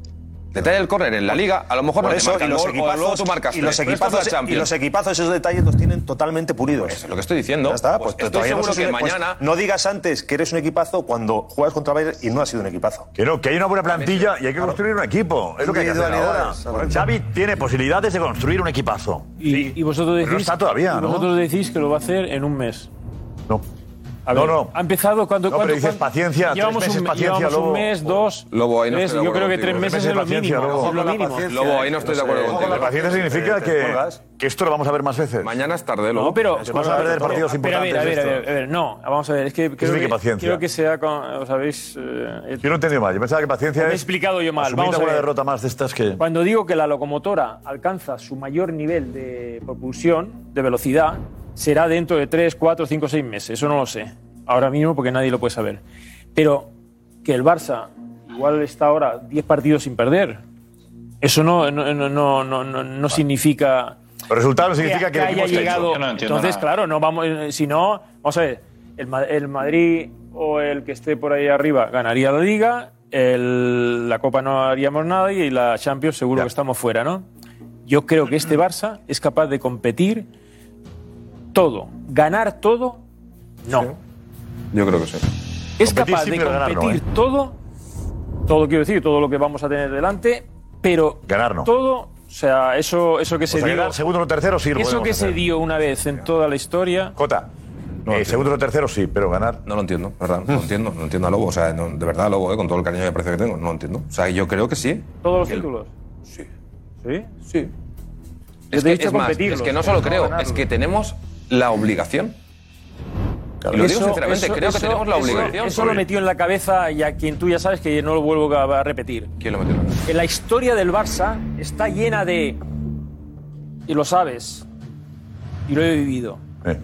Detalle del córner en la liga, a lo mejor Por no te eso, y los gol, o luego equipazos, tú marcas y los tres. Es equipazos, y Champions. los equipazos, esos detalles los tienen totalmente pulidos. Eso es lo que estoy diciendo. Ya está, Pues pues, estoy no que pues, mañana- no digas antes que eres un equipazo cuando juegas contra Bayern y no ha sido un equipazo. Que no, que hay una buena plantilla y hay que construir un equipo. Es lo que hay que hacer ahora. Xavi tiene posibilidades de construir un equipazo. Y, y vosotros Pero decís, no está todavía, y ¿no? vosotros decís que lo va a hacer en un mes. No. A No, ver, no. Ha empezado cuando. No, cuando- pero dices cuando- paciencia, tres Llevamos meses un, paciencia, llevamos Lobo. un mes, dos. Lobo, ahí no tres, estoy de yo creo que tres meses Meses es lo mínimo. Lobo. es lo mínimo. Lobo, ahí no estoy de acuerdo contigo. La paciencia significa que, que esto lo vamos a ver más veces. Mañana es tarde, Lobo. No, pero. Vamos a perder partidos pero a ver, importantes. a ver, a ver, a ver, no, vamos a ver, es que creo, que, paciencia? creo que sea con, os habéis eh, Yo no he entendido mal. Yo pensaba que paciencia Me he es. explicado yo mal. Vamos a ver. derrota más de estas que. Cuando digo que la locomotora alcanza su mayor nivel de propulsión, de velocidad, será dentro de 3, 4, 5, 6 meses. Eso no lo sé. Ahora mismo porque nadie lo puede saber. Pero que el Barça igual está ahora 10 partidos sin perder. Eso no, no, no, no, no, no- no significa El resultado no significa que, el haya llegado. Entonces, claro, no vamos. eh, Si no, vamos a ver. El, Ma- el Madrid o el que esté por ahí arriba ganaría la Liga. el- la Copa no haríamos nada y la Champions seguro que estamos fuera, ¿no? Yo creo que este Barça es capaz de competir todo, ganar todo, no. Yo creo que sí. Es Competir capaz de ganar no, competir ¿eh? todo, todo quiero decir, todo lo que vamos a tener delante, pero Ganar no. todo, o sea, eso, eso que O se sea, dio, segundo o tercero sí lo eso que se dio una vez en toda la historia. Jota. eh, segundo o tercero sí, pero ganar. No lo entiendo, ¿verdad? No lo entiendo, no entiendo a Lobo. O sea, no- de verdad, Lobo, eh, con todo el cariño y aprecio que tengo, no lo entiendo. O sea, yo creo que sí. Todos los el- títulos. Sí. ¿Sí? Sí. Es, que, es más, es que no solo no creo, es que tenemos la obligación. Y lo digo Eso- sinceramente, eso- creo que tenemos la obligación. Eso, lo metió en la cabeza y a quien tú ya sabes que no lo vuelvo a a repetir. ¿Quién lo metió? En la historia del Barça está llena de. Y lo sabes. Y lo he vivido. Eh.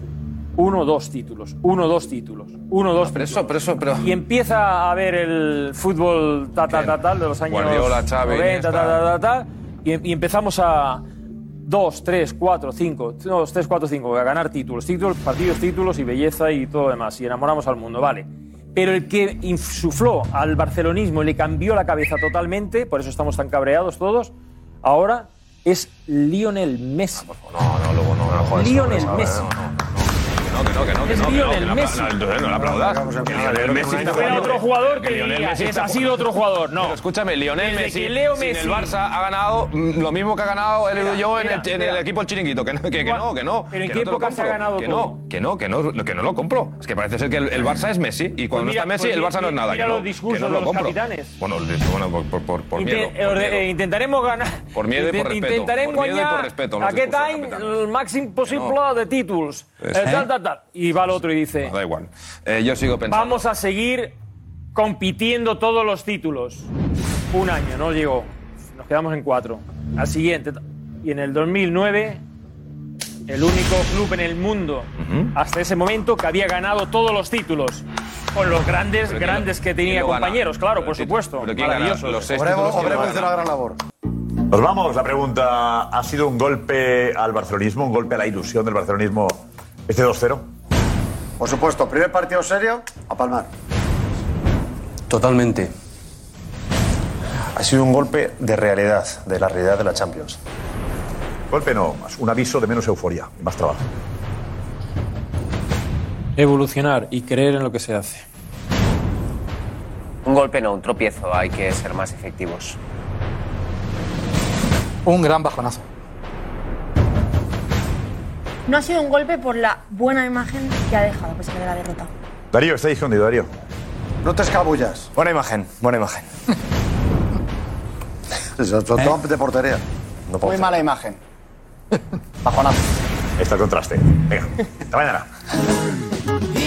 Uno, dos títulos. Uno, dos títulos. Uno, dos. pero eso, pero eso, pero. Y empieza a ver el fútbol ta, ta, ta, tal de los años Guardiola, Xavi, 90, ta, ta, Iniesta. ta, ta, y, y empezamos a 2, 3, 4, 5, 2, 3, 4, 5, a ganar títulos, títulos, partidos, títulos y belleza y todo lo demás. Y enamoramos al mundo, vale. Pero el que insufló al barcelonismo y le cambió la cabeza totalmente, por eso estamos tan cabreados todos, ahora es Lionel Messi. No, no, Lobo, no, no Lionel no, no, Messi. No, que no, que no, que Es no, que no, Lionel no, Messi. No, entonces no le aplaudas. Que Lionel Messi está Era jugando- otro jugador que Lionel Messi ha sido otro jugador, no. Escúchame, Lionel Messi, sin Messi- el Barça ha ganado mm, lo mismo que ha ganado él y yo en, el, mira, mira. equipo El Chiringuito. Que no, que, no, que no. Pero ¿en qué lo época se ha ganado Que todo? no, que no, que no, que no lo compro. Es que parece ser que el, el Barça es Messi y cuando Pues mira, no está Messi pues el Barça no es mira nada. los que no, discursos de lo los compro. capitanes. Bueno, bueno por, miedo. intentaremos ganar. Por miedo y por respeto. Intentarem guanyar los aquest any el màxim possible de títulos. Pues, Eh, ¿eh? tal, tal, tal. Y va el otro y dice, No, da igual. Eh, yo sigo pensando. vamos a seguir compitiendo todos los títulos. Un año, no llegó. Nos quedamos en cuatro. Al siguiente. Y en el 2009, el único club en el mundo hasta ese momento que había ganado todos los títulos. Con los grandes, Pero ¿quién grandes lo- que tenía gana? compañeros, claro, Pero por ¿quién- supuesto. pero ¿quién gana Maravilloso. los seis Obremos, Obremos hizo una gran labor. Nos vamos. La pregunta: ¿ha sido un golpe al barcelonismo, un golpe a la ilusión del barcelonismo este 2-0? Por supuesto, primer partido serio, a palmar. Totalmente. Ha sido un golpe de realidad, de la realidad de la Champions. Golpe no, más un aviso de menos euforia, más trabajo. Evolucionar y creer en lo que se hace. Un golpe no, un tropiezo. Hay que ser más efectivos. Un gran bajonazo. No ha sido un golpe por la buena imagen que ha dejado a pesar de la derrota. Darío, está ahí escondido, Darío. No te escabullas. Buena imagen, buena imagen. *laughs* Todo de portería. Muy mala imagen. Bajonazo. Está el contraste. Venga, hasta mañana. *laughs*